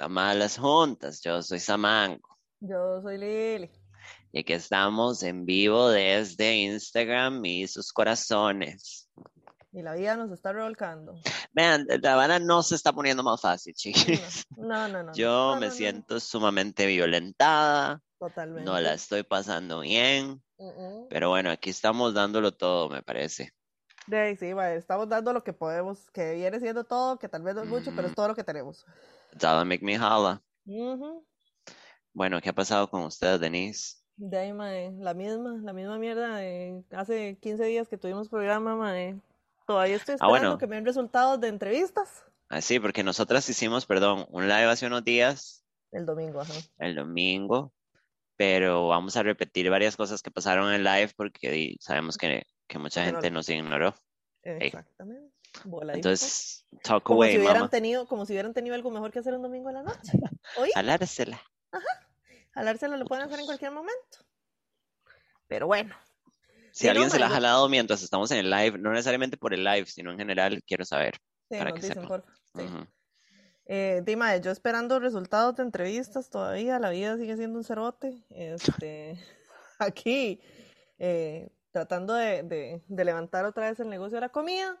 a malas juntas. Yo soy Samango. Yo soy Lili. Y aquí estamos en vivo desde Instagram y sus corazones. Y la vida nos está revolcando. Vean, la Habana no se está poniendo más fácil, chicos. No, no, no. Yo no, me no, no. siento sumamente violentada, Totalmente. no la estoy pasando bien, pero bueno, aquí estamos dándolo todo, me parece. Sí, va, estamos dando lo que podemos, que viene siendo todo, que tal vez no es mucho, pero es todo lo que tenemos. Make me holla. Ujú. Bueno, ¿qué ha pasado con usted, Denise? De ahí, mae, la misma, la misma mierda de hace 15 días que tuvimos programa, mae. Todavía estoy Ah, esperando bueno. que me den resultados de entrevistas Ah, sí, porque nosotras hicimos, perdón, un live hace unos días, el domingo, ajá. el domingo, pero vamos a repetir varias cosas que pasaron en el live porque sabemos que, que mucha gente nos ignoró. Exactamente. Bola Entonces, talk como away, si hubieran tenido, como si hubieran tenido algo mejor que hacer un domingo a la noche. Jalársela. jalárselo lo pueden hacer en cualquier momento. Pero bueno, Si no, alguien se la ha jalado mientras estamos en el live, no necesariamente por el live, sino en general, quiero saber. sí, Para que dicen, porfa. Sí. Ujú. Eh, Dima, yo esperando resultados de entrevistas todavía, la vida sigue siendo un cerote. Este, aquí, eh, tratando de, de- de levantar otra vez el negocio de la comida.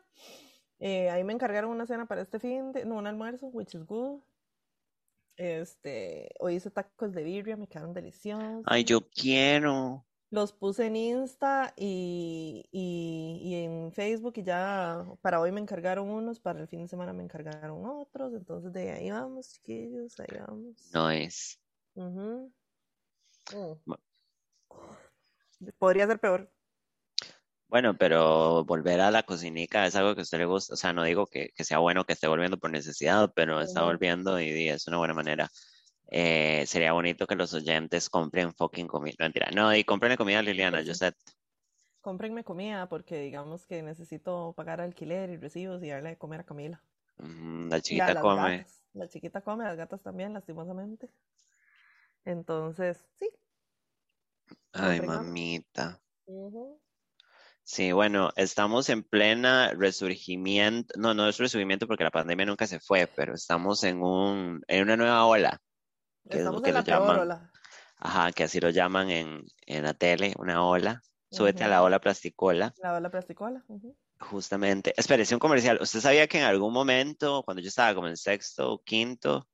Eh, ahí me encargaron una cena para este fin de, no, un almuerzo, which is good. Este, hoy hice tacos de birria, me quedaron deliciosos. Ay, yo quiero. Los puse en Insta y, y, y en Facebook y ya para hoy me encargaron unos, para el fin de semana me encargaron otros, entonces de ahí vamos, chiquillos, ahí vamos. No es. Mm. Podría ser peor. Bueno, pero volver a la cocinica es algo que a usted le gusta. O sea, no digo que, que sea bueno que esté volviendo por necesidad, pero está volviendo y, es una buena manera. Eh, sería bonito que los oyentes compren fucking comida. No, mentira. No, y compren comida Liliana, sí. sé. Cómprenme comida porque digamos que necesito pagar alquiler y recibos y darle de comer a Camila. Mm, La a chiquita come. gatas. La chiquita come, las gatas también, lastimosamente. Entonces, sí. Ay, mamita. Sí, bueno, estamos en plena resurgimiento. No, no es resurgimiento porque la pandemia nunca se fue, pero estamos en un, en una nueva ola. que es lo Estamos que en la peor llaman. ola. Ajá, que así lo llaman en, en la tele, una ola. Súbete a la ola plasticola. La ola plasticola. ujú. Justamente, espérese un comercial. ¿Usted sabía que en algún momento, cuando yo estaba como en sexto o quinto,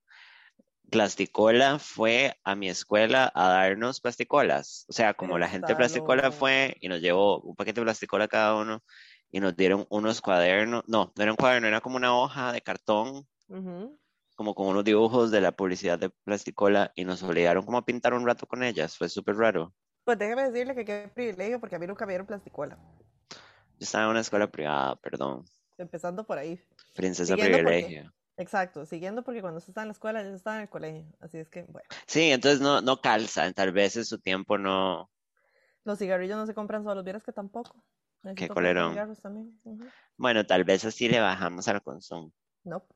Plasticola fue a mi escuela a darnos plasticolas? O sea, como la gente de Plasticola fue y nos llevó un paquete de plasticola cada uno y nos dieron unos cuadernos. No, no era un cuaderno, era como una hoja de cartón, como con unos dibujos de la publicidad de Plasticola y nos obligaron como a pintar un rato con ellas. Fue súper raro. Pues déjeme decirle que qué privilegio porque a mí nunca me dieron plasticola. Yo estaba en una escuela privada, perdón. Empezando por ahí. Princesa privilegio. Exacto, siguiendo porque cuando usted está en la escuela, yo estaba en el colegio. Así es que, bueno, Sí, entonces no, no calza. Tal vez en su tiempo no. los cigarrillos no se compran solos, vieras que tampoco. Necesito comprar colerón. cigarros también. Ujú. Bueno, tal vez así le bajamos al consumo. No.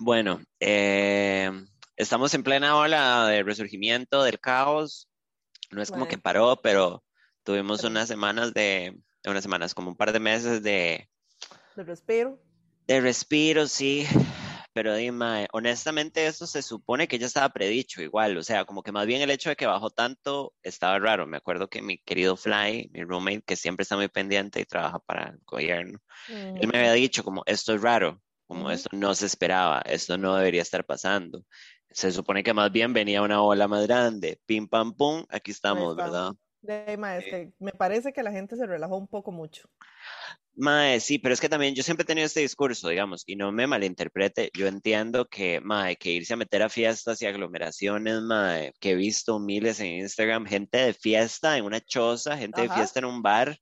Bueno, eh, estamos en plena ola de resurgimiento del caos. No es como que paró, pero tuvimos unas semanas de, unas semanas, como un par de meses de, De respiro. De respiro, sí. Pero dime, honestamente eso se supone que ya estaba predicho igual, o sea, como que más bien el hecho de que bajó tanto estaba raro. Me acuerdo que mi querido Fly, mi roommate, que siempre está muy pendiente y trabaja para el gobierno, él me había dicho como esto es raro, como esto no se esperaba, esto no debería estar pasando. Se supone que más bien venía una ola más grande, pim pam pum, aquí estamos. ¿verdad? De ahí, mae, es que me parece que la gente se relajó un poco mucho. Mae, sí, pero es que también yo siempre he tenido este discurso, digamos, y no me malinterprete, yo entiendo que, mae, que irse a meter a fiestas y aglomeraciones, mae, que he visto miles en Instagram, gente de fiesta en una choza, gente de Ajá. fiesta en un bar,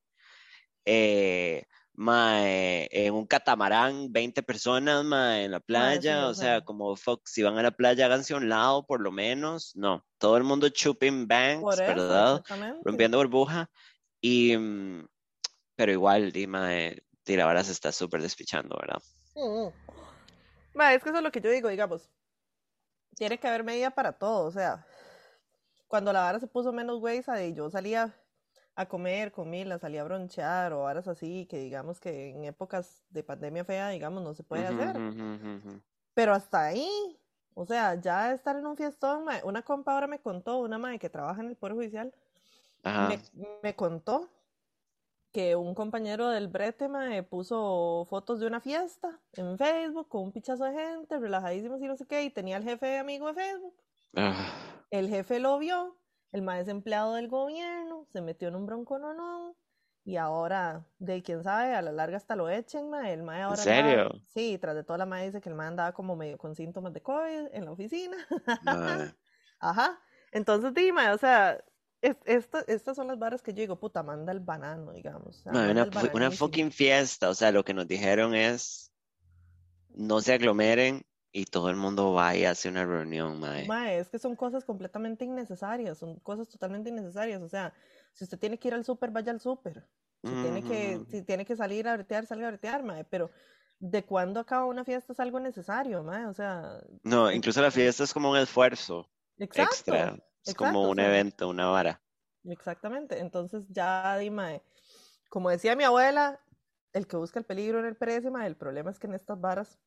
eh, mae, en un catamarán, 20 personas, mae, en la playa, sí, o sea, sea. como, fuck, si van a la playa, háganse a un lado, por lo menos, no, todo el mundo chuping banks, ¿verdad? rompiendo burbuja y mm, pero igual Dima de, de la se está súper despichando, ¿verdad? Mm. Ma, es que eso es lo que yo digo, digamos. Tiene que haber medida para todo, o sea, cuando la vara se puso menos güeyza y yo salía a comer con Mila, salir a bronchear o horas así, que digamos que en épocas de pandemia fea, digamos, no se puede Ujú, hacer. ujú, ujú, ujú. Pero hasta ahí, o sea, ya estar en un fiestón, una compa ahora me contó, una madre que trabaja en el Poder Judicial, Ajá. me, me contó que un compañero del brete mae, puso fotos de una fiesta en Facebook con un pichazo de gente, relajadísimos y no sé qué, y tenía el jefe de amigo de Facebook. Ah, El jefe lo vio, el es empleado del gobierno, se metió en un bronco no no, y ahora, de quién sabe, a la larga hasta lo echen, mae, el mae ¿En ahora serio? andaba- sí, tras de todo la mae dice que el mae andaba como medio con síntomas de COVID en la oficina. Ajá. Entonces, dime, o sea, es- esta- estas son las varas que yo digo, puta, manda el banano, digamos. o sea, Mae, manda una, una fucking fiesta. O sea, lo que nos dijeron es no se aglomeren y todo el mundo vaya y hace una reunión, mae. Mae, es que son cosas completamente innecesarias, son cosas totalmente innecesarias. O sea, si usted tiene que ir al súper, vaya al súper. Si tiene que, si tiene que salir a bretear, salga a bretear, mae. Pero, ¿de cuándo acaba una fiesta es algo necesario, mae? O sea, No, incluso la fiesta es como un esfuerzo exacto, extra. Es como exacto, un evento, una vara. exactamente. Entonces, ya, di, mae, como decía mi abuela, el que busca el peligro en el perece, mae. El problema es que en estas varas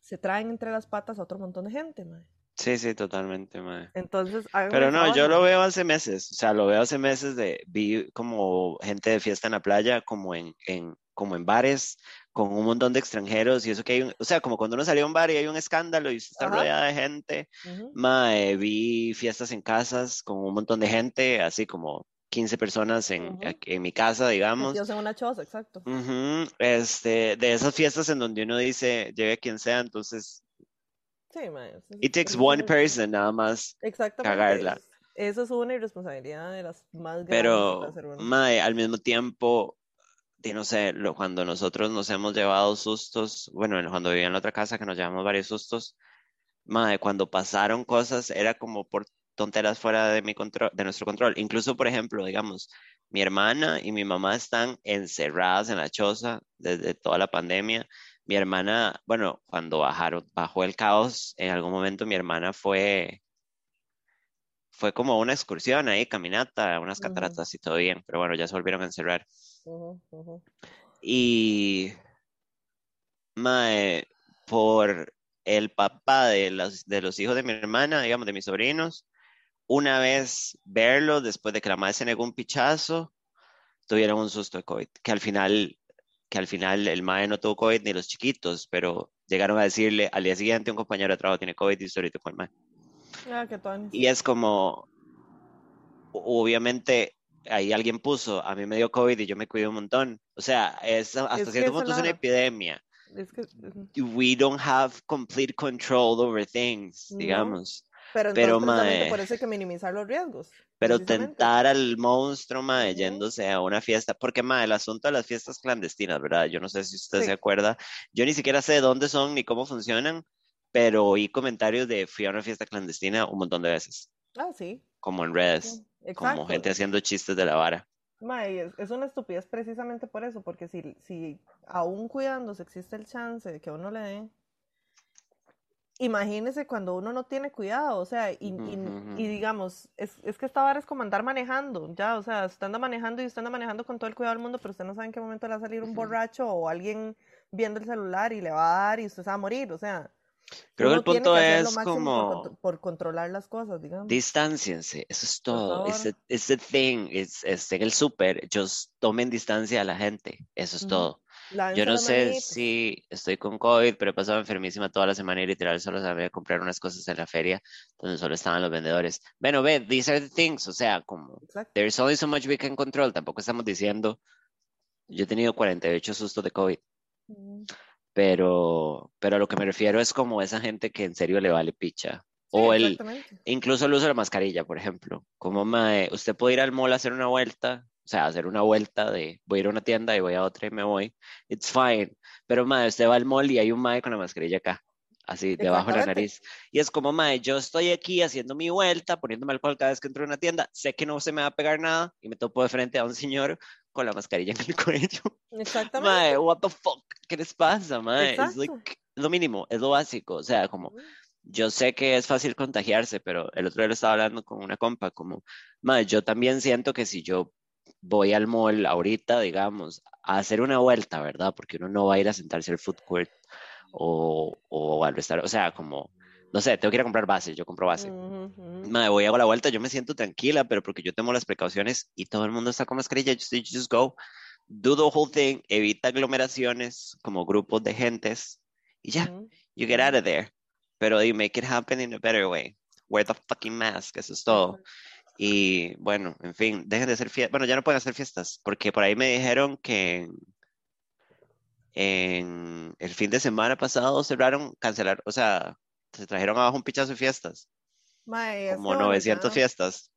se traen entre las patas a otro montón de gente, mae. Sí, sí, totalmente, mae. Entonces, Pero no, yo lo veo hace meses, o sea, lo veo hace meses de, vi como gente de fiesta en la playa, como en, en, como en bares, con un montón de extranjeros y eso que hay, un- o sea, como cuando uno salió a un bar y hay un escándalo y usted está Ajá. rodeada de gente, Ujú, mae, vi fiestas en casas con un montón de gente, así como 15 personas en, ujú. aquí en mi casa, digamos. Metidos en una choza, exacto. Ujú, Este, de esas fiestas en donde uno dice, llegue quien sea, entonces, Sí, mae. it takes one person nada más Exactamente. cagarla. es- Eso es una irresponsabilidad de las más grandes Pero, mae, al mismo tiempo, di, no sé, lo- cuando nosotros nos hemos llevado sustos, bueno, cuando vivía en la otra casa que nos llevamos varios sustos, mae, cuando pasaron cosas era como por tonteras fuera de mi control, de nuestro control. Incluso, por ejemplo, digamos, mi hermana y mi mamá están encerradas en la choza desde toda la pandemia. Mi hermana, bueno, cuando bajaron, bajó el caos, en algún momento mi hermana fue fue como una excursión ahí, caminata, unas cataratas y todo bien, pero bueno, ya se volvieron a encerrar. ujú, ujú. Y, mae, por el papá de los, de los hijos de mi hermana, digamos, de mis sobrinos, una vez verlo después de que la madre se negó un pichazo, tuvieron un susto de COVID, que al final, que al final el mae no tuvo COVID ni los chiquitos, pero llegaron a decirle al día siguiente un compañero de trabajo tiene COVID y estoy ahorita con el mae. Ah, qué. Y es como, obviamente, ahí alguien puso, a mí me dio COVID y yo me cuido un montón. O sea, es hasta Es cierto punto es una epidemia. Es que. We don't have complete control over things, No. digamos. Pero Pero, mae, por eso hay que minimizar los riesgos. pero tentar al monstruo, mae, yéndose a una fiesta, porque, mae, el asunto de las fiestas clandestinas, ¿verdad? Yo no sé si usted Sí. se acuerda, yo ni siquiera sé de dónde son ni cómo funcionan, pero oí comentarios de fui a una fiesta clandestina un montón de veces, Ah, sí. como en redes. sí, como gente haciendo chistes de la vara. Mae, es, una estupidez precisamente por eso, porque si, si aún cuidándose existe el chance de que a uno le dé, imagínese cuando uno no tiene cuidado, o sea, y, digamos, es, es que esta vara es como andar manejando, ya, o sea, usted anda manejando y usted anda manejando con todo el cuidado del mundo, pero usted no sabe en qué momento le va a salir un borracho o alguien viendo el celular y le va a dar y usted se va a morir, o sea, Creo que el punto que es por, como por controlar las cosas, digamos. distanciense, eso es todo. It's the, it's the thing, it's, it's en el súper, just tomen distancia a la gente, eso es todo. Yo no sé manitas. si estoy con COVID, pero he pasado enfermísima toda la semana y literal solo sabía comprar unas cosas en la feria donde solo estaban los vendedores. Bueno, ve, these are the things, o sea, como Exacto. there's only so much we can control, tampoco estamos diciendo, yo he tenido 48 sustos de COVID. Ujú. Pero, pero a lo que me refiero es como esa gente que en serio le vale picha. Sí, O el, exactamente. incluso el uso de la mascarilla, por ejemplo. Como mae, usted puede ir al mall a hacer una vuelta, o sea, hacer una vuelta de voy a ir a una tienda y voy a otra y me voy. It's fine. Pero mae, usted va al mall y hay un mae con la mascarilla acá, así debajo de la nariz. Y es como mae, yo estoy aquí haciendo mi vuelta, poniéndome alcohol cada vez que entro a una tienda, sé que no se me va a pegar nada y me topo de frente a un señor con la mascarilla en el cuello. Exactamente. Mae, what the fuck, ¿qué les pasa, mae? Es like, lo mínimo, es lo básico, o sea, como, yo sé que es fácil contagiarse, pero el otro día lo estaba hablando con una compa, como, mae, yo también siento que si yo voy al mall ahorita, digamos, a hacer una vuelta, ¿verdad? Porque uno no va a ir a sentarse al food court o, o al restaurante, o sea, como, no sé, tengo que ir a comprar base, yo compro base. Me voy, hago la vuelta, yo me siento tranquila, pero porque yo tomo las precauciones y todo el mundo está con mascarilla, just, just go, do the whole thing, evita aglomeraciones como grupos de gentes y ya, you get out of there. Pero you make it happen in a better way. Wear the fucking mask, eso es todo. Y bueno, en fin, dejen de hacer fiestas. Bueno, ya no pueden hacer fiestas, porque por ahí me dijeron que en el fin de semana pasado cerraron, cancelaron, o sea, se trajeron abajo un pichazo de fiestas. como 900 fiestas.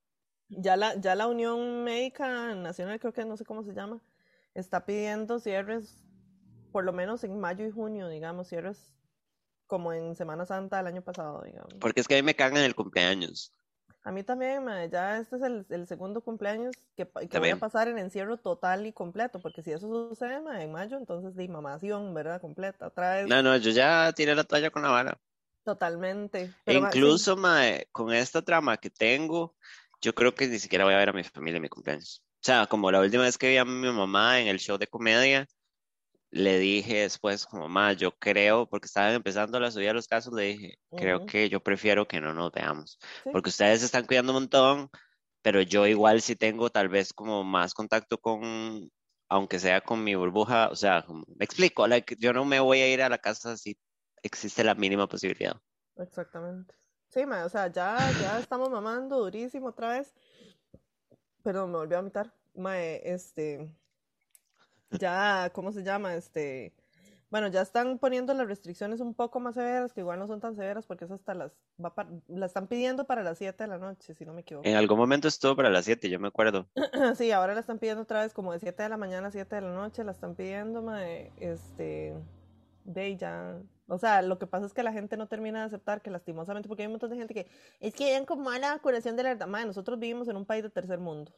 Ya la, ya la Unión Médica Nacional, creo que no sé cómo se llama, está pidiendo cierres, por lo menos en mayo y junio, digamos, cierres como en Semana Santa del año pasado, digamos. Porque es que a mí me cagan el cumpleaños. A mí también, ya este es el, segundo cumpleaños que, que voy a pasar en encierro total y completo, porque si eso sucede en mayo, entonces de mamación, ¿verdad? Completa, otra vez. No, no, yo ya tiré la toalla con la vara. Totalmente. E incluso, con esta trama que tengo, yo creo que ni siquiera voy a ver a mi familia en mi cumpleaños. O sea, como la última vez que vi a mi mamá en el show de comedia, le dije después como mamá, yo creo, porque estaban empezando a subir los casos, le dije, creo que yo prefiero que no nos veamos, porque ustedes están cuidando un montón, pero yo igual sí tengo tal vez como más contacto con, aunque sea con mi burbuja, o sea, me explico, yo no me voy a ir a la casa si existe la mínima posibilidad. Exactamente. Sí, o sea, ya, ya estamos mamando durísimo otra vez. Perdón, me volví a vomitar. Mae, este, ya, ¿cómo se llama? Este, bueno, ya están poniendo las restricciones un poco más severas, que igual no son tan severas porque eso hasta las, va las están pidiendo para las 7 de la noche, si no me equivoco. En algún momento estuvo para las 7, yo me acuerdo. sí, ahora la están pidiendo otra vez como de 7 de la mañana a 7 de la noche, la están pidiendo, mae, este, de ya. O sea, lo que pasa es que la gente no termina de aceptar que lastimosamente, porque hay un montón de gente que es que ven como a la curación de la verdad. Mae, nosotros vivimos en un país de tercer mundo.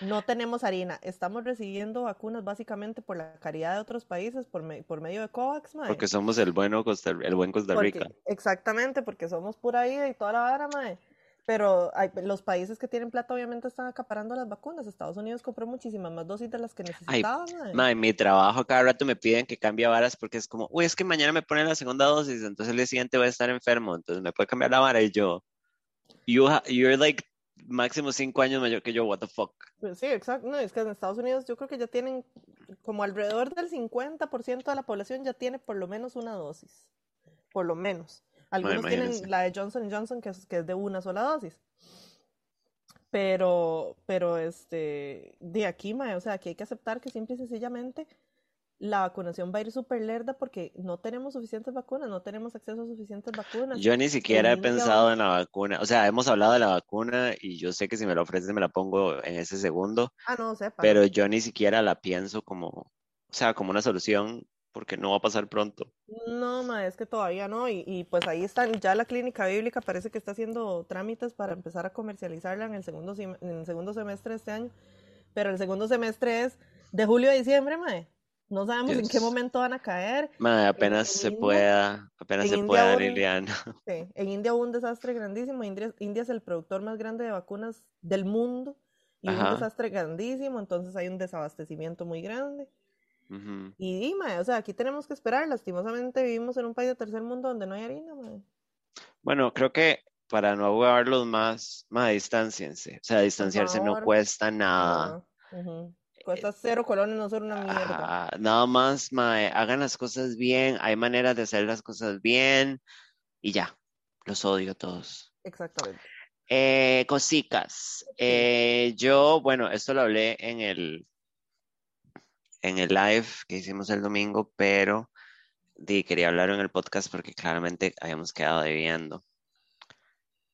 No tenemos harina. Estamos recibiendo vacunas básicamente por la caridad de otros países, por, por medio de COVAX, mae. Porque somos el, bueno Costa, el buen Costa Rica. exactamente, porque somos pura vida y toda la vara, mae. Pero hay, los países que tienen plata obviamente están acaparando las vacunas. Estados Unidos compró muchísimas más dosis de las que necesitaba. Ay, mi trabajo cada rato me piden que cambie varas porque es como, uy, es que mañana me ponen la segunda dosis, entonces el día siguiente voy a estar enfermo, entonces me puede cambiar la vara y yo, you you're like máximo cinco años mayor que yo, what the fuck. Pues sí, exacto. No, es que en Estados Unidos yo creo que ya tienen como alrededor del 50% de la población ya tiene por lo menos una dosis. Por lo menos. Algunos tienen la de Johnson Johnson, que es, que es de una sola dosis. Pero, pero este, de aquí, o sea, aquí hay que aceptar que simple y sencillamente la vacunación va a ir súper lerda porque no tenemos suficientes vacunas, no tenemos acceso a suficientes vacunas. Yo ni siquiera he pensado en la vacuna, o sea, hemos hablado de la vacuna y yo sé que si me la ofreces me la pongo en ese segundo. Ah, no, sepa. Pero yo ni siquiera la pienso como, o sea, como una solución porque no va a pasar pronto. No, ma, es que todavía no, y, y, pues ahí están, ya la clínica bíblica parece que está haciendo trámites para empezar a comercializarla en el segundo, en el segundo semestre de este año, pero el segundo semestre es de julio a diciembre, mae. No sabemos en qué momento van a caer. apenas se pueda, apenas se pueda, Liliana. Sí, en India hubo un desastre grandísimo. India, India, es el productor más grande de vacunas del mundo y un desastre grandísimo, entonces hay un desabastecimiento muy grande. Y dime, o sea, aquí tenemos que esperar. Lastimosamente vivimos en un país de tercer mundo donde no hay harina, Bueno, creo que para no ahogarlos más, más distanciense. O sea, distanciarse no cuesta nada. Cuesta cero colones no ser una mierda. nada más, mae, hagan las cosas bien. Hay maneras de hacer las cosas bien. Y ya, los odio a todos. Exactamente. Eh, cosicas. Eh, yo, bueno, esto lo hablé en el, en el live que hicimos el domingo, pero di, quería hablar en el podcast porque claramente habíamos quedado debiendo.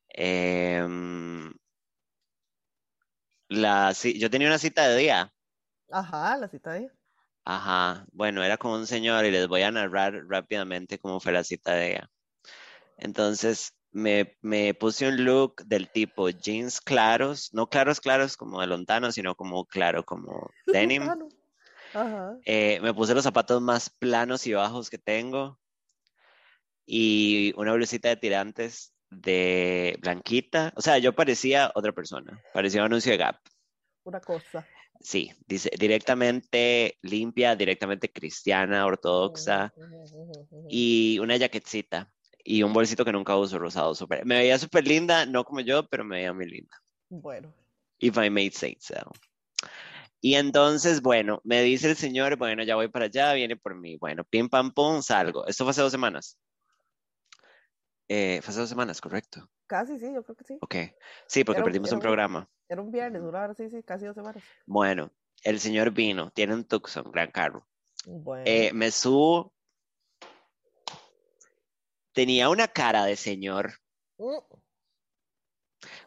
Em, la, yo tenía una cita de día. Ajá, la cita de día. Ajá, bueno, era con un señor y les voy a narrar rápidamente cómo fue la cita de ella. Entonces, me, me, puse un look del tipo jeans claros, no claros claros como de lontano, sino como claro, como denim. Eh, me puse los zapatos más planos y bajos que tengo y una blusita de tirantes de blanquita. O sea, yo parecía otra persona, parecía un anuncio de Gap. Una cosa. Sí, dice directamente limpia, directamente cristiana, ortodoxa y una jaquetcita y un bolsito que nunca uso rosado. Super. Me veía súper linda, no como yo, pero me veía muy linda. Bueno. If I made say so. Y entonces, bueno, me dice el señor, bueno, ya voy para allá, viene por mí. Bueno, pim, pam, pum, salgo. Esto fue hace dos semanas. Eh, fue hace dos semanas, correcto. Casi, sí, yo creo que sí. Ok. Sí, porque perdimos un, programa. Era un viernes, duraba, sí, sí, casi dos semanas. Bueno, el señor vino, tiene un Tucson, gran carro. Bueno. Eh, me subo. Tenía una cara de señor. Mm.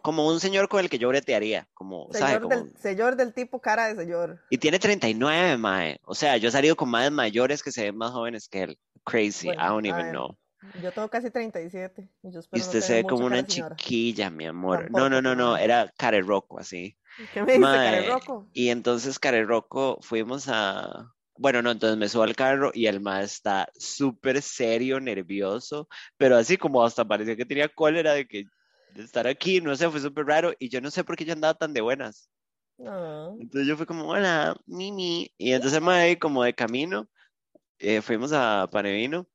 Como un señor con el que yo bretearía. Como, ¿sabe? señor, Como- del, señor del tipo cara de señor. Y tiene 39, mae. O sea, yo he salido con madres mayores que se ven más jóvenes que él. Crazy, Bueno, I don't even ver, know. Yo tengo casi 37. Y, yo Y no usted se tener ve como una chiquilla, mi amor. Tampoco, no, no, no, no, era Carerroco, así. ¿Qué me dice, Mae, Karen Rocco? Y entonces Carerroco fuimos a... Bueno, no, entonces me subo al carro y el mae está súper serio, nervioso, pero así como hasta parecía que tenía cólera de que de estar aquí, no sé, fue súper raro y yo no sé por qué yo andaba tan de buenas. No. Entonces yo fui como, hola, Mimi. Y entonces el mae como de camino, eh, fuimos a Panevino.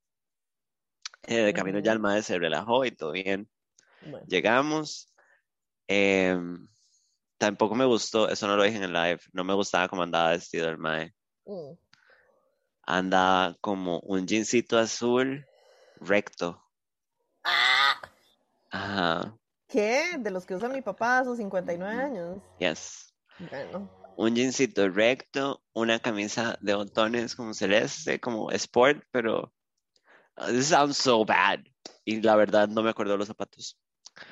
Eh, de camino ya el mae se relajó y todo bien. Bueno, Llegamos. em, tampoco me gustó, eso no lo dije en el live, no me gustaba cómo andaba vestido el mae. mm. Andaba como un jeansito azul recto. Ajá, ¿Qué? De los que usa mi papá a sus 59 años. yes. Bueno, Un jeansito recto, una camisa de botones como celeste, como sport, pero uh, this sounds so bad. Y la verdad no me acuerdo los zapatos.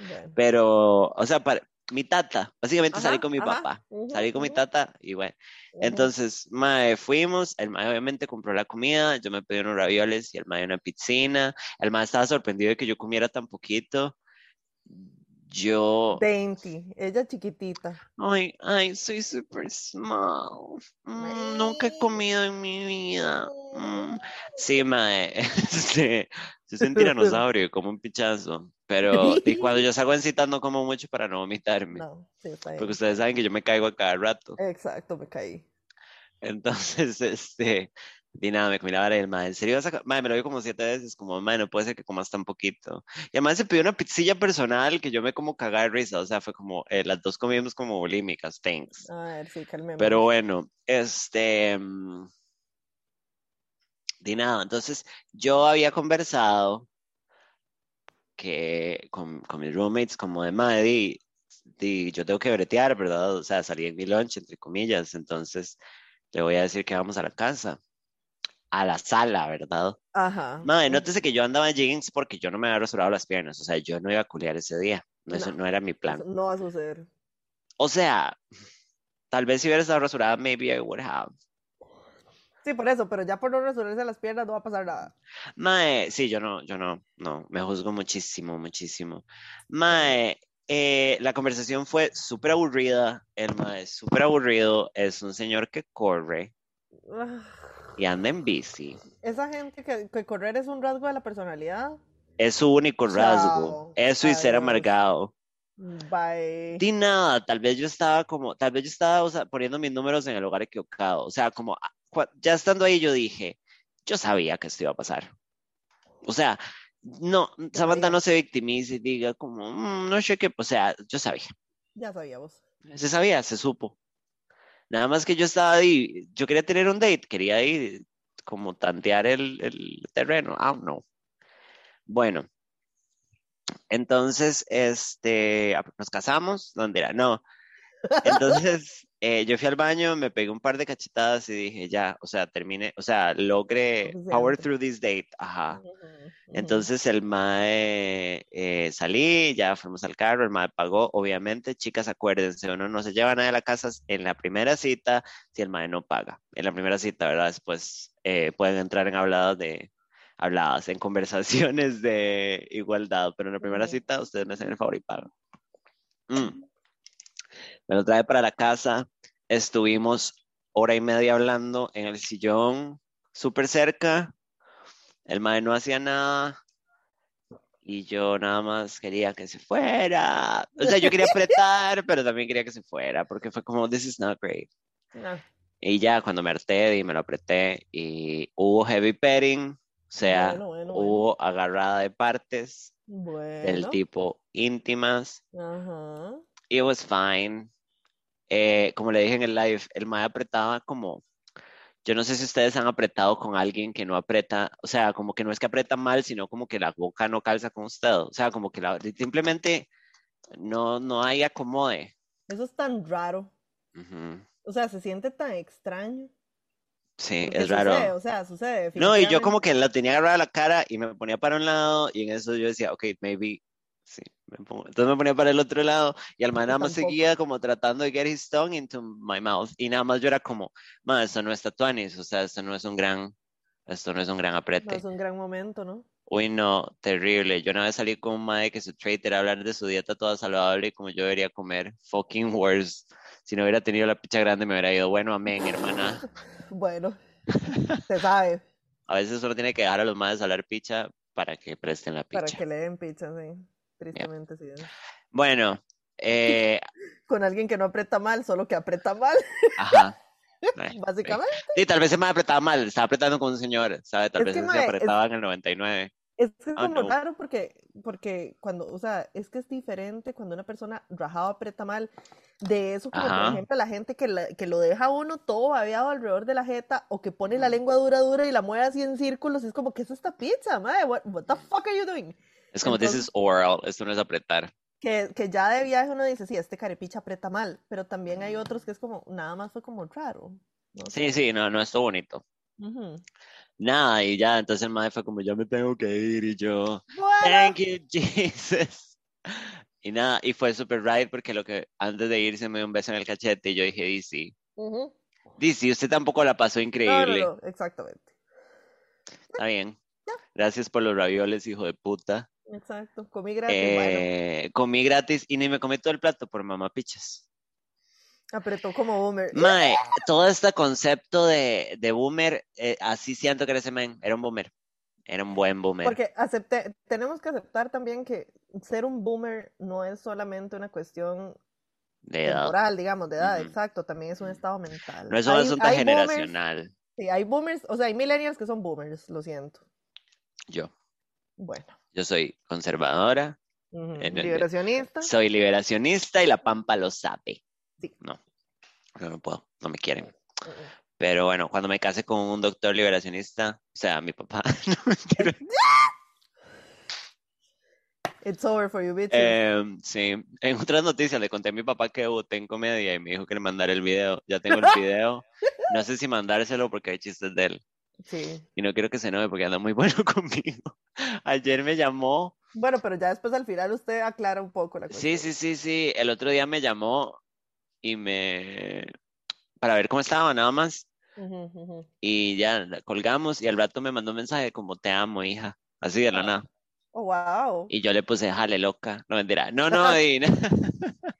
bueno. Pero, o sea, para, mi tata, básicamente salí con mi ajá, papá. Salí con mi tata y bueno. ujú. Entonces, mae, fuimos, el mae obviamente compró la comida, yo me pedí unos ravioles y el mae una pizzina. El mae estaba sorprendido de que yo comiera tan poquito. Yo, Dainty, ella chiquitita. ay, ay, soy super small. Mm, nunca he comido en mi vida. Mm. Sí, mae, este, yo soy un tiranosaurio, como un pichazo. Pero y cuando yo salgo en citas no como mucho para no vomitarme. No, sí, está Porque bien. ustedes saben que yo me caigo a cada rato. Exacto, me caí. Entonces, este, di nada, me comí la vara y el mae, ¿en serio vas a co-?" Mae, me lo dijo como siete veces, como, mae, no puede ser que comas tan poquito. Y además se pidió una pizzilla personal que yo me como cagar de risa, o sea, fue como, eh, las dos comimos como bulímicas, thanks. A ver, sí, calmemos. Pero bueno, este, mm, di nada, entonces yo había conversado que con, con mis roommates, como de di, yo tengo que bretear, ¿verdad? O sea, salí en mi lunch, entre comillas, entonces le voy a decir que vamos a la casa, a la sala, ¿verdad? Ajá. Madre, nótese que yo andaba en jeans porque yo no me había rasurado las piernas, o sea, yo no iba a culiar ese día, no, eso No. no era mi plan. no va a suceder. O sea, tal vez si hubiera estado rasurada, maybe I would have. Sí, por eso, pero ya por no resolverse las piernas no va a pasar nada. Mae, sí, yo no, yo no, no, me juzgo muchísimo, muchísimo. Mae, eh, la conversación fue súper aburrida, el mae es súper aburrido, es un señor que corre Ah, y anda en bici. Esa gente que, que correr es un rasgo de la personalidad. Es su único rasgo, Chao, eso y ser amargado. Bye. Di nada, tal vez yo estaba como, tal vez yo estaba o sea, poniendo mis números en el lugar equivocado, o sea, como ah, ya estando ahí yo dije, yo sabía que esto iba a pasar. O sea, no, Samantha no se victimice y diga como, "Mm, no sé qué, o sea, yo sabía, Ya sabíamos. se sabía, se supo. Nada más que yo estaba ahí, yo quería tener un date, quería ir como tantear el, el terreno, ah, no. Bueno, entonces, este, ah, nos casamos, ¿dónde era? No. Entonces, eh, yo fui al baño, me pegué un par de cachetadas y dije, ya, o sea, terminé, o sea, logré power through this date, ajá. Entonces el mae eh, salí, ya fuimos al carro, el mae pagó, obviamente, chicas, acuérdense, uno no se lleva nada de la casa en la primera cita si el mae no paga. En la primera cita, ¿verdad? Después eh, pueden entrar en habladas de habladas, en conversaciones de igualdad, pero en la primera cita ustedes me hacen el favor y pagan. Mm. Me lo trae para la casa, estuvimos hora y media hablando en el sillón, súper cerca, el mae no hacía nada y yo nada más quería que se fuera. O sea, yo quería apretar, pero también quería que se fuera porque fue como, this is not great. Ah, Y ya cuando me harté y me lo apreté y hubo heavy petting, o sea, bueno, bueno, bueno. hubo agarrada de partes del tipo íntimas. Ajá. It was fine. Eh, como le dije en el live, el mae apretaba como, yo no sé si ustedes han apretado con alguien que no aprieta, o sea, como que no es que aprieta mal, sino como que la boca no calza con usted, o sea, como que la- simplemente no, no hay acomode. Eso es tan raro. O sea, se siente tan extraño. Sí, porque es raro. O sea, sucede. No, y yo como que la tenía agarrada la cara y me ponía para un lado y en eso yo decía, ok, maybe, sí, me pongo- Entonces me ponía para el otro lado y al man nada más tampoco. seguía como tratando de get his tongue into my mouth y nada más yo era como, man, esto no es tatuanis, o sea, esto no es un gran, esto no es un gran No, aprete. es un gran momento, ¿no? Uy, no, terrible. Yo una vez salí con un mae que su trait era hablar de su dieta toda saludable y como yo debería comer, fucking worse. Si no hubiera tenido la picha grande me hubiera ido, bueno, amén, hermana. Bueno, se sabe, A veces solo tiene que dejar a los maes hablar picha para que presten la para picha. que le den pizza, sí. Tristemente, sí. Bueno, eh, Con alguien que no aprieta mal, solo que aprieta mal, ajá. Básicamente. Sí, tal vez se me apretaba mal, estaba apretando con un señor, ¿sabe? Tal Es vez que, se mae, es- apretaba en el 99. Es que es Ah, como no. raro porque, porque cuando, o sea, es que es diferente cuando una persona rajado aprieta mal. De eso, como Ajá. por ejemplo la gente que, la- que lo deja uno todo babeado alrededor de la jeta o que pone la lengua dura dura y la mueve así en círculos. Es como, ¿qué es esta pizza, madre? What, what the fuck are you doing? Es como, this Entonces- is oral, esto no es apretar. Que, que ya de viaje uno dice, sí, este carepicha aprieta mal, pero también hay otros que es como, nada más fue como raro. no Sí, sí, no, no estuvo bonito. Ujú. Nada, y ya, entonces el mae fue como, ya me tengo que ir y yo, Bueno, thank you, Jesus. Y nada, y fue super right porque lo que antes de irse me dio un beso en el cachete y yo dije, DC, ujú. DC, usted tampoco la pasó No, no, increíble. no, exactamente. Está bien. Gracias por los ravioles, hijo de puta. Exacto, comí gratis, bueno. Eh, comí gratis y ni me comí todo el plato por mamá pichas. Apretó como boomer. Mae, todo este concepto de, de boomer, eh, así siento que era ese man, era un boomer. Era un buen boomer. Porque acepté, tenemos que aceptar también que ser un boomer no es solamente una cuestión de edad. temporal, digamos, de edad, exacto, también es un estado mental. No es un asunto boomers- generacional. sí, hay boomers, o sea, hay millennials que son boomers, lo siento. Yo, Bueno, yo soy conservadora, En liberacionista. soy liberacionista y la pampa lo sabe. Sí. No, yo no puedo, no me quieren. Pero bueno, cuando me case con un doctor liberacionista, o sea, mi papá, no. It's over for you, bitches. Em, sí, en otras noticias le conté a mi papá que debuté en comedia y me dijo que le mandara el video. Ya tengo el video. No sé si mandárselo porque hay chistes de él. Sí. Y no quiero que se enoje porque anda muy bueno conmigo. Ayer me llamó. Bueno, pero ya después al final usted aclara un poco la Sí, cuestión. sí, sí, sí. El otro día me llamó y me... para ver cómo estaba nada más. Y ya colgamos y al rato me mandó un mensaje como te amo, hija. Así de la nada. Oh, wow. Y yo le puse, jale loca. No mentira. No, no, y,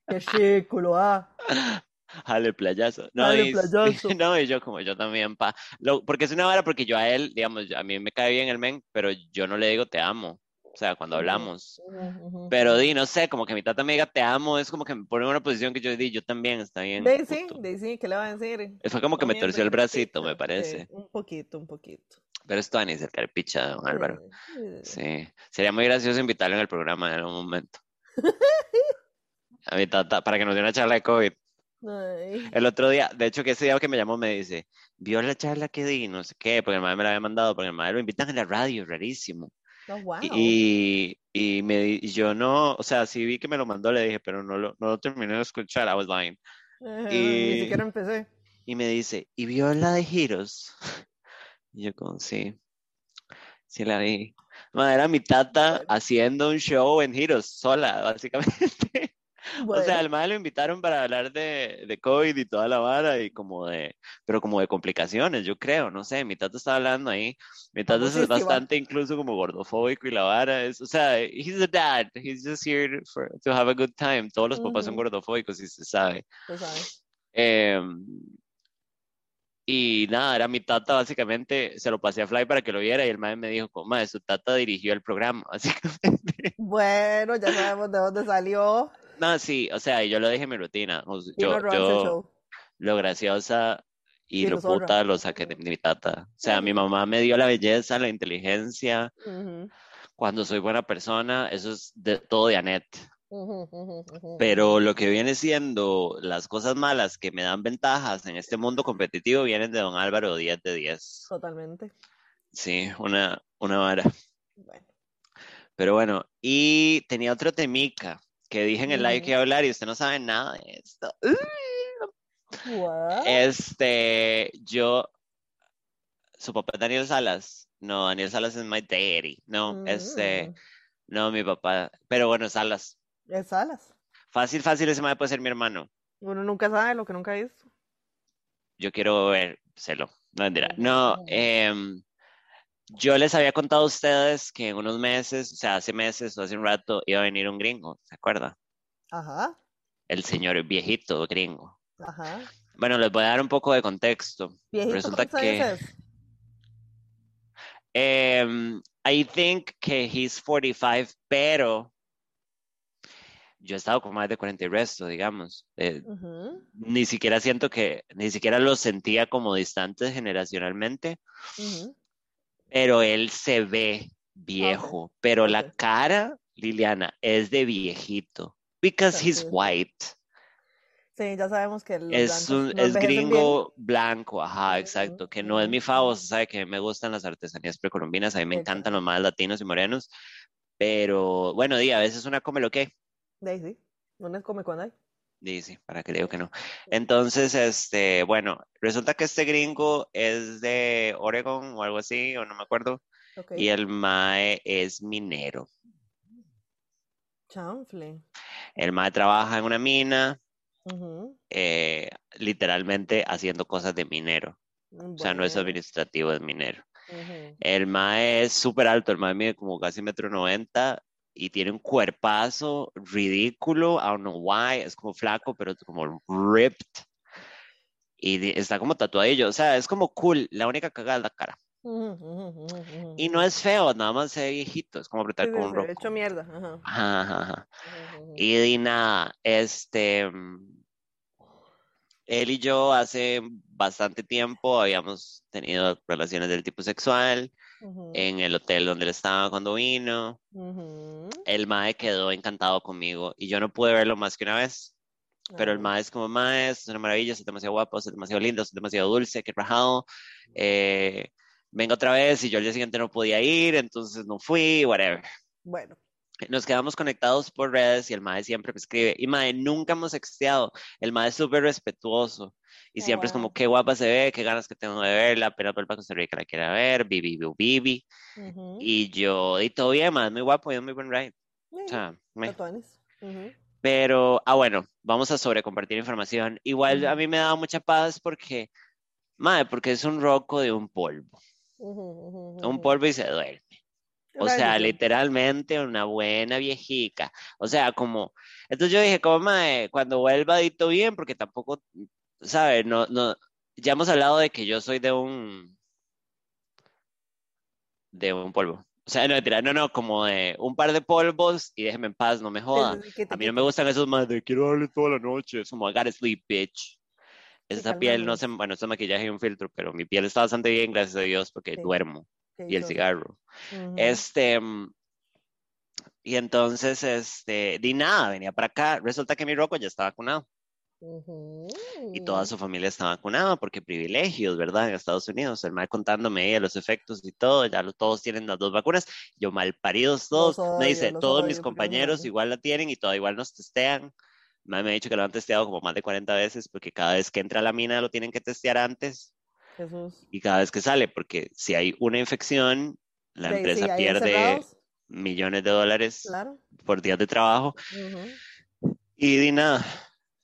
Qué chiculo, ah. Jale playazo. No, Jale y, playazo. no, y yo como yo también, pa. Lo, porque es una vara porque yo a él, digamos, a mí me cae bien el men, pero yo no le digo te amo. O sea, cuando hablamos. Pero di, no sé, como que mi tata me diga te amo, es como que me pone en una posición que yo di, yo también, está bien. De ahí sí, puto. de ahí sí, ¿qué le va a decir? Fue como que me torció el bracito, me parece. Sí, un poquito, un poquito. Pero esto ni cerca del picha, don Álvaro. Sí. Sería muy gracioso invitarlo en el programa en algún momento. A mi tata, para que nos dé una charla de COVID. Ay. El otro día, de hecho, que ese día que me llamó me dice, vio la charla que di, no sé qué, porque el madre me la había mandado, porque el madre lo invitan en la radio, rarísimo. Oh, wow. Y, y me di- y yo no, o sea, sí vi que me lo mandó, le dije, pero no lo, no lo terminé de escuchar, I was lying. Y- Ni siquiera empecé. Y me dice, ¿y vio la de Giros? Y yo como, sí, sí la vi. Madre, era mi tata haciendo un show en Giros, sola, básicamente. O sea, Bueno, al madre lo invitaron para hablar de, de COVID y toda la vara y como de, pero como de complicaciones, yo creo, no sé, mi tata está hablando ahí, mi tata es bastante incluso como gordofóbico y la vara, es, o sea, he's a dad, he's just here for, to have a good time, todos los papás son Ujú. gordofóbicos y se sabe. tú sabes. Em, y nada, era mi tata básicamente, se lo pasé a Fly para que lo viera y el madre me dijo, como, su tata dirigió el programa, básicamente. Bueno, ya sabemos de dónde salió. No, sí, o sea, y yo lo dije en mi rutina. yo, yo, lo graciosa y lo puta lo saqué de mi tata. O sea, mi mamá me dio la belleza, la inteligencia. Cuando soy buena persona, eso es de, todo de ujú. Pero lo que viene siendo las cosas malas que me dan ventajas en este mundo competitivo vienen de don Álvaro 10 de 10. Totalmente. Sí, una, una vara. Bueno. Pero bueno, y tenía otro temica que dije en el live que iba a hablar y usted no sabe nada de esto. What? Este, yo, su papá es Daniel Salas. No, Daniel Salas es my daddy. No, este, Mm, no, mi papá. Pero bueno, Salas. Es Salas. Fácil, fácil, ese madre puede ser mi hermano. Uno nunca sabe lo que nunca visto. Yo quiero vérselo. No, mentira. No, ujú. Yo les había contado a ustedes que en unos meses, o sea, hace meses o hace un rato, iba a venir un gringo, ¿se acuerda? Ajá, El señor viejito gringo. ajá. Bueno, les voy a dar un poco de contexto. Viejito, Resulta ¿cuántos que em, I think que he's 45, pero yo he estado con más de 40 y resto, digamos. Eh, ni siquiera siento que, ni siquiera lo sentía como distantes generacionalmente, ujú. Pero él se ve viejo, pero la cara, Liliana, es de viejito. Because he's white. Sí, ya sabemos que los Es, un, es bien. gringo blanco, ajá, exacto, que no es mi favo, se sabe que me gustan las artesanías precolombinas, a mí me encantan los más latinos y morenos, pero bueno, di, a veces una come lo que, sí. Uno come cuando hay. Dice, para que le digo que no. Entonces, este, bueno, resulta que este gringo es de Oregon o algo así, o no me acuerdo, y el mae es minero. Chanfle. El mae trabaja en una mina, eh, literalmente haciendo cosas de minero. O sea, no es administrativo, es minero. El mae es súper alto, el mae mide como casi metro noventa y tiene un cuerpazo ridículo, I don't know why, es como flaco, pero es como ripped. Y está como tatuadillo, o sea, es como cool, la única cagada es la cara. Y no es feo, nada más se ve viejito, es como apretar sí, con un roco. hecho mierda. Ajá. Y di nada, este, mm, él y yo hace bastante tiempo habíamos tenido relaciones del tipo sexual en el hotel donde él estaba cuando vino. El mae quedó encantado conmigo y yo no pude verlo más que una vez. Pero el Ajá. mae es como mae, es una maravilla, es demasiado guapo, es demasiado lindo, es demasiado dulce, qué rajado. Eh, venga otra vez y yo al día siguiente no podía ir, entonces no fui, whatever. Bueno, Nos quedamos conectados por redes y el mae siempre me escribe. Y mae, nunca hemos sexteado. El mae es súper respetuoso. Y siempre es como, qué guapa se ve, qué ganas que tengo de verla, apenas vuelva a Costa Rica la quiera ver, bibi, bibi, bibi. ujú. Y yo, y todo bien, mae, es muy guapo y es muy buen ride. O Eh, sea, me- Pero, ah, bueno, vamos a sobrecompartir información. Igual a mí me da mucha paz porque, mae, porque es un roco de un polvo. Un polvo y se duerme. O sea, literalmente una buena viejica. O sea, como, entonces yo dije, como, mae, cuando vuelva dito bien, porque tampoco, ¿sabes? No, no, ya hemos hablado de que yo soy de un, de un polvo. O sea, no, no, no, como de un par de polvos y déjeme en paz, no me joda. A mí no me gustan esos más de quiero darle toda la noche. Es como, I gotta sleep, bitch. Sí, Esta piel no se, bueno, este maquillaje y un filtro, pero mi piel está bastante bien, gracias a Dios, porque Sí. duermo. Qué Y el cigarro. Ujú. Este, mm, y entonces, este, di nada, venía para acá. Resulta que mi roco ya está vacunado Ujú. y toda su familia está vacunada porque privilegios, ¿verdad? En Estados Unidos. El mal contándome ella los efectos y todo, ya lo- todos tienen las dos vacunas. Yo mal paridos todos. Me dice, todos mis no compañeros igual la tienen y todo igual nos testean. Me ha dicho que lo han testeado como más de 40 veces porque cada vez que entra a la mina lo tienen que testear antes Jesús. y cada vez que sale, porque si hay una infección, la sí, empresa ahí pierde encerrados, millones de dólares Claro. por días de trabajo. Ujú. Y di nada,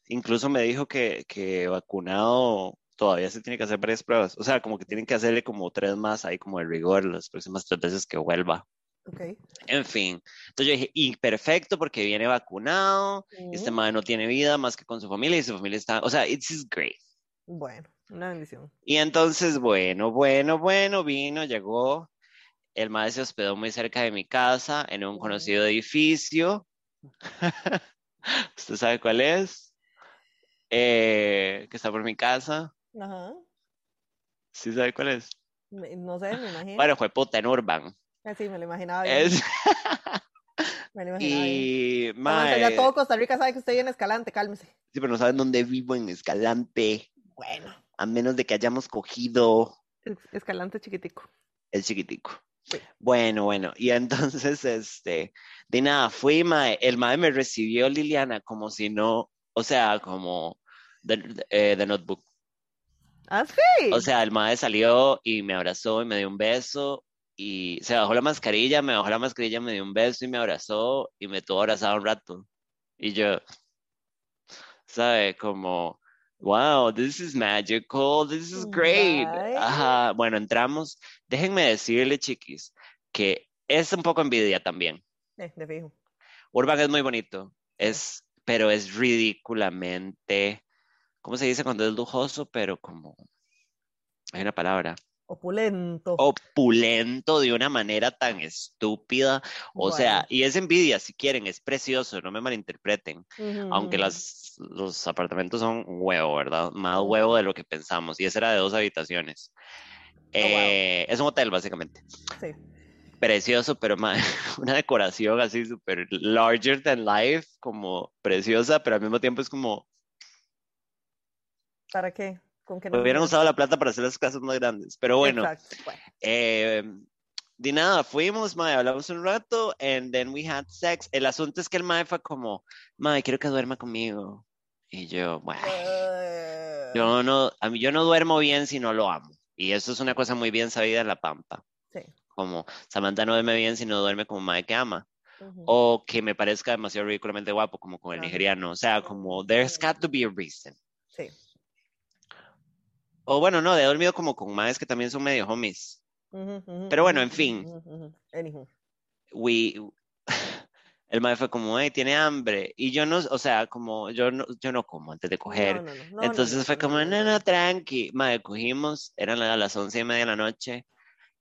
incluso me dijo que, que vacunado todavía se tiene que hacer varias pruebas. O sea, como que tienen que hacerle como tres más ahí como de rigor las próximas tres veces que vuelva. Ok. En fin, entonces yo dije, y perfecto porque viene vacunado, este Ujú. madre no tiene vida más que con su familia y su familia está, o sea, it's great. Bueno, una bendición. Y entonces, bueno, bueno, bueno, vino, llegó, el madre se hospedó muy cerca de mi casa, en un conocido edificio. ¿Usted sabe cuál es? eh, que está por mi casa. Ajá. ¿Sí sabe cuál es? No sé, me imagino. Bueno, fue puta en Urban. Eh, sí, me lo imaginaba bien. Es, Me lo imaginaba y, Aguanta, ya mae, todo Costa Rica sabe que estoy en Escalante, cálmese. sí, pero no saben dónde vivo en Escalante, Bueno, a menos de que hayamos cogido es- Escalante chiquitico. el chiquitico. Sí. Bueno, bueno, y entonces, este, de nada, fui, mae, el mae me recibió Liliana como si no, o sea, como de, eh, de notebook. Ah, sí. O sea, el mae salió y me abrazó y me dio un beso y se bajó la mascarilla, me bajó la mascarilla, me dio un beso y me abrazó y me tuvo abrazado un rato. Y yo, ¿sabe? Como, wow, this is magical, this is great. Right. Ajá, bueno, entramos. Déjenme decirle, chiquis, que es un poco envidia también. Eh, de fijo. Urban es muy bonito, es, pero es ridículamente, ¿cómo se dice cuando es lujoso? Pero como, hay una palabra Opulento. opulento de una manera tan estúpida. O sea, y es envidia, si quieren, es precioso, no me malinterpreten. Aunque las, los apartamentos son un huevo, ¿verdad? Más huevo de lo que pensamos. Y ese era de dos habitaciones. wow. Eh, Es un hotel, básicamente. Sí. Precioso, pero ma, una decoración así súper larger than life, como preciosa, pero al mismo tiempo es como, ¿Para qué? ¿Con qué nos hubieran usado la plata para hacer las casas más grandes. Pero bueno, Exacto. Bueno, Eh, de nada, fuimos, mae, hablamos un rato, and then we had sex. El asunto es que el mae fue como, mae, quiero que duerma conmigo. Y yo, bueno, eh, yo no, a mí yo no duermo bien si no lo amo. Y eso es una cosa muy bien sabida en La Pampa. Sí. Como Samantha no duerme bien si no duerme como mae que ama. O que me parezca demasiado ridículamente guapo, como con el nigeriano. O sea, como, there's got to be a reason. Sí. O bueno, no, he dormido como con maes que también son medio homies. Pero bueno, en fin. Anywho. we, el mae fue como, hey, tiene hambre. Y yo no, o sea, como, yo no, yo no como antes de coger. No, no, no, no, no, Entonces fue como, no, no, tranqui. Mae, cogimos, eran la- las once y media de la noche.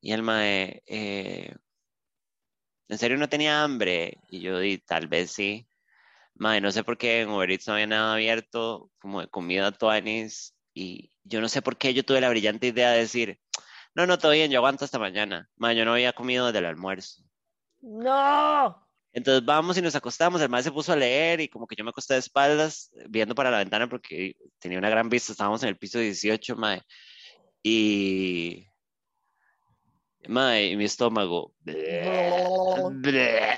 Y el mae, eh, ¿en serio no tenía hambre? Y yo di, tal vez sí. Mae, no sé por qué en Uber Eats no había nada abierto, como de comida tuanis. Y yo no sé por qué yo tuve la brillante idea de decir, no, no, todo bien, yo aguanto hasta mañana. Mae, yo no había comido desde el almuerzo. ¡No! Entonces vamos y nos acostamos, el mae se puso a leer y como que yo me acosté de espaldas viendo para la ventana porque tenía una gran vista, estábamos en el piso 18, mae. Y mae, y mi estómago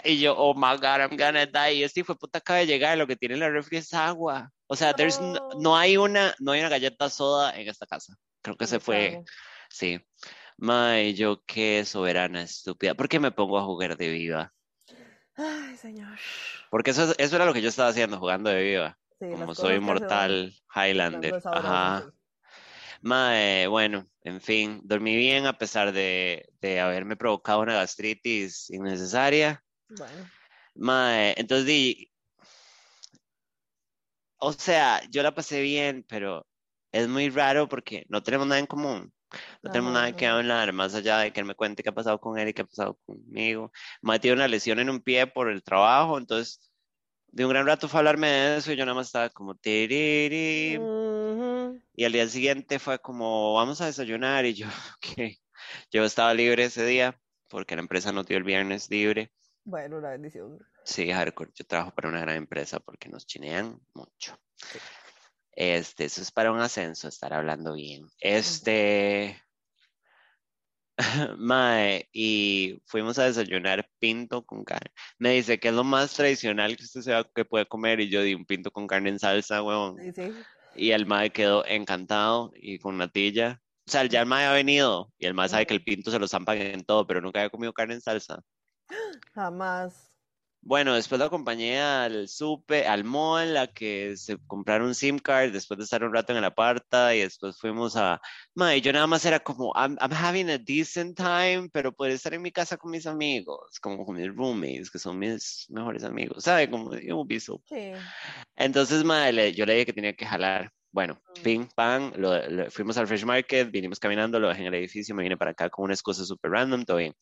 y yo, oh my god, I'm gonna die. Y este fue puta acaba de llegar, lo que tiene en la refri es agua. O sea, there's no, No. no hay una no hay una galleta soda en esta casa. Creo que se fue, sí. Mae, yo qué soberana estúpida. ¿Por qué me pongo a jugar de viva? Ay, señor. Porque eso, es- eso era lo que yo estaba haciendo, jugando de viva. Sí, Como soy inmortal Highlander. Ajá. Mae, bueno, en fin, dormí bien a pesar de, de haberme provocado una gastritis innecesaria. Bueno, Mae, entonces di. O sea, yo la pasé bien, pero es muy raro porque no tenemos nada en común. No tenemos Ajá, nada que hablar, más allá de que él me cuente qué ha pasado con él y qué ha pasado conmigo. Mae tiene una lesión en un pie por el trabajo, entonces de un gran rato fue a hablarme de eso y yo nada más estaba como tiriri. Ujú. Y al día siguiente fue como, vamos a desayunar y yo, ok. Yo estaba libre ese día porque la empresa no dio el viernes libre. Bueno, una bendición. Sí, hardcore. Yo trabajo para una gran empresa porque nos chinean mucho. Este, eso es para un ascenso, estar hablando bien. Este, Mae, y fuimos a desayunar pinto con carne. Me dice que es lo más tradicional que usted se que puede comer y yo di un pinto con carne en salsa, huevón. Sí, sí. Y el mae quedó encantado y con natilla. O sea, ya el mae ha venido y el mae sabe que el pinto se lo zampan en todo, pero nunca había comido carne en salsa. Jamás. Bueno, después lo acompañé al supe, al mall, a que se compraron un SIM card, después de estar un rato en el aparta y después fuimos a... Mae, yo nada más era como, I'm, I'm having a decent time, pero poder estar en mi casa con mis amigos, como con mis roommates, que son mis mejores amigos, ¿sabe? Como, be so Sí. entonces, mae, yo le dije que tenía que jalar. Bueno, ping, pang, lo- lo- fuimos al Fresh Market, vinimos caminando, lo dejé en el edificio, me vine para acá con unas cosas súper random, todo bien.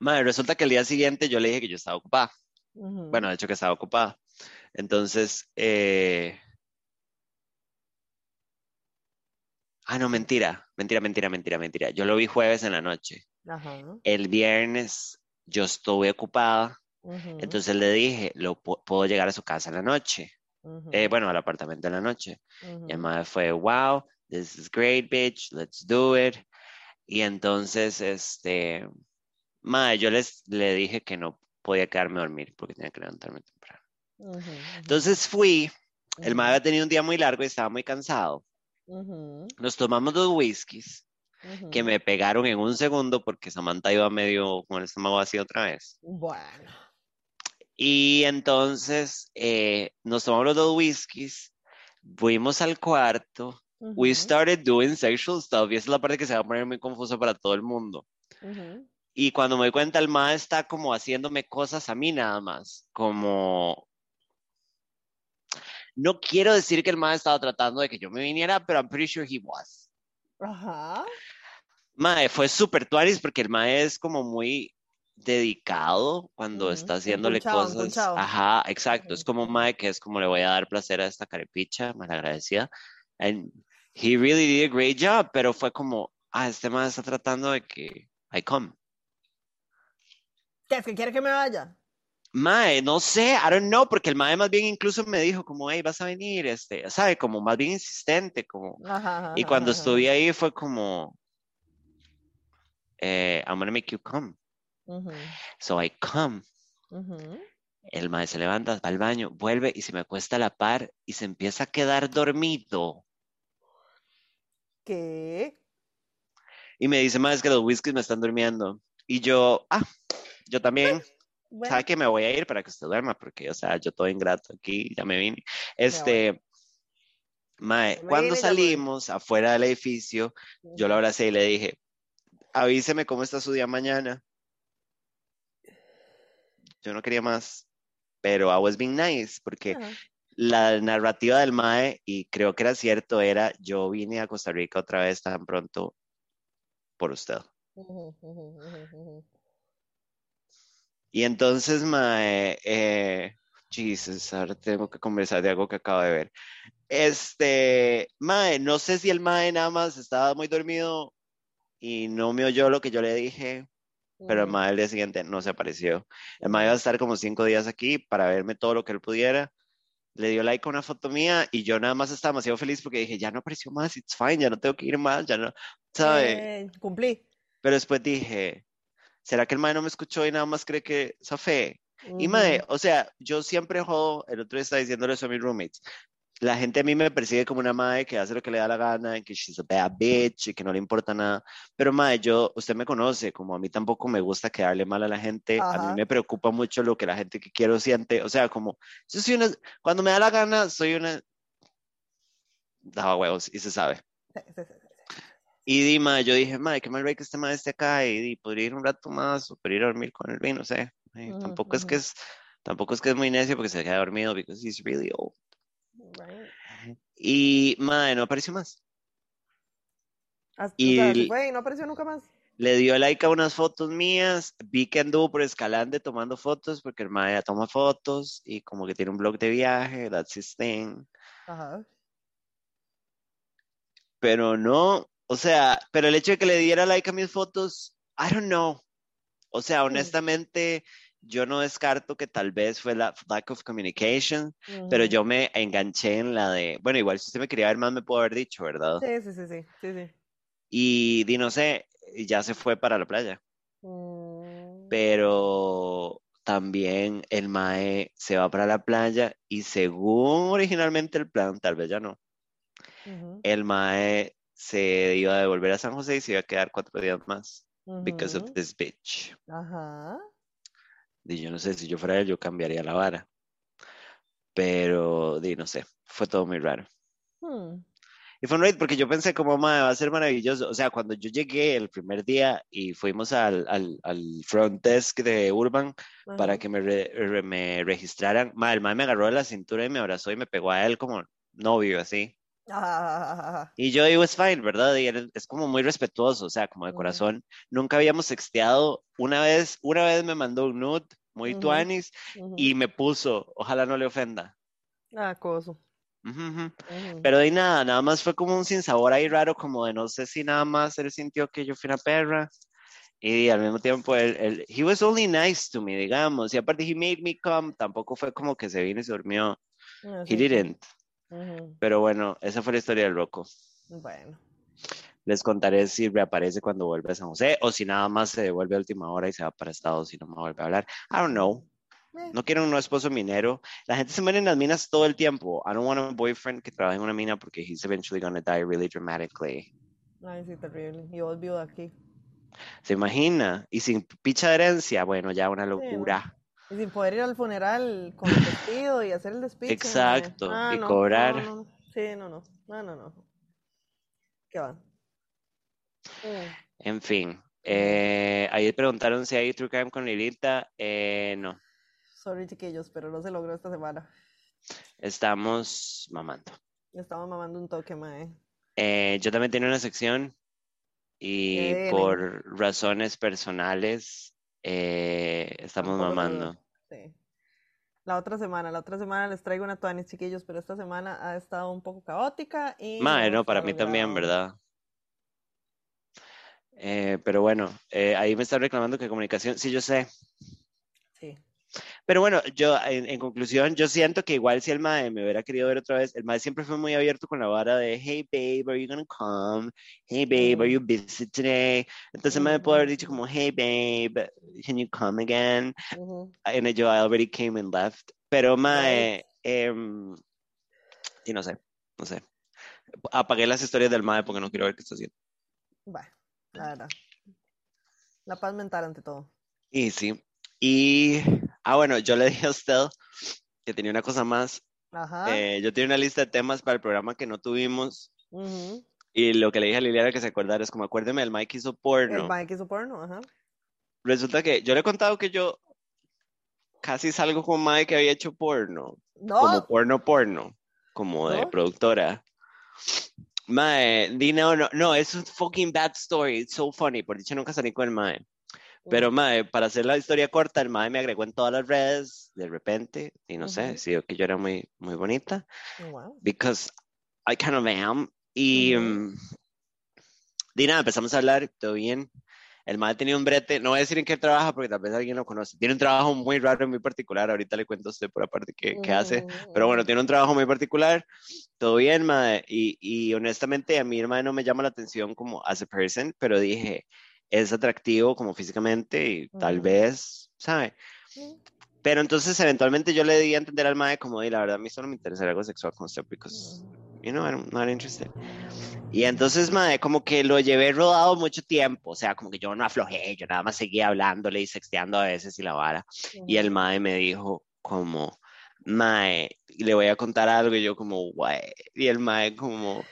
Mae, resulta que el día siguiente yo le dije que yo estaba ocupada. Bueno, de hecho que estaba ocupada. Entonces, eh, Ah, no, mentira, mentira, mentira, mentira, mentira. Yo lo vi jueves en la noche. Ajá. El viernes yo estuve ocupada, entonces le dije, lo pu- puedo llegar a su casa en la noche. Eh, bueno, al apartamento en la noche. Y mae fue, wow, this is great, bitch, let's do it. Y entonces, este, mae, yo les, le dije que no podía quedarme a dormir porque tenía que levantarme temprano. Ujú, ujú, Entonces fui, el ujú, había tenido un día muy largo y estaba muy cansado. Nos tomamos dos whiskies que me pegaron en un segundo porque Samantha iba medio con el estómago vacío otra vez. Bueno. Y entonces eh, nos tomamos los dos whiskies, fuimos al cuarto, we started doing sexual stuff y esa es la parte que se va a poner muy confusa para todo el mundo. Y cuando me doy cuenta, el mae está como haciéndome cosas a mí nada más, como... No quiero decir que el mae estaba tratando de que yo me viniera, pero I'm pretty sure he was. Ajá. Mae, fue súper tuanis porque el mae es como muy dedicado cuando está haciéndole empunchado, cosas. empunchado. Ajá, exacto. Es como mae que es como le voy a dar placer a esta carepicha, malagradecida. And he really did a great job, pero fue como, ah, este mae está tratando de que I come. ¿Qué es que quiere que me vaya? Mae, no sé, I don't know, porque el mae más bien incluso me dijo como, hey, vas a venir, este, sabe, como más bien insistente, como, Ajá, ajá, y cuando ajá. estuve ahí fue como, eh, I'm gonna make you come. Ujú, So I come. ujú. El mae se levanta, va al baño, vuelve y se me acuesta a la par y se empieza a quedar dormido. ¿Qué? Y me dice, mae, es que los whiskies me están durmiendo. Y yo, ah, yo también, Bueno, ¿sabe que me voy a ir para que usted duerma? Porque, o sea, yo todo ingrato aquí, ya me vine. Este, mae, Ya me cuando vine, salimos afuera del edificio, yo lo abracé y le dije, avíseme cómo está su día mañana. Yo no quería más, pero I was being nice, porque Ajá. la narrativa del MAE, y creo que era cierto, era yo vine a Costa Rica otra vez tan pronto por usted. Y entonces, MAE, eh, Jesus, ahora tengo que conversar de algo que acabo de ver. Este, MAE, no sé si el MAE nada más estaba muy dormido y no me oyó lo que yo le dije, pero el MAE el día siguiente no se apareció. El MAE iba a estar como cinco días aquí para verme todo lo que él pudiera. Le dio like a una foto mía y yo nada más estaba demasiado feliz porque dije, ya no apareció más, it's fine, ya no tengo que ir más, ya no, ¿sabe? Eh, cumplí. Pero después dije, ¿será que el mae no me escuchó y nada más cree que zafé? Y mae, o sea, yo siempre jodo, el otro día estaba diciéndole eso a mis roommates. La gente a mí me persigue como una mae que hace lo que le da la gana, que she's a bad bitch y que no le importa nada. Pero mae, yo, usted me conoce, como a mí tampoco me gusta quedarle mal a la gente, a mí me preocupa mucho lo que la gente que quiero siente. O sea, como, yo soy una, cuando me da la gana, soy una. Daba huevos y se sabe. Sí, sí, sí. Y di, mae, yo dije, mae, qué mal ve que este mae esté acá y di, podría ir un rato más o podría ir a dormir con el vino, no sé. Eh, tampoco es que es, tampoco es que es muy necio porque se queda dormido because he's really old. Right. Y, mae, no apareció más. Hasta- Y o sea, fue no apareció nunca más. Le dio like a unas fotos mías, vi que anduvo por Escalante tomando fotos porque el mae toma fotos y como que tiene un blog de viaje, that's his thing. Ajá. Pero no, o sea, pero el hecho de que le diera like a mis fotos, I don't know. O sea, honestamente, yo no descarto que tal vez fue la lack of communication, pero Ujú. yo me enganché en la de, bueno, igual si usted me quería ver más me pudo haber dicho, ¿verdad? Sí, sí, sí, sí, sí, sí. Y di, no sé, y ya se fue para la playa, Mm. pero también el Mae se va para la playa y según originalmente el plan, tal vez ya no, el Mae se iba a devolver a San José y se iba a quedar cuatro días más because of this bitch. Ajá. Y yo no sé si yo fuera él, yo cambiaría la vara. Pero, di, no sé, fue todo muy raro. Hmm. Y fue un raid porque yo pensé como, madre, va a ser maravilloso. O sea, cuando yo llegué el primer día y fuimos al, al, al front desk de Urban para que me, re- re- me registraran, madre, el mae me agarró de la cintura y me abrazó y me pegó a él como novio, así. Ajá. Y yo digo, es fine, ¿verdad? Y él es como muy respetuoso, o sea, como de Ujú. corazón. Nunca habíamos sexteado. Una vez, una vez me mandó un nude muy Ujú. tuanis Ujú. y me puso, ojalá no le ofenda. Ah, coso. Pero de nada, nada más fue como un sinsabor ahí raro, como de no sé si nada más él sintió que yo fui una perra. Y al mismo tiempo, él, él- he was only nice to me, digamos. Y aparte, he made me come, tampoco fue como que se vino y se durmió. No, He sí, Pero bueno, esa fue la historia del Rocco. Bueno. Les contaré si reaparece cuando vuelve a San José o si nada más se devuelve a última hora y se va para Estados y no me vuelve a hablar. I don't know. Eh, No quiero un esposo minero. La gente se muere en las minas todo el tiempo. I don't want a boyfriend que trabaje en una mina porque he's eventually gonna die really dramatically. Ay, sí, terrible. Y vos viuda aquí. ¿Se imagina? Y sin picha de herencia, bueno, ya una locura. Y sin poder ir al funeral con el vestido y hacer el despiche. Exacto. Ah, y no, cobrar. no, no, no. Sí, no, no. No, no, no. ¿Qué va? En fin. Eh, ahí preguntaron si hay True Crime con Lilita. Eh, no, Sorry, chiquillos, pero no se logró esta semana. estamos mamando. Estamos mamando un toque, mae. Eh, yo también tengo una sección y por razones personales eh, estamos Tampoco mamando. Sí. La otra semana, la otra semana les traigo una tuanis, chiquillos, pero esta semana ha estado un poco caótica y Mae, no para mí también. ¿verdad? Eh, pero bueno, eh, ahí me están reclamando que comunicación, sí, yo sé. Pero bueno, yo en, en conclusión, yo siento que igual si el mae me hubiera querido ver otra vez, el mae siempre fue muy abierto con la vara de, hey babe, are you gonna come? Hey babe, are you busy today? Entonces el mae haber dicho como, hey babe, can you come again? Ujú. And yo I already came and left. Pero mae, em, y no sé, no sé. Apagué las historias del mae porque no quiero ver qué está haciendo. Bueno, la verdad. La paz mental ante todo. Y sí. Y, ah, bueno, yo le dije a usted que tenía una cosa más. Ajá. Eh, yo tenía una lista de temas para el programa que no tuvimos. Ujú. Y lo que le dije a Liliana que se acordara es como, acuérdeme, el Mike hizo porno. El Mike hizo porno, ajá. Resulta que yo le he contado que yo casi salgo con Mike que había hecho porno. No, Como porno, porno. Como de ¿No? productora. Mae, di no, no, no, es un fucking bad story. It's so funny. Por dicho, nunca salí con el Mae. Pero, mae, para hacer la historia corta, el mae me agregó en todas las redes de repente, y no sé, Ujú. decidió que yo era muy, muy bonita, Mm, wow. because I kind of am. Y, Ujú. mm, di nada, empezamos a hablar, todo bien. El mae tenía un brete, no voy a decir en qué trabaja porque tal vez alguien lo conoce. Tiene un trabajo muy raro y muy particular, ahorita le cuento a usted por aparte qué, qué hace. Pero bueno, tiene un trabajo muy particular, todo bien, mae. Y, y honestamente a mi hermano no me llama la atención como as a person, pero dije, es atractivo como físicamente y tal Ujú. vez, ¿sabe? Mm. Pero entonces eventualmente yo le di a entender al mae como, y la verdad a mí solo me interesa algo sexual con usted, because, you know, I'm not interested. Y entonces, mae, como que lo llevé rodado mucho tiempo, o sea, como que yo no aflojé, yo nada más seguía hablándole y sexteando a veces y la vara. Y el mae me dijo como, mae, le voy a contar algo y yo como, guay. Y el mae como,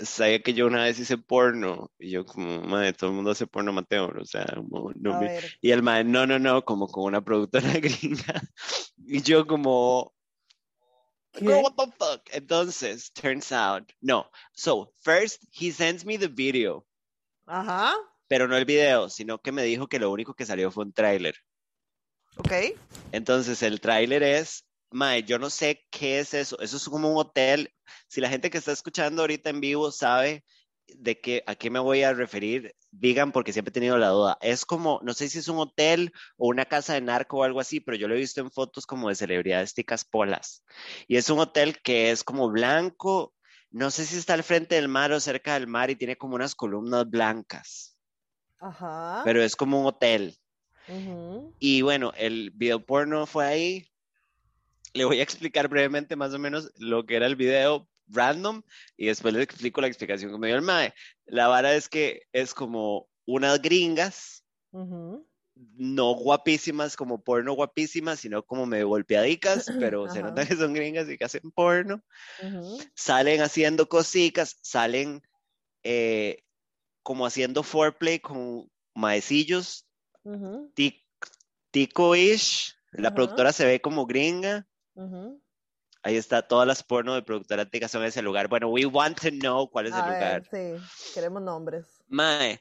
sabía que yo una vez hice porno y yo como, mae, todo el mundo hace porno amateur, o sea, como, no me- Y el mae, no, no, no, como con una productora gringa. Y yo como, girl, what the fuck? Entonces, turns out, no. So, first, he sends me the video, Ajá, pero no el video, sino que me dijo que lo único que salió fue un tráiler. ok. Entonces, el tráiler es, mae, yo no sé qué es eso. Eso es como un hotel. Si la gente que está escuchando ahorita en vivo sabe de qué, a qué me voy a referir, digan porque siempre he tenido la duda. Es como, no sé si es un hotel o una casa de narco o algo así, pero yo lo he visto en fotos como de celebridades ticas polas. Y es un hotel que es como blanco. No sé si está al frente del mar o cerca del mar y tiene como unas columnas blancas, Ajá. pero es como un hotel. Y bueno, el video porno fue ahí. Le voy a explicar brevemente más o menos lo que era el video random y después les explico la explicación que me dio el MAE. La vara es que es como unas gringas, no guapísimas como porno guapísimas, sino como medio golpeadicas, pero se nota que son gringas y que hacen porno. Salen haciendo cositas, salen eh, como haciendo foreplay con maecillos tico-ish. La productora se ve como gringa. Ujú. Ahí está, todas las porno de productora tica son ese lugar. Bueno, we want to know cuál es el A lugar. ver, sí, queremos nombres. Mae.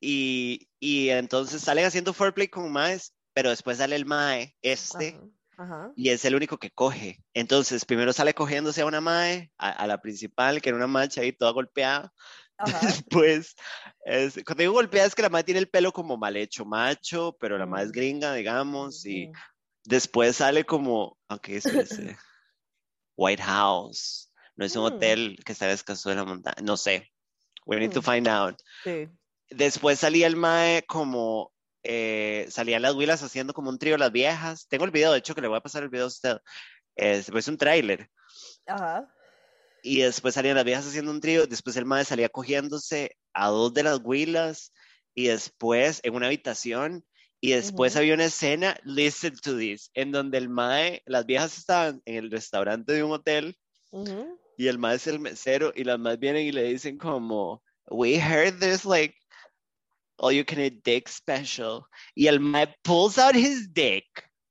Y, y entonces salen haciendo foreplay con maes, pero después sale el mae, este, Ajá. Ajá. y es el único que coge. Entonces, primero sale cogiéndose a una mae, a, a la principal, que era una macha ahí toda golpeada. Ajá. Después, es- cuando digo golpeada es que la mae tiene el pelo como mal hecho, macho, pero la mae es Mm. gringa, digamos, y. después sale como, aunque es ese, White House, no es un Mm. hotel que está descansado en la montaña, no sé. We need to Mm. find out. Sí. Después salía el mae como, eh, salían las huilas haciendo como un trío las viejas. Tengo el video, de hecho, que le voy a pasar el video a usted. Es, es un tráiler. Ajá. Y después salían las viejas haciendo un trío. Después el mae salía cogiéndose a dos de las huilas. Y después en una habitación. Y después había una escena, listen to this, en donde el mae, las viejas estaban en el restaurante de un hotel. Y el mae es el mesero. Y las más vienen y le dicen como, we heard there's like all you can eat dick special. Y el mae pulls out his dick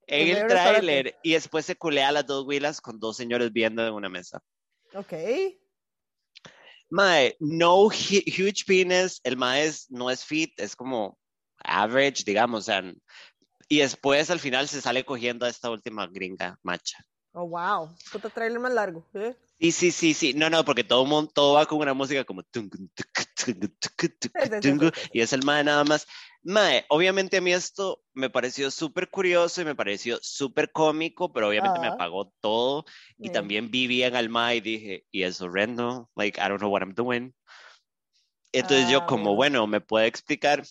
en el tráiler y después se culea a las dos huilas con dos señores viendo en una mesa. Ok. Mae, no hu- huge penis, el mae es- no es fit, es como average, digamos, o sea, y después al final se sale cogiendo a esta última gringa macha. Oh, wow. Puta trailer más largo. ¿eh? Sí, sí, sí, sí. No, no, porque todo, mundo, todo va con una música como... Y es el mae nada más. Mae, obviamente a mí esto me pareció súper curioso y me pareció súper cómico, pero obviamente me Ajá. apagó todo. Y también vi bien al mae y dije, y es horrendo. Like, I don't know what I'm doing. Entonces yo Ah, como, bueno, ¿me puede explicar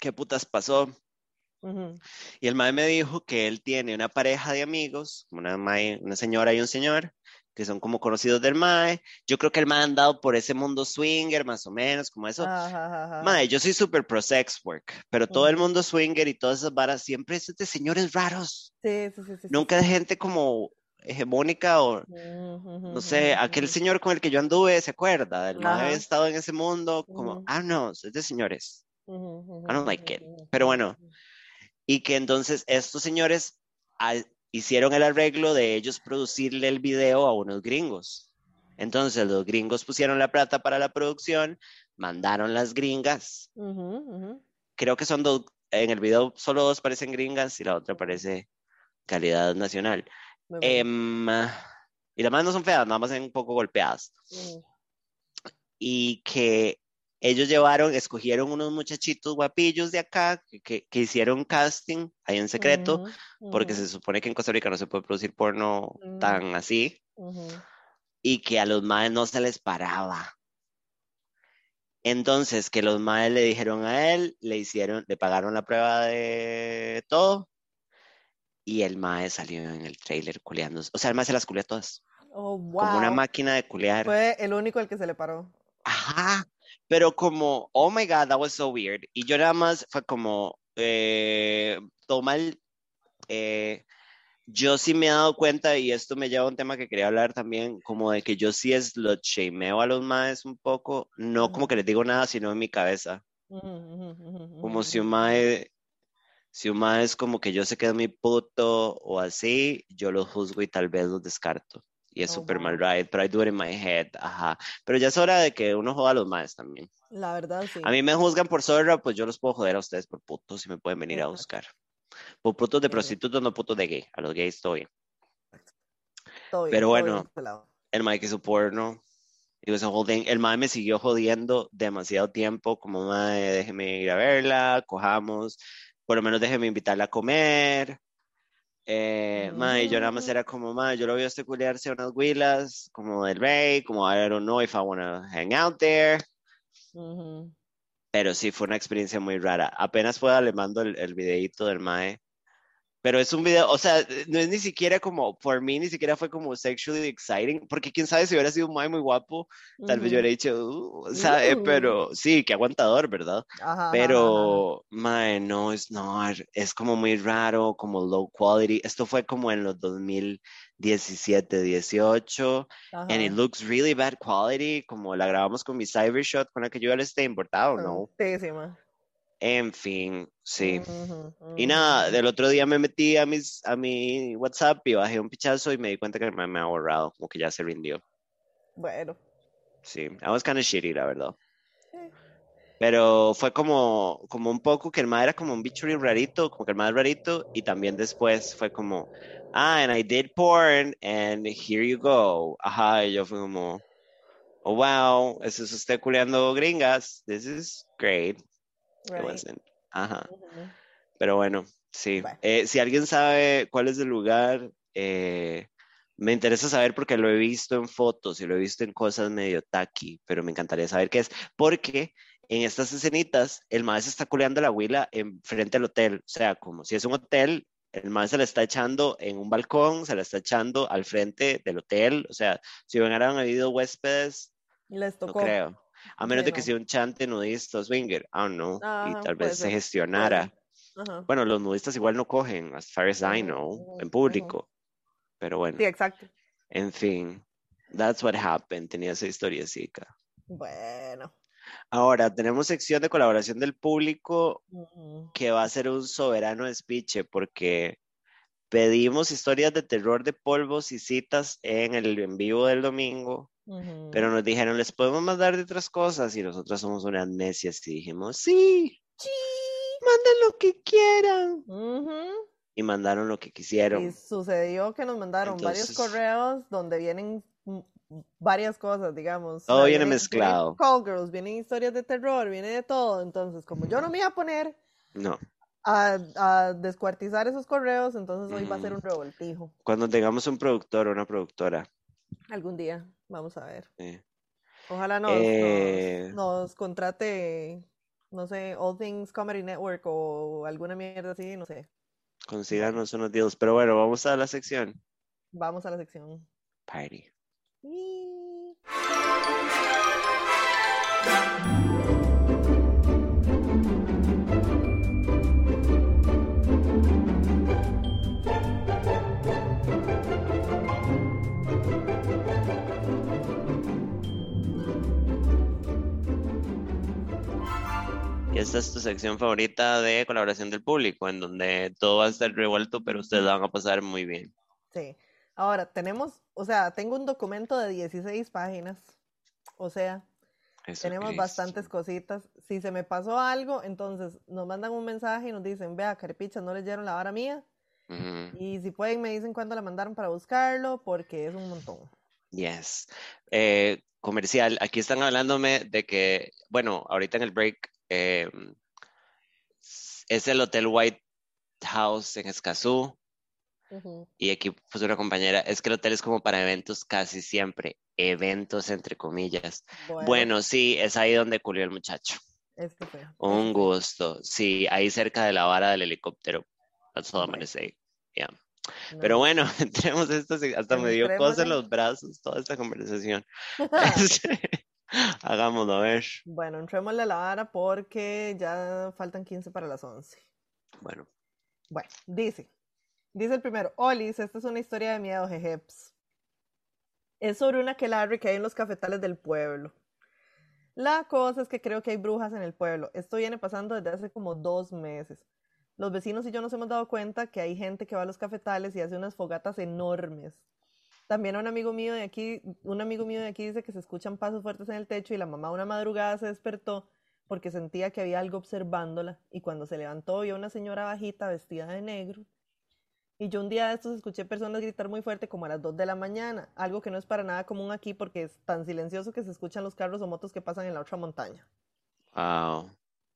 qué putas pasó? Y el mae me dijo que él tiene una pareja de amigos, una, mae- una señora y un señor, que son como conocidos del mae. Yo creo que el mae ha andado por ese mundo swinger, más o menos, como eso. Ajá. Mae, yo soy súper pro sex work, pero todo el mundo swinger y todas esas varas siempre es de señores raros, Sí, sí, sí, nunca de gente como hegemónica o, no sé, aquel señor con el que yo anduve, ¿se acuerda? El mae estado en ese mundo, como, ah, no, es de señores. I don't like it. Pero bueno, y que entonces estos señores al- hicieron el arreglo de ellos producirle el video a unos gringos. Entonces los gringos pusieron la plata para la producción, mandaron las gringas. Ujú, ujú. Creo que son dos, en el video solo dos parecen gringas y la otra parece calidad nacional. Em, y las más no son feas, nada más son un poco golpeadas. Ujú. y que ellos llevaron, escogieron unos muchachitos guapillos de acá que, que- que hicieron casting ahí en secreto, porque se supone que en Costa Rica no se puede producir porno Mm. tan así, y que a los maes no se les paraba. Entonces, que los maes le dijeron a él, le hicieron, le pagaron la prueba de todo, y el mae salió en el trailer culeándose. O sea, el mae se las culeó todas, Oh, como una wow. máquina de culear. Fue el único al que se le paró. Ajá, pero como, oh my God, that was so weird. Y yo nada más fue como, eh, toma el, eh, yo sí me he dado cuenta, y esto me lleva a un tema que quería hablar también, como de que yo sí es lo shameo a los maes un poco, no como que les digo nada, sino en mi cabeza. Como si un mae, si un mae es como que yo sé que es mi puto o así, yo los juzgo y tal vez los descarto. Y es Oh, súper mal ride, pero I do it in my head, ajá. Pero ya es hora de que uno joda a los maes también. La verdad, sí. A mí me juzgan por zorra, pues yo los puedo joder a ustedes por putos y me pueden venir a Exacto. buscar. Por putos de Sí. prostitutos, no putos de gay. A los gays todo bien. Todo bien, pero bien bueno. lado. El Mike hizo porno. It was a whole thing. El mae me siguió jodiendo demasiado tiempo, como mae, déjeme ir a verla, cojamos, por lo menos déjeme invitarla a comer. Eh, mae, yo nada más era como, mae, yo lo veo a este culiarse unas huilas, como del rey, como I don't know if I wanna hang out there. Pero sí, fue una experiencia muy rara. Apenas pueda le mando el, el videito del Mae. Pero es un video, o sea, no es ni siquiera como, por mí ni siquiera fue como sexually exciting, porque quién sabe si hubiera sido un Mae muy guapo, tal vez yo hubiera dicho, uh, ¿sabe? Uh. Pero sí, qué aguantador, ¿verdad? Ajá, ajá, ajá, ajá. Pero, Mae, no, es no, es como muy raro, como low quality. Esto fue como en los 2017, 18, and it Ajá. looks really bad quality, como la grabamos con mi Cybershot con la que yo ya le esté importado, ¿no? Pésima. En fin, sí. Ujú, Y ujú, nada, ujú. del otro día me metí a, mis, a mi WhatsApp y bajé un pichazo y me di cuenta que me, me ha borrado, como que ya se rindió. Bueno. Sí, I was kind of shitty, la verdad. Pero fue como, como un poco que el mae era como un bicho rarito, como que el es rarito, y también después fue como, ah, and I did porn, and here you go. Ajá, y yo fui como, oh wow, eso es usted culeando gringas, this is great. It wasn't. Ajá. Pero bueno, sí. Bueno. Eh, si alguien sabe cuál es el lugar, eh, me interesa saber porque lo he visto en fotos y lo he visto en cosas medio tacky, pero me encantaría saber qué es. Porque en estas escenitas, el maestro está culeando la huila en frente al hotel. O sea, como si es un hotel, el maestro se la está echando en un balcón, se la está echando al frente del hotel. O sea, si hubieran habido huéspedes, Les no tocó. creo. A menos de que sea un chante nudista o swinger. Ah, no. y Ajá, tal vez se gestionara. Ajá. Bueno, los nudistas igual no cogen, as far as I know, en público. Pero bueno, Sí, exacto. en fin, that's what happened. Tenía esa historia Bueno. Ahora, tenemos sección de colaboración del público que va a ser un soberano speech porque pedimos historias de terror de polvos y citas en el en vivo del domingo, Ujú. pero nos dijeron, les podemos mandar de otras cosas y nosotros somos unas necias y dijimos, sí, Sí. manden lo que quieran. Ujú. Y mandaron lo que Y quisieron. sucedió que nos mandaron varios Entonces- correos donde vienen mm, varias cosas, digamos. Todo viene mezclado. Vienen call girls, vienen historias de terror, viene de todo. Entonces, como yo no me iba a poner No. a, a descuartizar esos correos, entonces hoy va a ser un revoltijo. Cuando tengamos un productor o una productora. Algún día, vamos a ver. eh, Ojalá nos, nos- Eh. nos contrate, no sé, All Things Comedy Network o alguna mierda así, no sé. consíganos unos deals. Pero bueno, vamos a la sección. Vamos a la sección. Party. Y- es tu sección favorita de colaboración del público, en donde todo va a estar revuelto, pero ustedes la van a pasar muy bien. Sí. Ahora, tenemos, o sea, tengo un documento de 16 páginas. O sea, Eso, tenemos Cristo. bastantes cositas. Si se me pasó algo, entonces nos mandan un mensaje y nos dicen, vea, carepichas, no leyeron la vara mía. Ujú, Y si pueden, me dicen cuándo la mandaron para buscarlo, porque es un montón. Yes. Eh, comercial, aquí están hablándome de que, bueno, ahorita en el break, eh, es el Hotel White House en Escazú. Y aquí pues una compañera, es que el hotel es como para eventos casi siempre, eventos entre comillas. Bueno, Bueno, sí, es ahí donde culió el muchacho. es que fue. Un gusto. Sí, ahí cerca de la vara del helicóptero. That's all I'm gonna Bueno. say. Yeah. No. Pero bueno, entremos sec- hasta me dio Entrémosle. cosa en los brazos toda esta conversación. Hagámoslo, a ver. Bueno, entrémosle a la vara porque ya faltan 15 para las 11. Bueno, Bueno, dice, dice el primero, Olis, esta es una historia de miedo, jejeps. Es sobre una aquelarre que hay en los cafetales del pueblo. La cosa es que creo que hay brujas en el pueblo. Esto viene pasando desde hace como dos meses. Los vecinos y yo nos hemos dado cuenta que hay gente que va a los cafetales y hace unas fogatas enormes. También un amigo mío de aquí, un amigo mío de aquí dice que se escuchan pasos fuertes en el techo y la mamá una madrugada se despertó porque sentía que había algo observándola y cuando se levantó vio a una señora bajita vestida de negro. Y yo un día de estos escuché personas gritar muy fuerte como a las 2 de la mañana, algo que no es para nada común aquí porque es tan silencioso que se escuchan los carros o motos que pasan en la otra montaña. wow.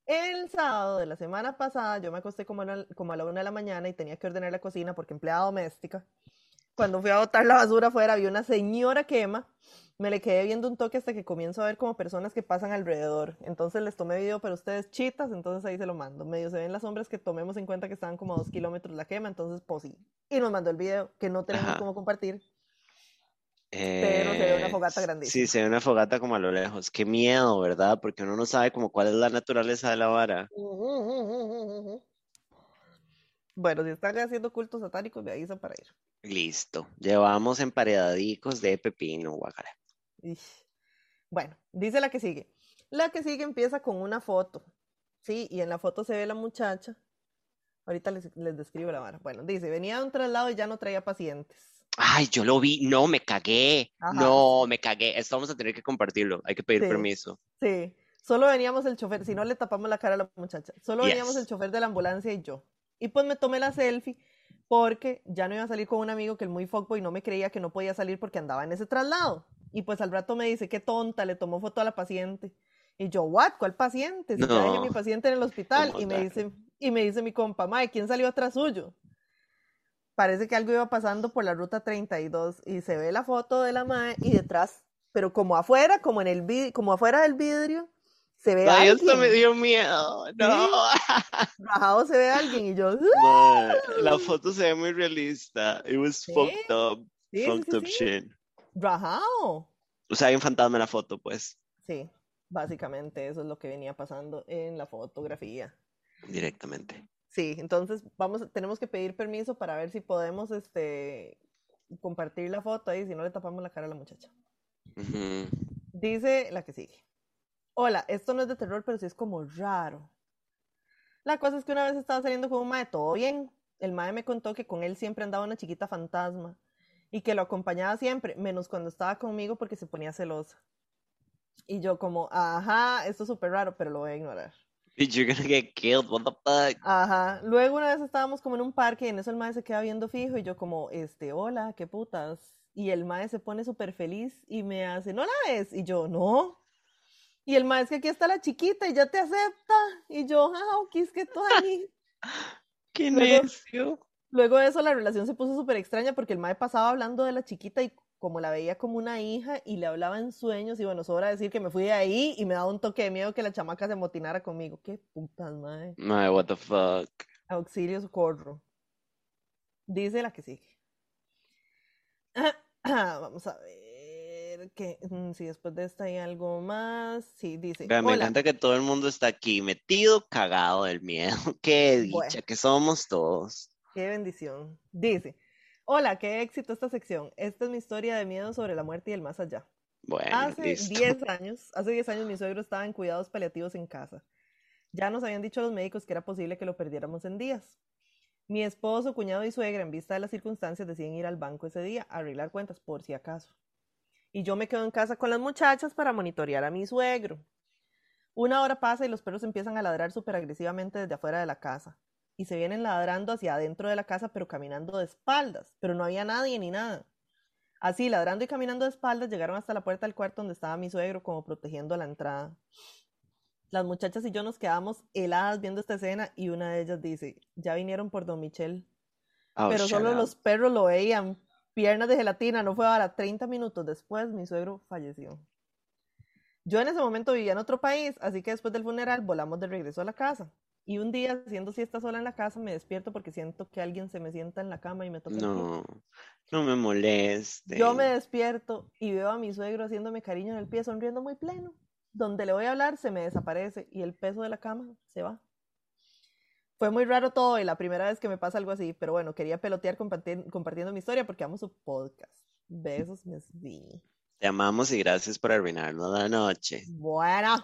El sábado de la semana pasada yo me acosté como a, la, como a la 1 de la mañana y tenía que ordenar la cocina porque empleada doméstica. Cuando fui a botar la basura afuera vi una señora quema. Me le quedé viendo un toque hasta que comienzo a ver como personas que pasan alrededor. Entonces les tomé video para ustedes chitas, entonces ahí se lo mando. Medio se ven las sombras que tomemos en cuenta que estaban como a dos kilómetros la quema, entonces pues sí. Y nos mandó el video que no tenemos Ajá. cómo compartir. Pero se ve una Eh, fogata Sí, grandísima. se ve una fogata como a lo lejos. Qué miedo, ¿verdad? Porque uno no sabe como cuál es la naturaleza de la vara. Bueno, si están haciendo cultos satánicos, me avisan para ir. Listo. Llevamos emparedadicos de pepino, guacala. Bueno, dice la que sigue. La que sigue empieza con una foto. Sí, y en la foto se ve la muchacha. Ahorita les, les describo la vara. Bueno, dice, venía de un traslado y ya no traía pacientes. Ay, yo lo vi. No, me cagué. Ajá. No, me cagué. Esto vamos a tener que compartirlo. Hay que pedir Sí. permiso. Sí, Solo veníamos el chofer, si no le tapamos la cara a la muchacha, solo Yes. veníamos el chofer de la ambulancia y yo. Y pues me tomé la selfie porque ya no iba a salir con un amigo que el muy fuckboy no me creía que no podía salir porque andaba en ese traslado. Y pues al rato me dice, qué tonta, le tomó foto a la paciente. Y yo, ¿what? ¿Cuál paciente? Si ya dejé a mi No. paciente en el hospital. ¿Cómo Y me dice, y me dice mi compa, Mae, ¿quién salió atrás suyo? Parece que algo iba pasando por la ruta 32 y se ve la foto de la Mae y detrás, pero como afuera, como en el vid- como afuera del vidrio, se ve Ay, alguien. esto me dio miedo. No. Rajado se ve alguien y yo. Mae, la foto se ve muy realista. It was Sí. fucked up. Sí, fucked sí, up shit. rajado. O sea, hay un fantasma en la foto, pues, Sí, básicamente eso es lo que venía pasando en la fotografía. directamente. Sí, entonces vamos, tenemos que pedir permiso para ver si podemos este compartir la foto ahí, si no le tapamos la cara a la muchacha. Dice la que sigue. Hola, esto no es de terror, pero sí es como raro. La cosa es que una vez estaba saliendo con un mae, todo bien. El mae me contó que con él siempre andaba una chiquita fantasma y que lo acompañaba siempre, menos cuando estaba conmigo porque se ponía celosa. Y yo como, ajá, esto es súper raro, pero lo voy a ignorar. You're gonna get killed. What the fuck? Ajá. Luego una vez estábamos como en un parque y en eso el mae se queda viendo fijo y yo como, este, hola, qué putas. Y el mae se pone súper feliz y me hace, ¿no la ves? Y yo, no. Y el mae es que aquí está la chiquita y ya te acepta. Y yo, ah, ok, es que tú ahí. ¡Qué Luego- necio! Luego de eso la relación se puso súper extraña porque el mae pasaba hablando de la chiquita y como la veía como una hija y le hablaba en sueños y bueno, sobra decir que me fui de ahí y me daba un toque de miedo que la chamaca se motinara conmigo. Qué putas, mae. Mae, what the fuck? Auxilio, socorro. Dice la que sigue. Vamos a ver que mm, si después de esta hay algo más. Sí, dice. Vea, me Hola. encanta que todo el mundo está aquí metido, cagado del miedo. Qué dicha Bueno. que somos todos. Qué bendición. Dice. Hola, qué éxito esta sección. Esta es mi historia de miedo sobre la muerte y el más allá. Bueno, Hace listo. 10 años, hace 10 años mi suegro estaba en cuidados paliativos en casa. Ya nos habían dicho los médicos que era posible que lo perdiéramos en días. Mi esposo, cuñado y suegra, en vista de las circunstancias, deciden ir al banco ese día a arreglar cuentas por si acaso. Y yo me quedo en casa con las muchachas para monitorear a mi suegro. Una hora pasa y los perros empiezan a ladrar súper agresivamente desde afuera de la casa. Y se vienen ladrando hacia adentro de la casa, pero caminando de espaldas. Pero no había nadie ni nada. Así, ladrando y caminando de espaldas, llegaron hasta la puerta del cuarto donde estaba mi suegro, como protegiendo la entrada. Las muchachas y yo nos quedamos heladas viendo esta escena y una de ellas dice, ya vinieron por Don Michel. Oh, Pero solo up. los perros lo veían. Piernas de gelatina, no fue ahora. 30 minutos después, mi suegro falleció. Yo en ese momento vivía en otro país, así que después del funeral volamos de regreso a la casa. Y un día, haciendo siesta sola en la casa, me despierto porque siento que alguien se me sienta en la cama y me toca el pie. No, no me moleste. Yo me despierto y veo a mi suegro haciéndome cariño en el pie, sonriendo muy pleno. Donde le voy a hablar se me desaparece y el peso de la cama se va. Fue muy raro todo y la primera vez que me pasa algo así, pero bueno, quería pelotear comparti- compartiendo mi historia porque amo su podcast. Besos, Miss V. Te amamos y gracias por arruinarnos la noche. Bueno.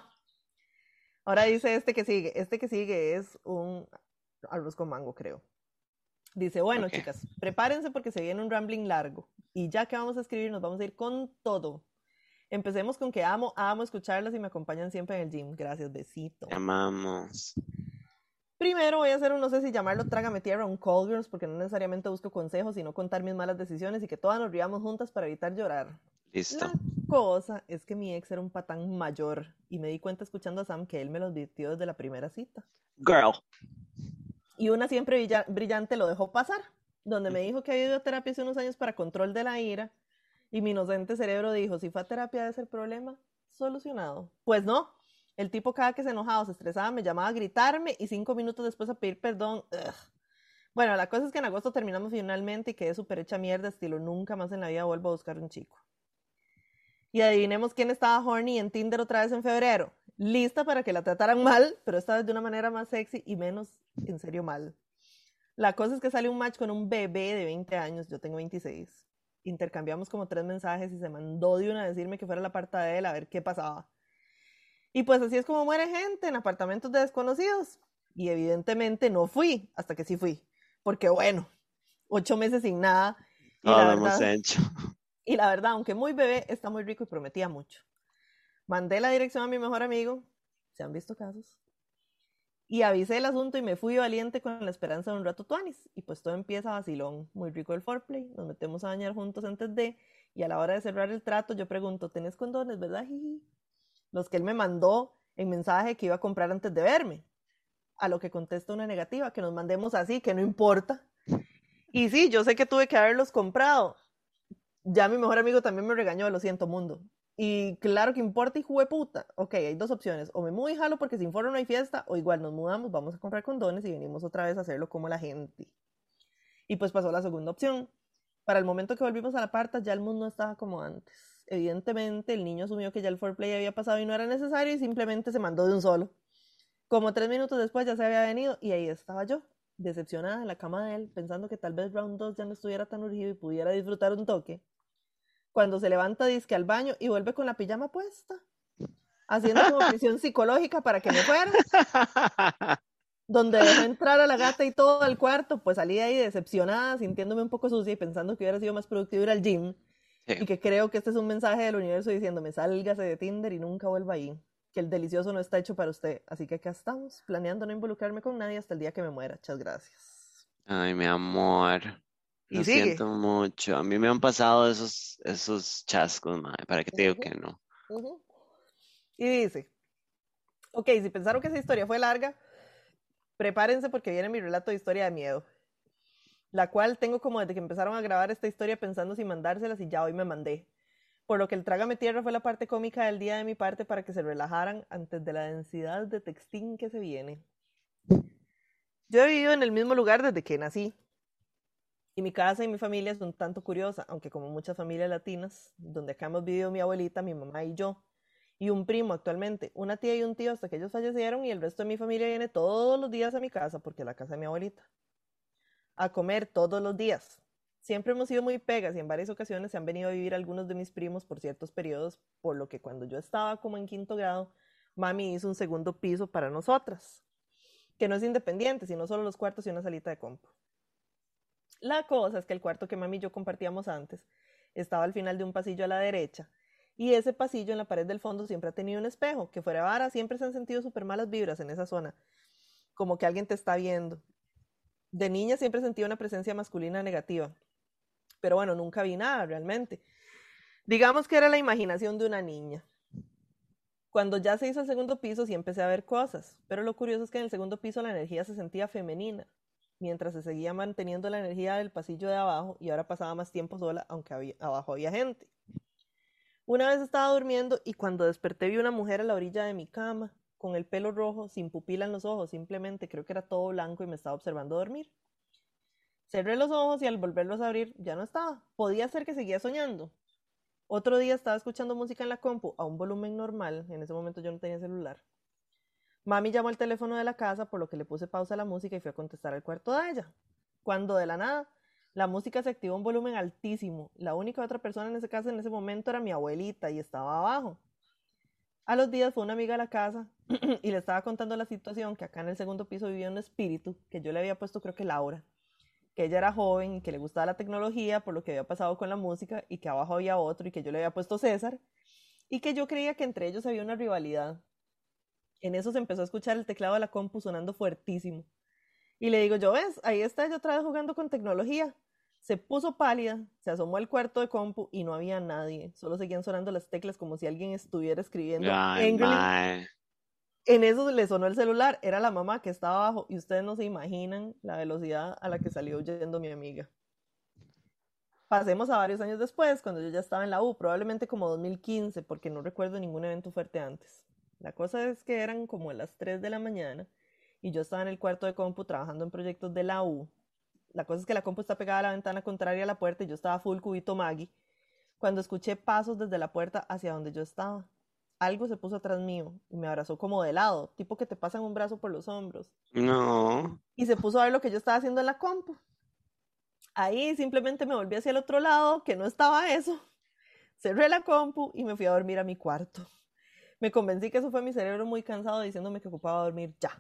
Ahora dice este que sigue. Este que sigue es un arroz con mango, creo. Dice, bueno, chicas, prepárense porque se viene un rambling largo. Y ya que vamos a escribir, nos vamos a ir con todo. Empecemos con que amo, amo escucharlas y me acompañan siempre en el gym. Gracias, besito. Te amamos. Primero voy a hacer un, no sé si llamarlo Trágame Tierra, un Call Girls, porque no necesariamente busco consejos, sino contar mis malas decisiones y que todas nos riamos juntas para evitar llorar. Listo. La cosa es que mi ex era un patán mayor y me di cuenta escuchando a Sam que él me lo advirtió desde la primera cita. Girl. Y una siempre brilla- brillante lo dejó pasar, donde me dijo que había ido a terapia hace unos años para control de la ira y mi inocente cerebro dijo, si fue a terapia debe ser problema solucionado. Pues no, el tipo cada que se enojaba o se estresaba me llamaba a gritarme y cinco minutos después a pedir perdón. Ugh. Bueno, la cosa es que en agosto terminamos finalmente y quedé súper hecha mierda, estilo nunca más en la vida vuelvo a buscar un chico. Y adivinemos quién estaba horny en Tinder otra vez en febrero. Lista para que la trataran mal, pero esta vez de una manera más sexy y menos en serio mal. La cosa es que sale un match con un bebé de 20 años, yo tengo 26. Intercambiamos como tres mensajes y se mandó de una a decirme que fuera la parte de él a ver qué pasaba. Y pues así es como muere gente en apartamentos de desconocidos. Y evidentemente no fui, hasta que sí fui. Porque bueno, ocho meses sin nada. Y Todo la lo hemos verdad- hecho. y la verdad, aunque muy bebé, está muy rico y prometía mucho. Mandé la dirección a mi mejor amigo se han visto casos. Y avisé el asunto y me fui valiente con la esperanza de un rato tuanis. Y pues todo empieza vacilón, muy rico el foreplay, nos metemos a bañar juntos antes de, y a la hora de cerrar el trato yo pregunto, ¿tenés condones, verdad? Los que él me mandó en mensaje que iba a comprar antes de verme. A lo que contesta una negativa, que nos mandemos así, que no importa. Y sí, yo sé que tuve que haberlos comprado. Ya mi mejor amigo también me regañó, lo siento, mundo. Y claro que importa, hijo de puta. Ok, hay dos opciones. O me mudo y jalo porque sin foro no hay fiesta, o igual nos mudamos, vamos a comprar condones y venimos otra vez a hacerlo como la gente. Y pues pasó la segunda opción. Para el momento que volvimos a la parta, ya el mundo estaba como antes. Evidentemente, el niño asumió que ya el foreplay había pasado y no era necesario y simplemente se mandó de un solo. Como tres minutos después ya se había venido y ahí estaba yo, decepcionada en la cama de él, pensando que tal vez Round 2 ya no estuviera tan urgido y pudiera disfrutar un toque cuando se levanta disque al baño y vuelve con la pijama puesta, haciendo como prisión psicológica para que me fuera. Donde dejó entrar a la gata y todo al cuarto, pues salí ahí decepcionada, sintiéndome un poco sucia y pensando que hubiera sido más productivo ir al gym. Y que creo que este es un mensaje del universo diciéndome, sálgase de Tinder y nunca vuelva ahí. Que el delicioso no está hecho para usted. Así que acá estamos, planeando no involucrarme con nadie hasta el día que me muera. Muchas gracias. Ay, mi amor. Lo siento mucho. A mí me han pasado esos, esos chascos, madre. ¿Para qué te digo que no? Y dice, ok, si pensaron que esa historia fue larga, prepárense porque viene mi relato de historia de miedo. La cual tengo como desde que empezaron a grabar esta historia pensando si mandárselas y ya hoy me mandé. Por lo que el Trágame Tierra fue la parte cómica del día de mi parte para que se relajaran antes de la densidad de textín que se viene. Yo he vivido en el mismo lugar desde que nací, y mi casa y mi familia son tanto curiosa, aunque como muchas familias latinas, donde acá hemos vivido mi abuelita, mi mamá y yo, y un primo actualmente, una tía y un tío hasta que ellos fallecieron y el resto de mi familia viene todos los días a mi casa, porque la casa de mi abuelita, a comer todos los días. Siempre hemos sido muy pegas y en varias ocasiones se han venido a vivir algunos de mis primos por ciertos periodos, por lo que cuando yo estaba como en quinto grado, mami hizo un segundo piso para nosotras, que no es independiente, sino solo los cuartos y una salita de compo. La cosa es que el cuarto que mami y yo compartíamos antes estaba al final de un pasillo a la derecha y ese pasillo en la pared del fondo siempre ha tenido un espejo, que fuera vara, siempre se han sentido súper malas vibras en esa zona, como que alguien te está viendo. De niña siempre sentí una presencia masculina negativa, pero bueno, nunca vi nada realmente. Digamos que era la imaginación de una niña. Cuando ya se hizo el segundo piso sí empecé a ver cosas, pero lo curioso es que en el segundo piso la energía se sentía femenina, mientras se seguía manteniendo la energía del pasillo de abajo y ahora pasaba más tiempo sola, aunque abajo había gente. Una vez estaba durmiendo y cuando desperté vi una mujer a la orilla de mi cama, con el pelo rojo, sin pupila en los ojos, simplemente creo que era todo blanco y me estaba observando dormir. Cerré los ojos y al volverlos a abrir ya no estaba. Podía ser que seguía soñando. Otro día estaba escuchando música en la compu a un volumen normal, en ese momento yo no tenía celular. Mami llamó al teléfono de la casa, por lo que le puse pausa a la música y fui a contestar al cuarto de ella. Cuando de la nada, la música se activó a un volumen altísimo. La única otra persona en ese caso en ese momento era mi abuelita y estaba abajo. A los días fue una amiga a la casa y le estaba contando la situación que acá en el segundo piso vivía un espíritu que yo le había puesto creo que Laura, que ella era joven y que le gustaba la tecnología por lo que había pasado con la música y que abajo había otro y que yo le había puesto César y que yo creía que entre ellos había una rivalidad en eso se empezó a escuchar el teclado de la compu sonando fuertísimo. Y le digo, yo ves, ahí está ella otra vez jugando con tecnología. Se puso pálida, se asomó al cuarto de compu y no había nadie. Solo seguían sonando las teclas como si alguien estuviera escribiendo. en eso le sonó el celular, era la mamá que estaba abajo y ustedes no se imaginan la velocidad a la que salió huyendo mi amiga. Pasemos a varios años después, cuando yo ya estaba en la U, probablemente como 2015, porque no recuerdo ningún evento fuerte antes. La cosa es que eran como las 3 de la mañana y yo estaba en el cuarto de compu trabajando en proyectos de la U. La cosa es que la compu está pegada a la ventana contraria a la puerta y yo estaba full cubito Maggie cuando escuché pasos desde la puerta hacia donde yo estaba. Algo se puso atrás mío y me abrazó como de lado, tipo que te pasan un brazo por los hombros. No. Y se puso a ver lo que yo estaba haciendo en la compu. Ahí simplemente me volví hacia el otro lado, que no estaba eso. Cerré la compu y me fui a dormir a mi cuarto. Me convencí que eso fue mi cerebro muy cansado diciéndome que ocupaba dormir ya.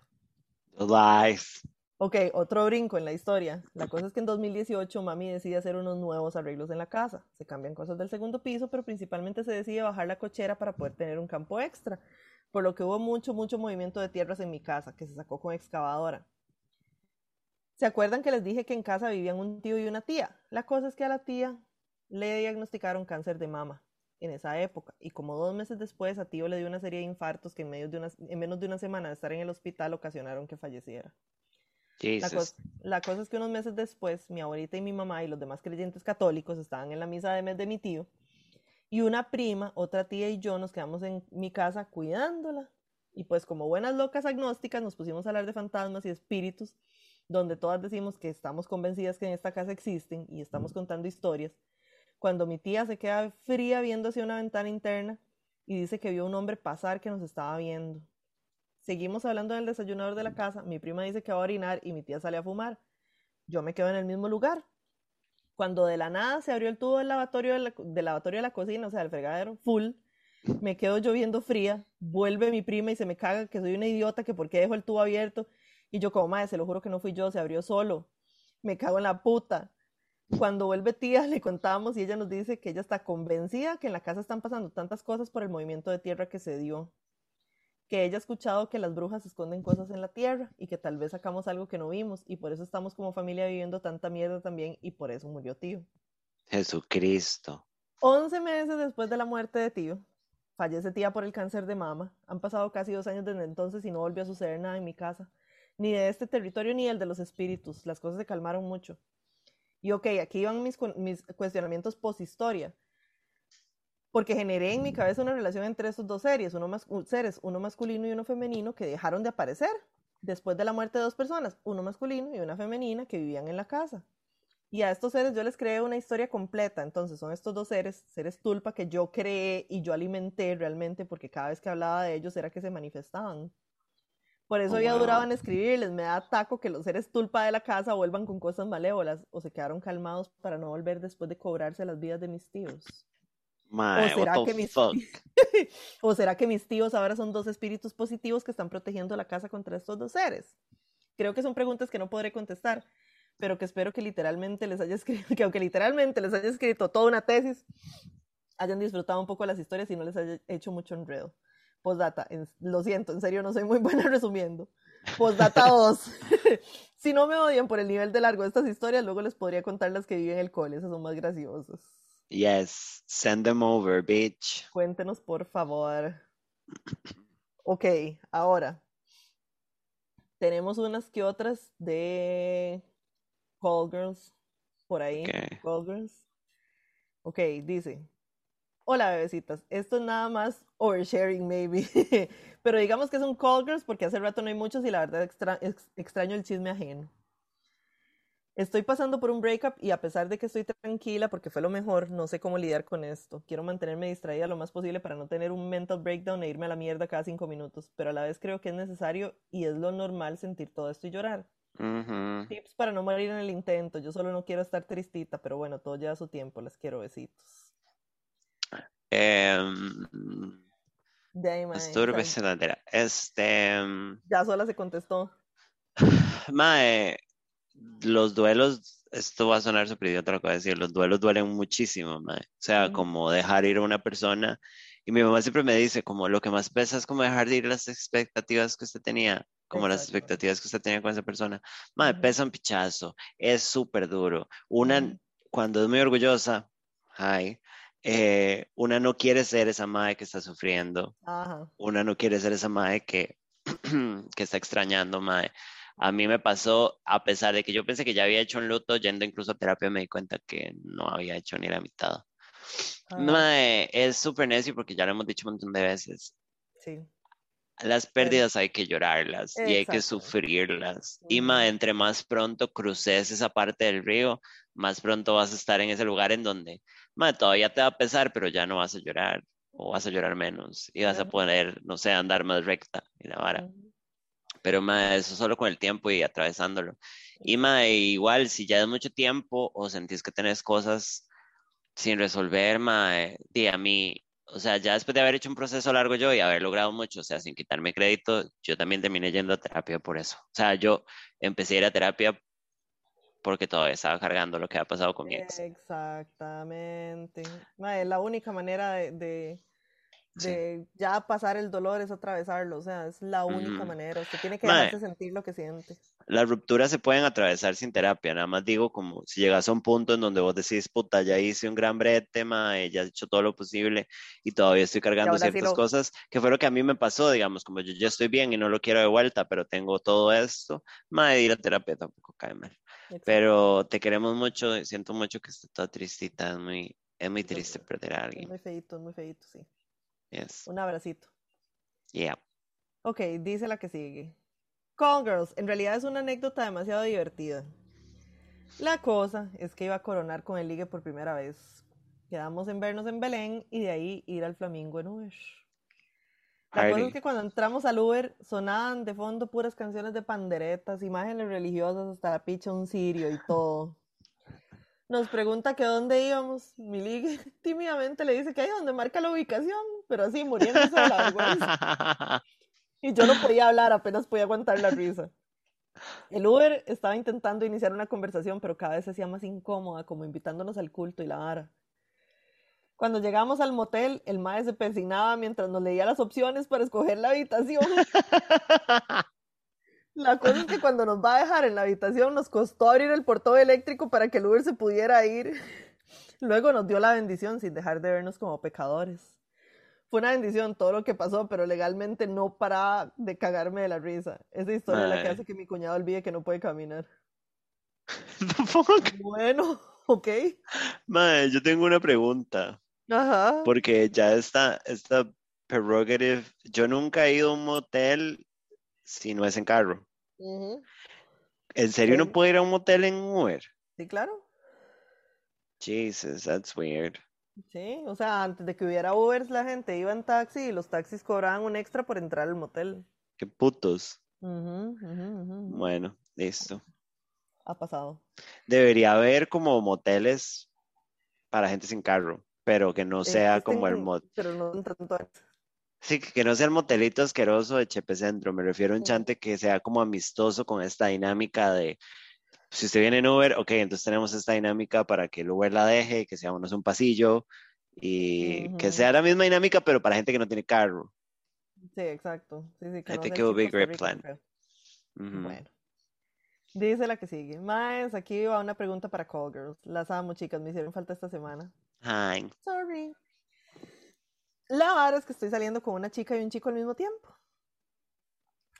Life. Ok, otro brinco en la historia. La cosa es que en 2018 mami decide hacer unos nuevos arreglos en la casa. Se cambian cosas del segundo piso, pero principalmente se decide bajar la cochera para poder tener un campo extra. por lo que hubo mucho, mucho movimiento de tierras en mi casa, que se sacó con excavadora. ¿Se acuerdan que les dije que en casa vivían un tío y una tía? La cosa es que a la tía le diagnosticaron cáncer de mama en esa época y como dos meses después a tío le dio una serie de infartos que en, en menos de una semana de estar en el hospital ocasionaron que falleciera. La cosa, la cosa, es que unos meses después mi abuelita y mi mamá y los demás creyentes católicos estaban en la misa de mes de mi tío y una prima, otra tía y yo nos quedamos en mi casa cuidándola. Y pues como buenas locas agnósticas nos pusimos a hablar de fantasmas y espíritus donde todas decimos que estamos convencidas que en esta casa existen y estamos contando historias, cuando mi tía se queda fría viendo hacia una ventana interna y dice que vio un hombre pasar que nos estaba viendo. Seguimos hablando del desayunador de la casa, mi prima dice que va a orinar y mi tía sale a fumar. Yo me quedo en el mismo lugar. Cuando de la nada se abrió el tubo del lavatorio de la, cocina, o sea, el fregadero, full, me quedo lloviendo fría, vuelve mi prima y se me caga que soy una idiota, que por qué dejo el tubo abierto, y yo como, madre, se lo juro que no fui yo, se abrió solo. Me cago en la puta. Cuando vuelve tía, le contamos y ella nos dice que ella está convencida que en la casa están pasando tantas cosas por el movimiento de tierra que se dio. Que ella ha escuchado que las brujas esconden cosas en la tierra y que tal vez sacamos algo que no vimos y por eso estamos como familia viviendo tanta mierda también y por eso murió tío. Jesucristo. Once meses después de la muerte de tío, fallece tía por el cáncer de mama. Han pasado casi dos años desde entonces y no volvió a suceder nada en mi casa ni de este territorio ni el de los espíritus. Las cosas se calmaron mucho. Y ok, aquí van mis, mis cuestionamientos post-historia. Porque generé en mi cabeza una relación entre estos dos seres, uno seres, uno masculino y uno femenino, que dejaron de aparecer después de la muerte de dos personas, uno masculino y una femenina que vivían en la casa. Y a estos seres yo les creé una historia completa. Entonces son estos dos seres, seres tulpa, que yo creé y yo alimenté realmente, porque cada vez que hablaba de ellos era que se manifestaban. Por eso había durado en escribirles. Me da taco que los seres tulpa de la casa vuelvan con cosas malévolas o se quedaron calmados para no volver después de cobrarse las vidas de mis tíos. O, será que mis... o será que mis tíos ahora son dos espíritus positivos que están protegiendo la casa contra estos dos seres. Creo que son preguntas que no podré contestar, pero que espero que literalmente les haya escrito, que aunque literalmente les haya escrito toda una tesis, hayan disfrutado un poco las historias y no les haya hecho mucho enredo. Postdata, lo siento, en serio no soy muy buena resumiendo. Postdata 2. si no me odian por el nivel de largo de estas historias, luego les podría contar las que viven en el cole, esas son más graciosas. Yes, send them over, bitch. Cuéntenos, por favor. Ok, ahora. Tenemos unas que otras de Call Girls por ahí. Call Girls. Ok, dice. Hola, bebecitas. Esto es nada más oversharing, maybe. Pero digamos que es un call girls porque hace rato no hay muchos y la verdad extraño el chisme ajeno. Estoy pasando por un breakup y a pesar de que estoy tranquila porque fue lo mejor, no sé cómo lidiar con esto. Quiero mantenerme distraída lo más posible para no tener un mental breakdown e irme a la mierda cada cinco minutos, pero a la vez creo que es necesario y es lo normal sentir todo esto y llorar. Tips para no morir en el intento. Yo solo no quiero estar tristita, pero bueno, todo lleva su tiempo. Les quiero besitos. Eh, Este. Ya sola se contestó. Mae, los duelos, esto va a sonar súper idiota lo que voy a decir, los duelos duelen muchísimo, mae. O sea, como dejar ir a una persona. Y mi mamá siempre me dice, como lo que más pesa es como dejar de ir las expectativas que usted tenía, como las expectativas que usted tenía con esa persona. Mae, pesa un pichazo, es súper duro. Una, cuando es muy orgullosa, ay, eh, una no quiere ser esa madre que está sufriendo. Una no quiere ser esa madre que, que está extrañando, madre. A mí me pasó, a pesar de que yo pensé que ya había hecho un luto, yendo incluso a terapia me di cuenta que no había hecho ni la mitad. Ah. es súper necio porque ya lo hemos dicho un montón de veces. Sí. Las pérdidas hay que llorarlas y hay que sufrirlas. Y ma, entre más pronto cruces esa parte del río, más pronto vas a estar en ese lugar en donde todavía te va a pesar, pero ya no vas a llorar o vas a llorar menos y vas a poder, no sé, andar más recta y la vara. Pero ma, eso solo con el tiempo y atravesándolo. Y ma, igual, si ya es mucho tiempo o sentís que tenés cosas sin resolver, ma, di a mí, o sea, ya después de haber hecho un proceso largo yo y haber logrado mucho, o sea, sin quitarme crédito, yo también terminé yendo a terapia por eso. O sea, yo empecé a ir a terapia porque todavía estaba cargando lo que ha pasado con mi ex. Exactamente. es la única manera de, de ya pasar el dolor es atravesarlo, o sea, es la única Ujú. manera, usted tiene que Mae. dejarse sentir lo que siente. Las rupturas se pueden atravesar sin terapia, nada más digo como si llegas a un punto en donde vos decís, puta, ya hice un gran brete, mae, ya he hecho todo lo posible y todavía estoy cargando ahora sí ciertas lo- cosas, que fue lo que a mí me pasó, digamos, como yo ya estoy bien y no lo quiero de vuelta, pero tengo todo esto, mae, ir a terapia tampoco cae mal. Exacto. Pero te queremos mucho, siento mucho que estés toda tristita, es muy, es muy triste perder a Es alguien. muy feito, es muy feito, sí. Yes. Un abracito. Yeah. Ok, dice la que sigue. Call Girls, en realidad es una anécdota demasiado divertida. La cosa es que iba a coronar con el ligue por primera vez. Quedamos en vernos en Belén y de ahí ir al Flamingo en Uber. La cosa es que cuando entramos al Uber sonaban de fondo puras canciones de panderetas, imágenes religiosas, hasta la picha un cirio y todo. Nos pregunta que dónde íbamos. Mi ligue tímidamente le dice que ahí donde marca la ubicación, pero así muriéndose de la vergüenza. Y yo no podía hablar, apenas podía aguantar la risa. El Uber estaba intentando iniciar una conversación, pero cada vez se hacía más incómoda, como invitándonos al culto y la vara. Cuando llegamos al motel, el mae se persignaba mientras nos leía las opciones para escoger la habitación. La cosa es que cuando nos va a dejar en la habitación, nos costó abrir el portón eléctrico para que el Uber se pudiera ir. Luego nos dio la bendición sin dejar de vernos como pecadores. Fue una bendición todo lo que pasó, pero legalmente no paraba de cagarme de la risa. Esa historia es la que hace que mi cuñado olvide que no puede caminar. Bueno, ok. Mae, yo tengo una pregunta. Ajá. Porque ya está esta prerogative. Yo nunca he ido a un motel si no es en carro. ¿En serio no puedo ir a un motel en Uber? Sí, claro. Jesus, that's weird. Sí, o sea, antes de que hubiera Ubers, la gente iba en taxi y los taxis cobraban un extra por entrar al motel. Qué putos. Ujú. Bueno, listo. Ha pasado. Debería haber como moteles para gente sin carro, pero que no sea como el Existen, mot Pero no tanto. Sí, que no sea el motelito asqueroso de Chepe Centro. Me refiero a un chante que sea como amistoso con esta dinámica de si usted viene en Uber, ok, entonces tenemos esta dinámica para que el Uber la deje, que sea uno un pasillo y que sea la misma dinámica, pero para gente que no tiene carro. Sí, exacto. Sí, sí, que I no think it would be a great plan. creo. Ujú. Bueno. Dice la que sigue. Más, aquí va una pregunta para Call Girls. Las amo, chicas. Me hicieron falta esta semana. Ay, Sorry. La vara es que estoy saliendo con una chica y un chico al mismo tiempo.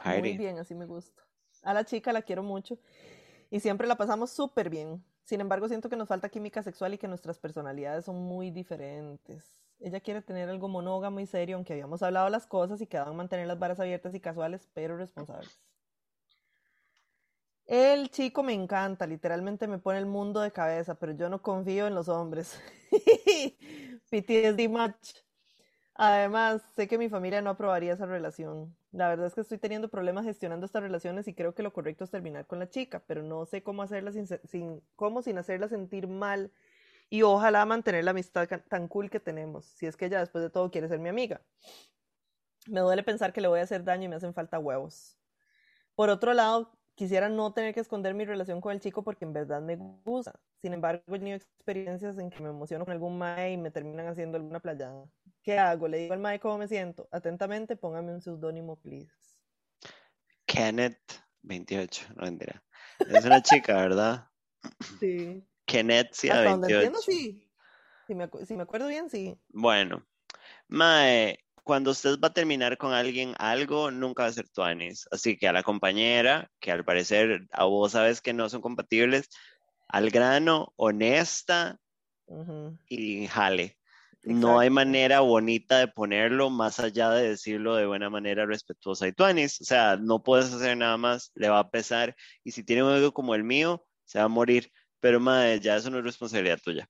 Muy bien, así me gusta. A la chica la quiero mucho y siempre la pasamos súper bien. Sin embargo, siento que nos falta química sexual y que nuestras personalidades son muy diferentes. Ella quiere tener algo monógamo y serio, aunque habíamos hablado las cosas y quedaban mantener las varas abiertas y casuales, pero responsables. El chico me encanta, literalmente me pone el mundo de cabeza, pero yo no confío en los hombres. PTSD match. Además, sé que mi familia no aprobaría esa relación. La verdad es que estoy teniendo problemas gestionando estas relaciones y creo que lo correcto es terminar con la chica, pero no sé cómo hacerla sin, sin- cómo sin hacerla sentir mal y ojalá mantener la amistad tan cool que tenemos, si es que ella después de todo quiere ser mi amiga. Me duele pensar que le voy a hacer daño y me hacen falta huevos. Por otro lado, quisiera no tener que esconder mi relación con el chico porque en verdad me gusta. Sin embargo, he tenido experiencias en que me emociono con algún mae y me terminan haciendo alguna playada. ¿Qué hago? Le digo al mae cómo me siento. Atentamente, póngame un seudónimo, please. Kenneth, 28, no mentira. Es una chica, ¿verdad? Sí. Kenneth, sí, a Hasta donde 28. entiendo, sí. Si me, si me acuerdo bien, sí. Bueno, Mae, cuando usted va a terminar con alguien algo, nunca va a ser tuanis. Así que a la compañera, que al parecer a vos sabes que no son compatibles, al grano, honesta y jale. No hay manera bonita de ponerlo más allá de decirlo de buena manera respetuosa y tuanis. O sea, no puedes hacer nada más, le va a pesar. Y si tiene un ego como el mío, se va a morir. Pero, mae, ya eso no es responsabilidad tuya.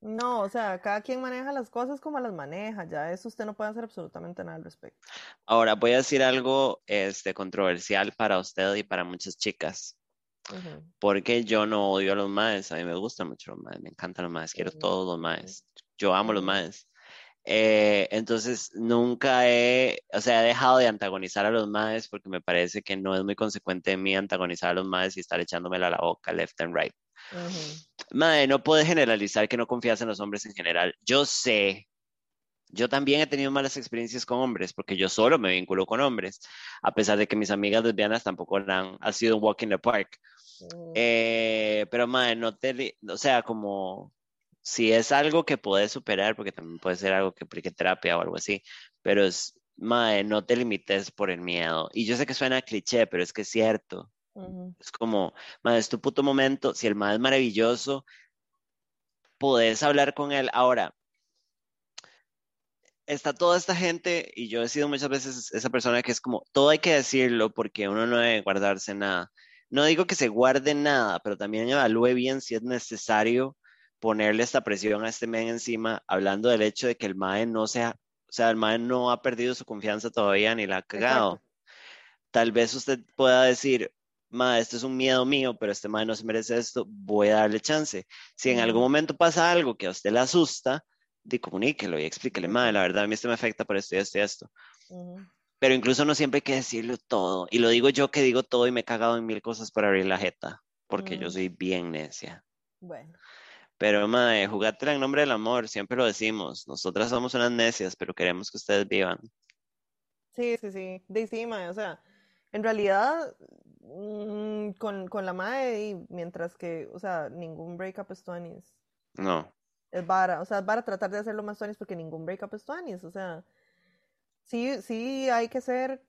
No, o sea, cada quien maneja las cosas como las maneja. Ya eso usted no puede hacer absolutamente nada al respecto. Ahora voy a decir algo este, controversial para usted y para muchas chicas. Porque yo no odio a los maes, a mí me gustan mucho los maes, me encantan los maes, quiero todos los maes, yo amo los maes. Eh, entonces nunca he, o sea, he dejado de antagonizar a los maes porque me parece que no es muy consecuente de mí antagonizar a los maes y estar echándomela a la boca left and right. Ujú. Mae, no puedes generalizar que no confías en los hombres en general. Yo sé Yo también he tenido malas experiencias con hombres, porque yo solo me vinculo con hombres, a pesar de que mis amigas lesbianas tampoco han, ha sido un walk in the park. Mm. Eh, pero, madre, no te, o sea, como si es algo que puedes superar, porque también puede ser algo que aplique terapia o algo así, pero es, madre, no te limites por el miedo. Y yo sé que suena cliché, pero es que es cierto. Es como, madre, es tu puto momento. Si el madre es maravilloso, puedes hablar con él. Ahora, está toda esta gente, y yo he sido muchas veces esa persona que es como, todo hay que decirlo porque uno no debe guardarse nada. No digo que se guarde nada, pero también evalúe bien si es necesario ponerle esta presión a este men encima, hablando del hecho de que el MAE no sea, o sea, el MAE no ha perdido su confianza todavía ni la ha cagado. Tal vez usted pueda decir, MAE, esto es un miedo mío, pero este MAE no se merece esto, voy a darle chance. Si en algún momento pasa algo que a usted le asusta, di comuníquelo y explíquele, MAE, la verdad a mí esto me afecta por esto y esto y esto. Pero incluso no siempre hay que decirlo todo. Y lo digo yo que digo todo y me he cagado en mil cosas para abrir la jeta, porque yo soy bien necia. Bueno. Pero, madre, jugatela en nombre del amor, siempre lo decimos. Nosotras somos unas necias, pero queremos que ustedes vivan. Sí, sí, sí. De o sea, en realidad, mm, con, con, la madre, mientras que, o sea, ningún breakup es tuanis. No. Es para, o sea, es para tratar de hacerlo más tuanis porque ningún breakup es tuanis, o sea, sí, sí hay que ser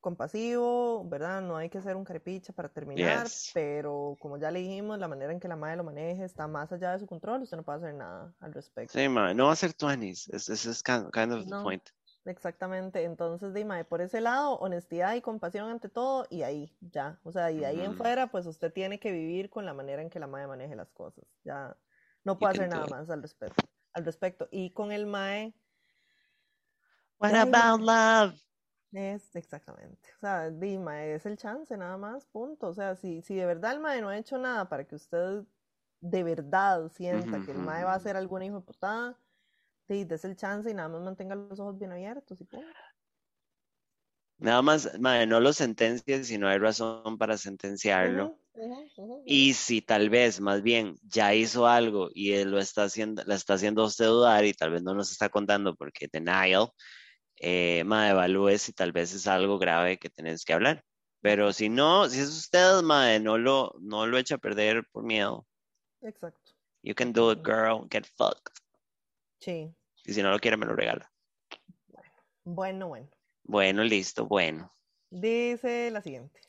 compasivo, ¿verdad? No hay que ser un carepicha para terminar, pero como ya le dijimos, la manera en que la madre lo maneje está más allá de su control, usted no puede hacer nada al respecto. Sí, madre, no va a ser 20 ese es kind of the point. Exactamente, entonces, de por ese lado, honestidad y compasión ante todo, y ahí, ya, o sea, y de ahí en fuera, pues usted tiene que vivir con la manera en que la madre maneje las cosas, ya, no puede hacer nada más al respecto, al respecto, y con el mae... What about love? Es exactamente. O sea, Dima, es el chance nada más, punto. O sea, si, si de verdad el MAE no ha hecho nada para que usted de verdad sienta que el MAE va a hacer alguna hijo de putada, sí, des el chance y nada más mantenga los ojos bien abiertos y punto. Nada más, madre, no lo sentencies si no hay razón para sentenciarlo. y si tal vez, más bien, ya hizo algo y él lo está haciendo, la está haciendo usted dudar y tal vez no nos está contando porque denial, eh, ma, evalúe si tal vez es algo grave que tenés que hablar. Pero si no, si es usted, madre, no lo, no lo echa a perder por miedo. Exacto. You can do it, girl. Get fucked. Sí. Y si no lo quiere, me lo regala. Bueno, bueno. Bueno, listo, bueno. Dice la siguiente.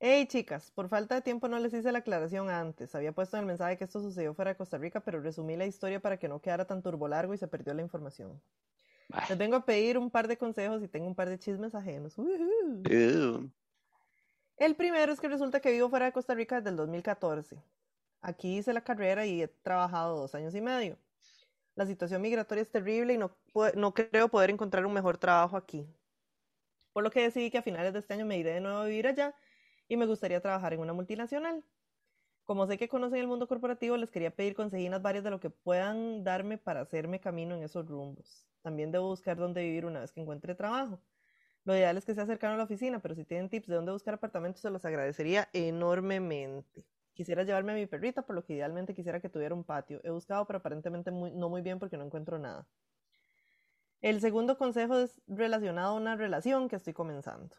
Hey chicas, por falta de tiempo no les hice la aclaración antes. Había puesto en el mensaje que esto sucedió fuera de Costa Rica, pero resumí la historia para que no quedara tan turbolargo y se perdió la información. Les vengo a pedir un par de consejos y tengo un par de chismes ajenos. El primero es que resulta que vivo fuera de Costa Rica desde el 2014. Aquí hice la carrera y he trabajado dos años y medio. La situación migratoria es terrible y no, no creo poder encontrar un mejor trabajo aquí. Por lo que decidí que a finales de este año me iré de nuevo a vivir allá y me gustaría trabajar en una multinacional. Como sé que conocen el mundo corporativo, les quería pedir consejinas varias de lo que puedan darme para hacerme camino en esos rumbos. También debo buscar dónde vivir una vez que encuentre trabajo. Lo ideal es que sea cercano a la oficina, pero si tienen tips de dónde buscar apartamentos, se los agradecería enormemente. Quisiera llevarme a mi perrita, por lo que idealmente quisiera que tuviera un patio. He buscado, pero aparentemente no muy bien porque no encuentro nada. El segundo consejo es relacionado a una relación que estoy comenzando.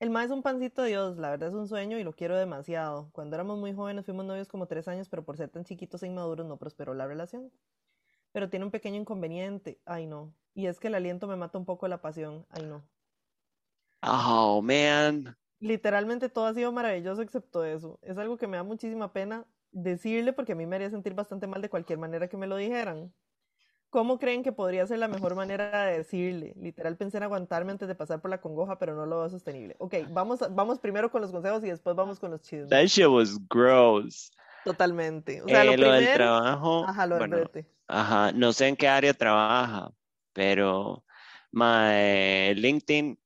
El ma es un pancito de Dios, la verdad es un sueño y lo quiero demasiado. Cuando éramos muy jóvenes fuimos novios como tres años, pero por ser tan chiquitos e inmaduros no prosperó la relación. Pero tiene un pequeño inconveniente, ay no. Y es que el aliento me mata un poco la pasión, ay no. Oh, man. Literalmente todo ha sido maravilloso excepto eso. Es algo que me da muchísima pena decirle porque a mí me haría sentir bastante mal de cualquier manera que me lo dijeran. ¿Cómo creen que podría ser la mejor manera de decirle? Literal pensé en aguantarme antes de pasar por la congoja, pero no lo veo sostenible. Ok, vamos, vamos primero con los consejos y después vamos con los chismes. That shit was gross. Totalmente. O sea, lo, eh, del trabajo. Ajá, lo bueno, Ajá, no sé en qué área trabaja, pero my LinkedIn,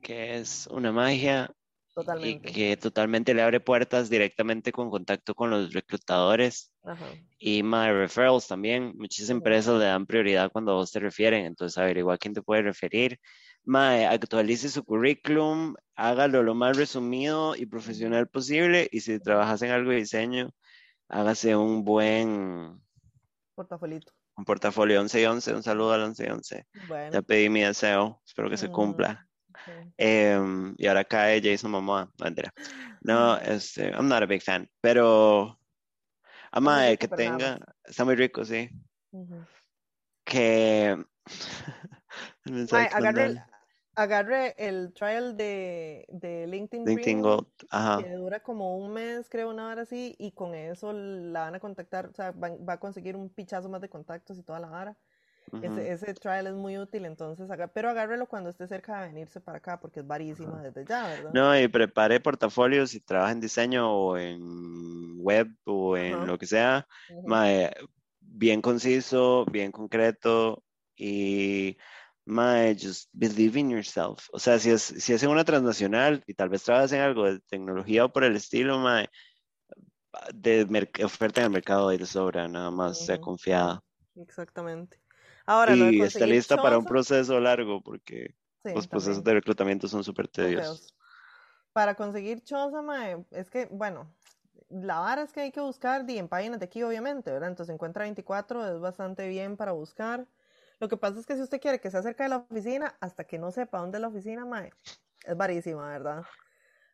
que es una magia, Totalmente. Y que totalmente le abre puertas directamente con contacto con los reclutadores. Ajá. Y My Referrals también. Muchas empresas le dan prioridad cuando vos te refieren. Entonces, averigua quién te puede referir. My, actualice su currículum, hágalo lo más resumido y profesional posible. Y si trabajas en algo de diseño, hágase un buen portafolito. un portafolio 11 y 11, un saludo al 11 y 11. Ya pedí mi deseo, espero que se cumpla. Em, y ahora cae Jason Momoa, no No, este, I'm not a big fan, pero ama que tenga, está muy rico, sí. Que agarre, el trial de, de LinkedIn, LinkedIn Gold, que dura como un mes, creo, una hora así, y con eso la van a contactar, o sea, va, a conseguir un pichazo más de contactos y toda la vara. Ese, trial es muy útil, entonces, pero agárrelo cuando esté cerca de venirse para acá, porque es varísimo desde ya, ¿verdad? No, y prepare portafolios si trabaja en diseño o en web o en lo que sea, bien conciso, bien concreto y my, just believe in yourself. O sea, si, es, si hacen una transnacional y tal vez trabajen algo de tecnología o por el estilo, my, de oferta en el mercado y de sobra, nada más sea confiada. Exactamente. Ahora, y está lista para un proceso largo porque los procesos de reclutamiento son súper tediosos. Para conseguir choza, mae, es que, bueno, la vara es que hay que buscar y en páginas de aquí, obviamente, ¿verdad? Entonces encuentra 24, es bastante bien para buscar. Lo que pasa es que si usted quiere que sea cerca de la oficina, hasta que no sepa dónde es la oficina, mae, es varísima, ¿verdad?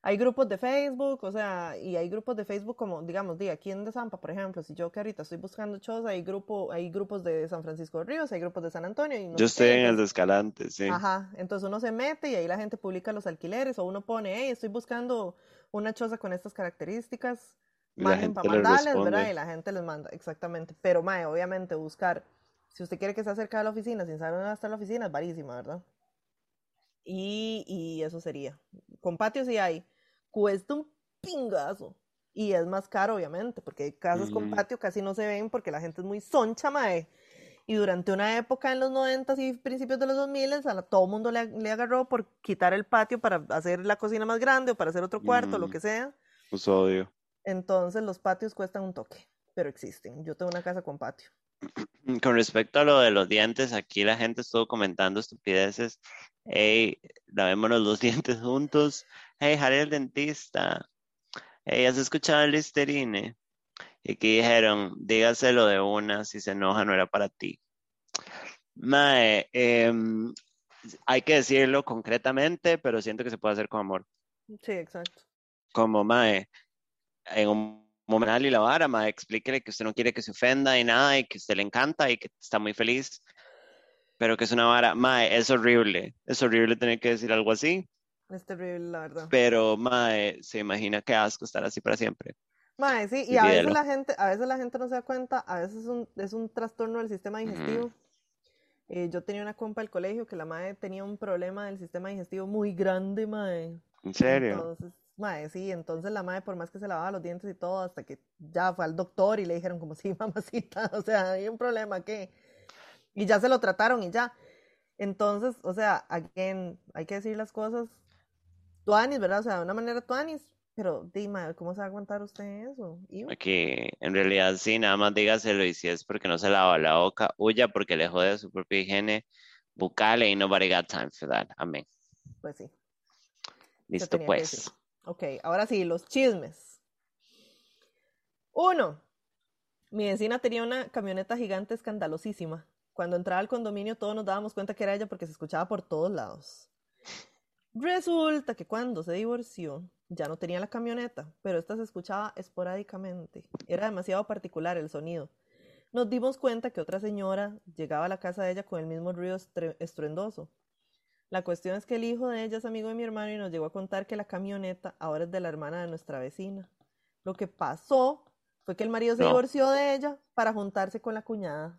Hay grupos de Facebook, o sea, y hay grupos de Facebook como, digamos, de aquí en De Zampa, por ejemplo, si yo que ahorita estoy buscando shows, hay, grupo, hay grupos de San Francisco de Ríos, hay grupos de San Antonio. Y yo estoy en el de Escalante, sí. Ajá, entonces uno se mete y ahí la gente publica los alquileres, o uno pone, hey, estoy buscando una choza con estas características, manden para mandarles, ¿verdad? Y la gente les manda, exactamente. Pero, mae, obviamente buscar si usted quiere que esté cerca de la oficina sin saber dónde está la oficina, es varísima, ¿verdad? Y, y eso sería. Con patio sí hay. Cuesta un pingazo. Y es más caro, obviamente, porque casas con patio casi no se ven porque la gente es muy soncha, mae. Y durante una época en los 90 y principios de los 2000, a todo el mundo le, le, agarró por quitar el patio para hacer la cocina más grande o para hacer otro cuarto, lo que sea. Pues odio. Entonces los patios cuestan un toque, pero existen. Yo tengo una casa con patio. Con respecto a lo de los dientes, aquí la gente estuvo comentando estupideces. Hey, lavémonos los dientes juntos. Hey, Harry el dentista. Hey, ¿has escuchado el Listerine? Y aquí dijeron, dígaselo de una, si se enoja no era para ti. Mae, em, hay que decirlo concretamente, pero siento que se puede hacer con amor. Sí, exacto. Como Mae, en un y la vara, ma, explíquele que usted no quiere que se ofenda y nada, y que usted le encanta y que está muy feliz, pero que es una vara, ma, es horrible, es horrible tener que decir algo así. Es terrible, la verdad. Pero, ma, se imagina que asco estar así para siempre. Ma, sí, y a veces la gente, a veces la gente no se da cuenta, a veces es un, es un trastorno del sistema digestivo. Eh, yo tenía una compa del colegio que la madre tenía un problema del sistema digestivo muy grande, madre. ¿En serio? Entonces, Mae, sí, entonces la madre, por más que se lavaba los dientes y todo, hasta que ya fue al doctor y le dijeron como, sí, mamacita, o sea, hay un problema, ¿qué? Y ya se lo trataron y ya. Entonces, o sea, again, hay que decir las cosas tuanis, ¿verdad? O sea, de una manera tuanis, pero dime, ¿cómo se va a aguantar usted eso? Aquí, en realidad sí, nada más dígaselo y si es porque no se lava la boca, huya porque le jode su propia higiene bucal y nobody got time for that. Amén. Pues sí. Listo, pues. Ok, ahora sí, los chismes. Uno, mi vecina tenía una camioneta gigante escandalosísima. Cuando entraba al condominio todos nos dábamos cuenta que era ella porque se escuchaba por todos lados. Resulta que cuando se divorció ya no tenía la camioneta, pero esta se escuchaba esporádicamente. Era demasiado particular el sonido. Nos dimos cuenta que otra señora llegaba a la casa de ella con el mismo ruido estruendoso. La cuestión es que el hijo de ella es amigo de mi hermano y nos llegó a contar que la camioneta ahora es de la hermana de nuestra vecina. Lo que pasó fue que el marido se divorció de ella para juntarse con la cuñada.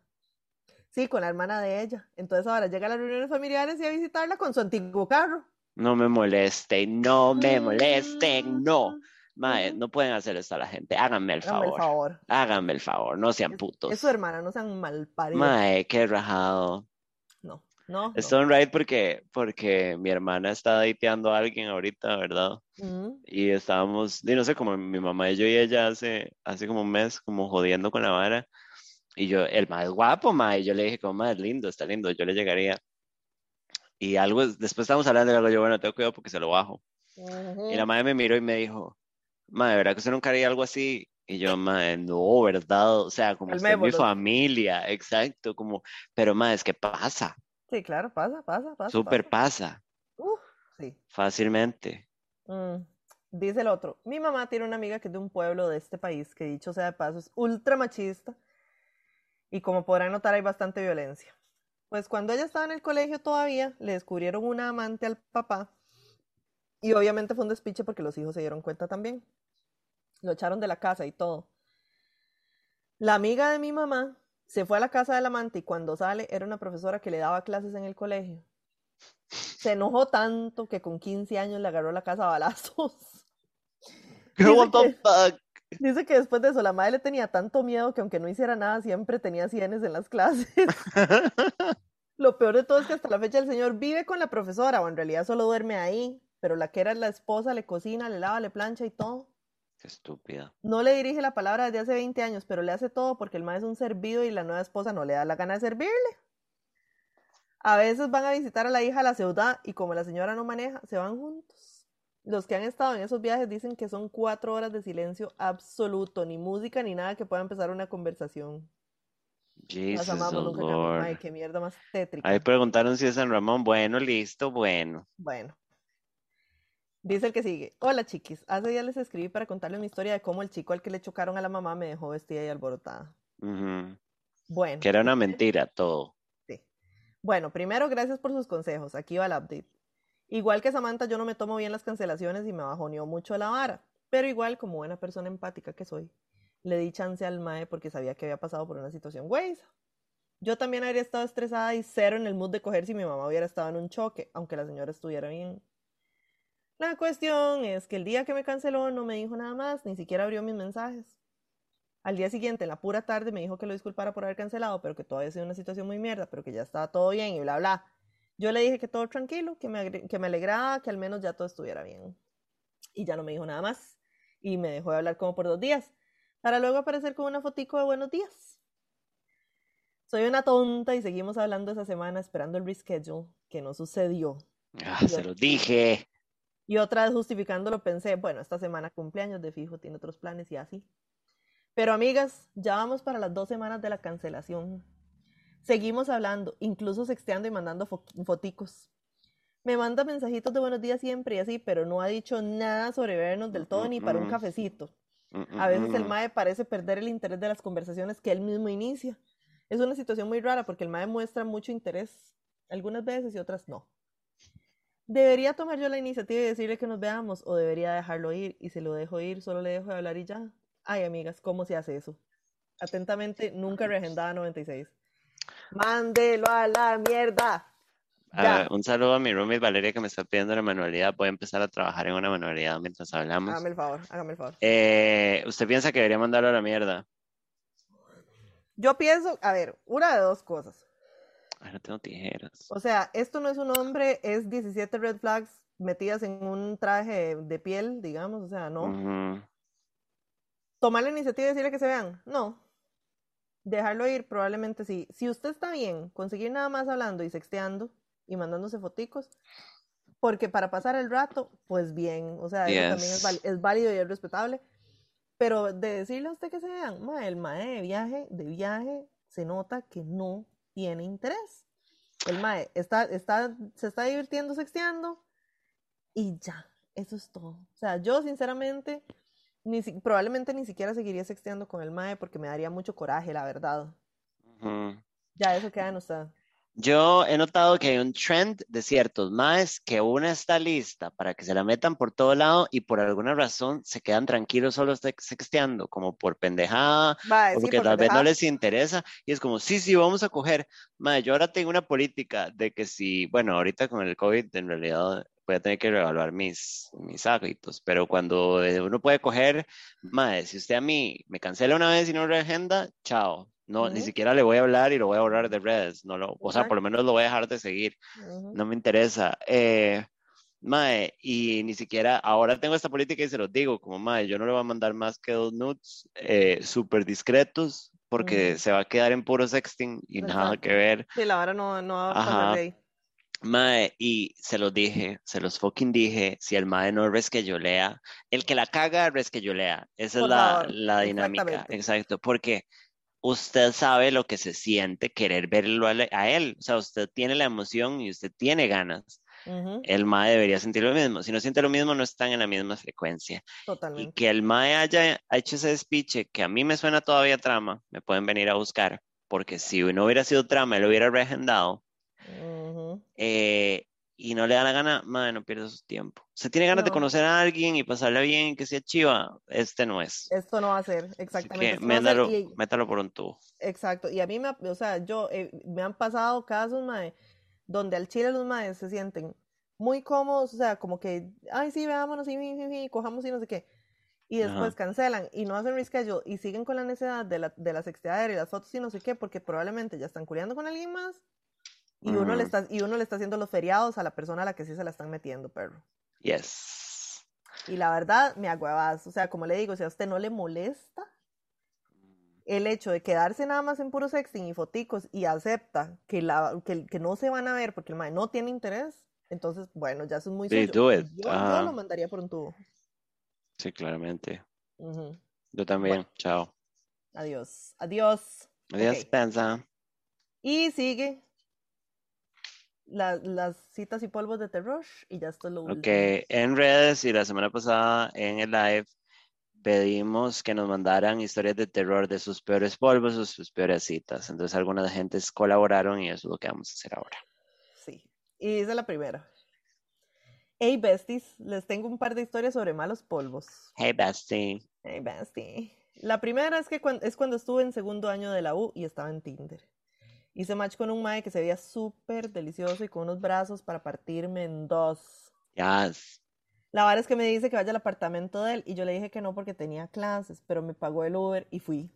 Sí, con la hermana de ella. Entonces ahora llega a las reuniones familiares y a visitarla con su antiguo carro. No me molesten, no me molesten, no. Mae, no pueden hacer esto a la gente. Háganme el favor. el favor. Háganme el favor, no sean putos. Es, su hermana, no sean malparidos. Mae, qué rajado. No. No. Estoy right porque, porque mi hermana está dateando a alguien ahorita, ¿verdad? Y estábamos, y no sé, como mi mamá y yo y ella hace, hace como un mes, como jodiendo con la vara. Y yo, el más guapo, ma, y yo le dije, como, más lindo, está lindo, yo le llegaría. Y algo, después estábamos hablando y algo, yo, bueno, tengo cuidado porque se lo bajo. Y la madre me miró y me dijo, madre, ¿verdad que usted nunca haría algo así? Y yo, madre, no, ¿verdad? O sea, como usted es mi familia, exacto, como, pero madre, es que pasa. Sí, claro, pasa, pasa, pasa. Súper pasa. Uf, sí. Fácilmente. Mm, dice el otro, mi mamá tiene una amiga que es de un pueblo de este país, que dicho sea de paso, es ultra machista, y como podrán notar hay bastante violencia. Pues cuando ella estaba en el colegio todavía, le descubrieron una amante al papá y obviamente fue un despiche porque los hijos se dieron cuenta también. Lo echaron de la casa y todo. La amiga de mi mamá se fue a la casa del amante y cuando sale era una profesora que le daba clases en el colegio. Se enojó tanto que con 15 años le agarró la casa a balazos. What the fuck? Dice que después de eso la madre le tenía tanto miedo que aunque no hiciera nada siempre tenía cienes en las clases. Lo peor de todo es que hasta la fecha el señor vive con la profesora o en realidad solo duerme ahí pero la que era la esposa le cocina, le lava, le plancha y todo. Qué estúpida. No le dirige la palabra desde hace 20 años, pero le hace todo porque el maestro es un servido y la nueva esposa no le da la gana de servirle. A veces van a visitar a la hija a la ciudad y como la señora no maneja, se van juntos. Los que han estado en esos viajes dicen que son cuatro horas de silencio absoluto, ni música ni nada que pueda empezar una conversación. Jesus oh Ay, qué mierda más tétrica. Ahí preguntaron si es San Ramón. Bueno, listo, bueno. Bueno. Dice el que sigue. Hola chiquis, hace días les escribí para contarles mi historia de cómo el chico al que le chocaron a la mamá me dejó vestida y alborotada. Bueno. Que era una mentira todo. Sí. Bueno, primero gracias por sus consejos. Aquí va el update. Igual que Samantha, yo no me tomo bien las cancelaciones y me bajoneó mucho la vara. Pero igual, como buena persona empática que soy, le di chance al mae porque sabía que había pasado por una situación güey. Yo también habría estado estresada y cero en el mood de coger si mi mamá hubiera estado en un choque, aunque la señora estuviera bien. La cuestión es que el día que me canceló no me dijo nada más, ni siquiera abrió mis mensajes. Al día siguiente, en la pura tarde, me dijo que lo disculpara por haber cancelado, pero que todavía sido una situación muy mierda, pero que ya estaba todo bien y bla, bla. Yo le dije que todo tranquilo, que me, que me alegraba, que al menos ya todo estuviera bien. Y ya no me dijo nada más. Y me dejó de hablar como por dos días, para luego aparecer con una fotico de buenos días. Soy una tonta y seguimos hablando esa semana esperando el reschedule, que no sucedió. Ah, se lo dije. Y otra vez justificándolo pensé, bueno, esta semana cumpleaños de fijo, tiene otros planes y así. Pero amigas, ya vamos para las dos semanas de la cancelación. Seguimos hablando, incluso sexteando y mandando foticos. Me manda mensajitos de buenos días siempre y así, pero no ha dicho nada sobre vernos del todo ni para un cafecito. A veces el MAE parece perder el interés de las conversaciones que él mismo inicia. Es una situación muy rara porque el MAE muestra mucho interés algunas veces y otras no. ¿Debería tomar yo la iniciativa y decirle que nos veamos o debería dejarlo ir? Y se lo dejo ir, solo le dejo de hablar y ya. Ay, amigas, ¿cómo se hace eso? Atentamente, nunca reagendada 96. Mándelo a la mierda. un saludo a mi roommate Valeria que me está pidiendo la manualidad. Voy a empezar a trabajar en una manualidad mientras hablamos. Hágame el favor, hágame el favor. Eh, ¿Usted piensa que debería mandarlo a la mierda? Yo pienso, a ver, una de dos cosas. Ay, no tengo tijeras. O sea, esto no es un hombre, es 17 red flags metidas en un traje de piel, digamos, o sea, no. Tomar la iniciativa y decirle que se vean, no. Dejarlo ir, probablemente sí. Si usted está bien, conseguir nada más hablando y sexteando y mandándose foticos, porque para pasar el rato, pues bien, o sea, eso también es, es, válido y es respetable. Pero de decirle a usted que se vean, ma, el mae de viaje, de viaje, se nota que no tiene interés. El mae está, está, se está divirtiendo sexteando y ya, eso es todo. O sea, yo sinceramente, ni, probablemente ni siquiera seguiría sexteando con el mae porque me daría mucho coraje, la verdad. Ya, eso queda en usted. Yo he notado que hay un trend de ciertos más que una está lista para que se la metan por todo lado y por alguna razón se quedan tranquilos solo sexteando, como por pendejada, o porque tal vez no les interesa. Y es como, sí, sí, vamos a coger. Mae, yo ahora tengo una política de que si, bueno, ahorita con el COVID en realidad voy a tener que reevaluar mis, mis hábitos, pero cuando uno puede coger, madre, si usted a mí me cancela una vez y no reagenda, chao, no, ni siquiera le voy a hablar y lo voy a borrar de redes. No lo, o sea, por lo menos lo voy a dejar de seguir. No me interesa. Eh, mae, y ni siquiera, ahora tengo esta política y se los digo, como mae, yo no le voy a mandar más que dos nudes eh, súper discretos porque se va a quedar en puro sexting y nada que ver. Sí, la hora no, no va a pasar de ahí. Mae, y se los dije, se los fucking dije, si el mae no resqueyolea, el que la caga resqueyolea, esa es Por la, favor, la dinámica, exacto, porque usted sabe lo que se siente querer verlo a, él, o sea, usted tiene la emoción y usted tiene ganas, el mae debería sentir lo mismo, si no siente lo mismo no están en la misma frecuencia, y Totalmente. que el mae haya hecho ese despiche que a mí me suena todavía trama, me pueden venir a buscar, porque si no hubiera sido trama, él lo hubiera reagendado, Ujú. eh, y no le da la gana, madre, no pierda su tiempo. Se tiene ganas de No. conocer a alguien y pasarla bien que sea chiva, este no es. Esto no va a ser, exactamente. que no métalo, y- métalo por un tubo. Exacto, y a mí me, o sea, yo, eh, me han pasado casos, donde al chile los maes se sienten muy cómodos, o sea, como que, ay, sí, veámonos, sí, sí, sí, cojamos y no sé qué, y después Ajá. cancelan y no hacen reschedule y siguen con la necesidad de la, de la y las fotos y no sé qué, porque probablemente ya están culiando con alguien más y uno le está, y uno le está haciendo los feriados a la persona a la que sí se la están metiendo, perro. Yes. Y la verdad, me agüevas, o sea, como le digo, si a usted no le molesta el hecho de quedarse nada más en puro sexting y foticos y acepta que, la, que, que no se van a ver porque el mae no tiene interés, entonces, bueno, ya eso es muy Sí, suyo. do it. Yo, yo lo mandaría por un tubo. Sí, claramente. Yo también. Chao. Adiós. Adiós. Adiós, Ok. Pensa. Y sigue la- las citas y polvos de terror y ya esto es lo Ok, último. en redes y la semana pasada en el live pedimos que nos mandaran historias de terror de sus peores polvos o sus peores citas. Entonces algunas gentes colaboraron y eso es lo que vamos a hacer ahora. Sí. Y dice la primera. Hey besties, les tengo un par de historias sobre malos polvos. Hey, bestie. Hey, bestie. La primera es que cuan- es cuando estuve en segundo año de la U y estaba en Tinder. Hice match con un mae que se veía súper delicioso y con unos brazos para partirme en dos. Yes. La verdad es que me dice que vaya al apartamento de él y yo le dije que no porque tenía clases, pero me pagó el Uber y fui.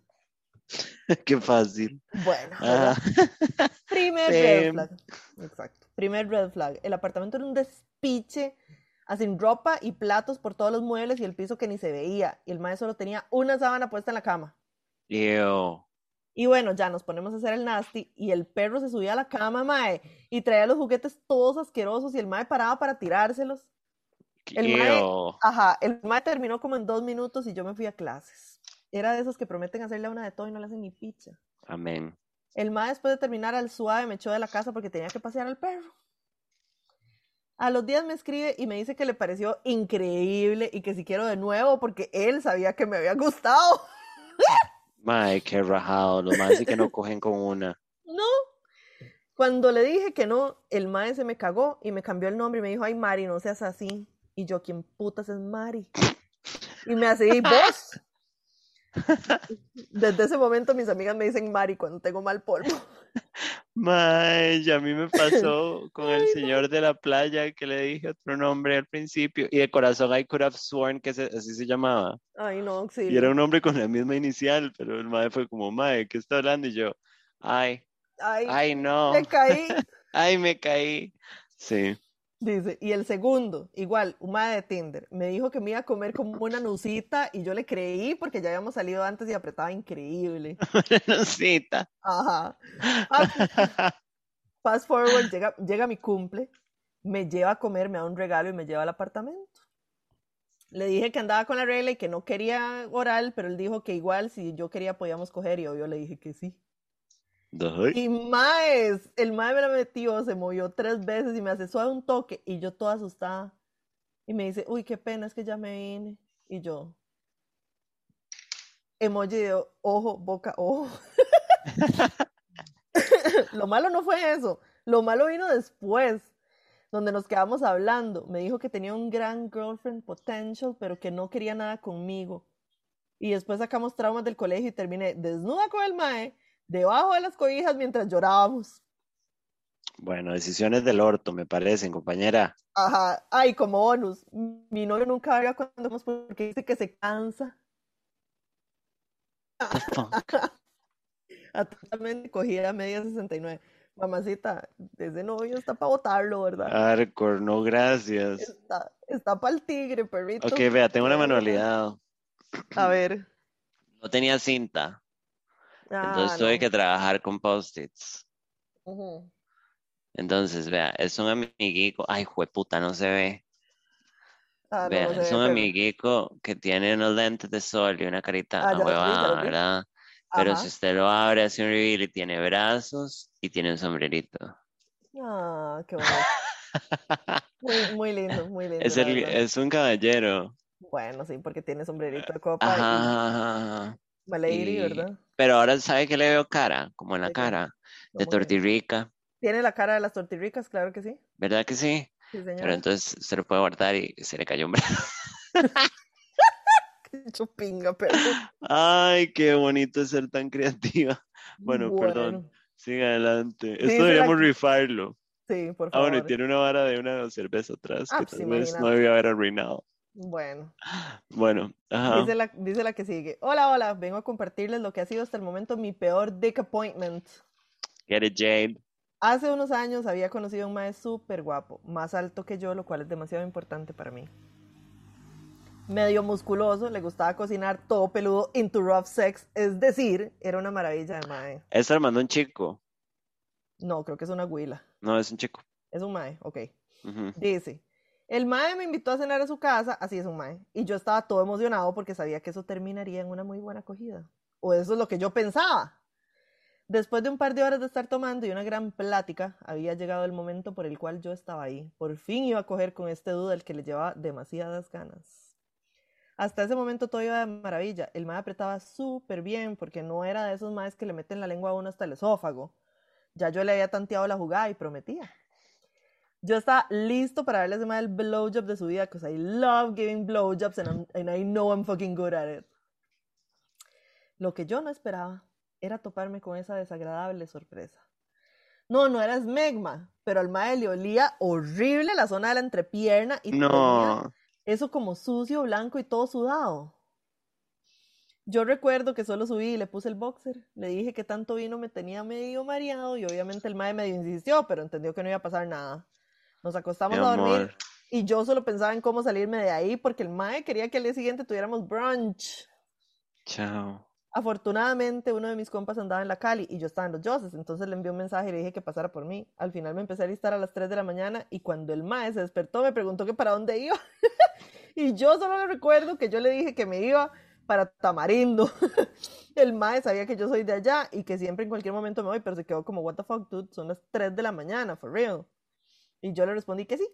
Qué fácil. Bueno. Ajá. Primer red Same. flag. Exacto. Primer red flag. El apartamento era un despiche, así ropa y platos por todos los muebles y el piso que ni se veía. Y el mae solo tenía una sábana puesta en la cama. Ew. Y bueno, ya nos ponemos a hacer el nasty y el perro se subía a la cama, mae, y traía los juguetes todos asquerosos y el mae paraba para tirárselos. El mae- Ew. Ajá, el mae terminó como en dos minutos y yo me fui a clases. Era de esos que prometen hacerle una de todo y no le hacen ni picha. Amén. El mae después de terminar al suave me echó de la casa porque tenía que pasear al perro. A los días me escribe y me dice que le pareció increíble y que si quiero de nuevo porque él sabía que me había gustado. Mae, qué rajado. Los más sí que no cogen con una. No. Cuando le dije que no, el mae se me cagó y me cambió el nombre y me dijo, ay Mari, no seas así. Y yo, ¿quién putas es Mari? Y me hace, ¿y vos? Desde ese momento mis amigas me dicen Mari cuando tengo mal polvo. Mae, ya a mí me pasó con el señor de la playa que le dije otro nombre al principio y de corazón I could have sworn que se- así se llamaba. Ay, no, Y era un nombre con la misma inicial, pero el mae fue como, mae, ¿qué está hablando? Y yo, ay, Ay, ay, no, me caí. ay, me caí. Sí, Dice, y el segundo, igual, mae de Tinder, me dijo que me iba a comer como una nucita y yo le creí porque ya habíamos salido antes y apretaba increíble. Rosita. Ajá. Fast, fast forward, llega, llega mi cumple, me lleva a comer, me da un regalo y me lleva al apartamento. Le dije que andaba con la regla y que no quería oral, pero él dijo que igual si yo quería podíamos coger y obvio le dije que sí. Y maes, el mae me la metió, se movió tres veces y me hace suave un toque y yo toda asustada. Y me dice, uy, qué pena, es que ya me vine. Y yo, emoji de ojo, boca, ojo. Lo malo no fue eso, lo malo vino después, donde nos quedamos hablando. Me dijo que tenía un gran girlfriend potential, pero que no quería nada conmigo. Y después sacamos traumas del colegio y terminé desnuda con el mae, debajo de las cobijas mientras llorábamos. Bueno, decisiones del orto, me parecen, compañera. Ajá, ay, como bonus, mi novio nunca habla cuando vamos porque dice que se cansa. Fuck? Totalmente cogida media 69. Mamacita, ese novio está para botarlo, ¿verdad? Hardcore, no gracias. Está, está para el tigre, perrito. Ok, vea, tengo una manualidad. A ver. No tenía cinta, Ah, entonces tuve no. que trabajar con post-its. Entonces, vea, es un amiguico. Ay, jueputa, no se ve. Ah, Vea, no es ve, un pero- amiguico que tiene unos lentes de sol y una carita Ah, vi. ¿verdad? Pero Ajá. si usted lo abre, hace un reveal y tiene brazos y tiene un sombrerito. Ah, qué bonito. Muy, muy lindo, muy lindo. Es, el, un caballero. Bueno, sí, porque tiene sombrerito de copa Ajá, y ajá, ajá. Malady, Y- ¿verdad? Pero ahora, ¿sabe que le veo cara? Como en la cara. De tortirrica. Tiene la cara de las tortirricas, claro que sí. ¿Verdad que sí? Sí, Pero señora. entonces se lo puede guardar y se le cayó un brazo. Qué chupinga, pero. Ay, qué bonito ser tan creativa. Bueno, perdón. Sigue adelante. Sí, Esto se la- deberíamos rifarlo. Sí, por Ah, favor. bueno, y tiene una vara de una cerveza atrás Ah, que pues tal vez no debía haber arruinado. Bueno, Bueno, ajá. dice la, dice la que sigue. Hola, hola, vengo a compartirles lo que ha sido hasta el momento mi peor dick appointment. Get it, Jade. Hace unos años había conocido a un maestro súper guapo, más alto que yo, lo cual es demasiado importante para mí. Medio musculoso, le gustaba cocinar, todo peludo, into rough sex, es decir, era una maravilla de mae. Esta la mandó un chico. No, creo que es una huila. No, es un chico. Es un mae, ok. Dice, el mae me invitó a cenar a su casa, así es un mae, y yo estaba todo emocionado porque sabía que eso terminaría en una muy buena acogida. O eso es lo que yo pensaba. Después de un par de horas de estar tomando y una gran plática, había llegado el momento por el cual yo estaba ahí. Por fin iba a coger con este duda el que le llevaba demasiadas ganas. Hasta ese momento todo iba de maravilla. El mae apretaba súper bien porque no era de esos maes que le meten la lengua a uno hasta el esófago. Ya yo le había tanteado la jugada y prometía. Yo estaba listo para darle a ese mae el blowjob de su vida, because I love giving blowjobs and, I'm- and I know I'm fucking good at it. Lo que yo no esperaba era toparme con esa desagradable sorpresa. No, no era esmegma, pero al mae le olía horrible la zona de la entrepierna y No. eso como sucio, blanco y todo sudado. Yo recuerdo que solo subí y le puse el boxer. Le dije que tanto vino me tenía medio mareado y obviamente el mae medio insistió, pero entendió que no iba a pasar nada. Nos acostamos a dormir y yo solo pensaba en cómo salirme de ahí porque el mae quería que al día siguiente tuviéramos brunch. Chao. Afortunadamente, uno de mis compas andaba en la Cali y yo estaba en los Joses, entonces le envié un mensaje y le dije que pasara por mí. Al final me empecé a listar a las 3 de la mañana y cuando el mae se despertó me preguntó que para dónde iba. y yo solo le recuerdo que yo le dije que me iba para Tamarindo. el mae sabía que yo soy de allá y que siempre en cualquier momento me voy, pero se quedó como, what the fuck, dude, son las 3 de la mañana, for real. Y yo le respondí que sí,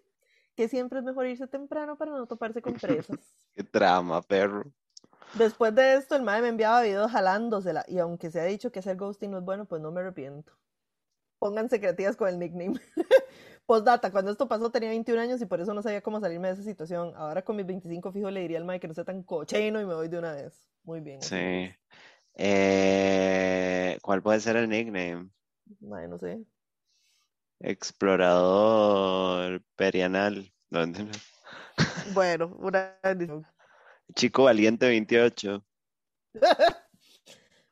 que siempre es mejor irse temprano para no toparse con presas. Qué trama, perro. Después de esto, el mae me enviaba videos jalándosela, y aunque se ha dicho que hacer ghosting no es bueno, pues no me arrepiento. Pónganse creativas con el nickname. Postdata, cuando esto pasó tenía 21 años y por eso no sabía cómo salirme de esa situación. Ahora con mis 25 fijo le diría al mae que no sea tan cochino y me voy de una vez. Muy bien. Sí. Eh, ¿cuál puede ser el nickname? Mae, no sé. Explorador perianal. No, no, no. Bueno, una bendición. Chico valiente 28.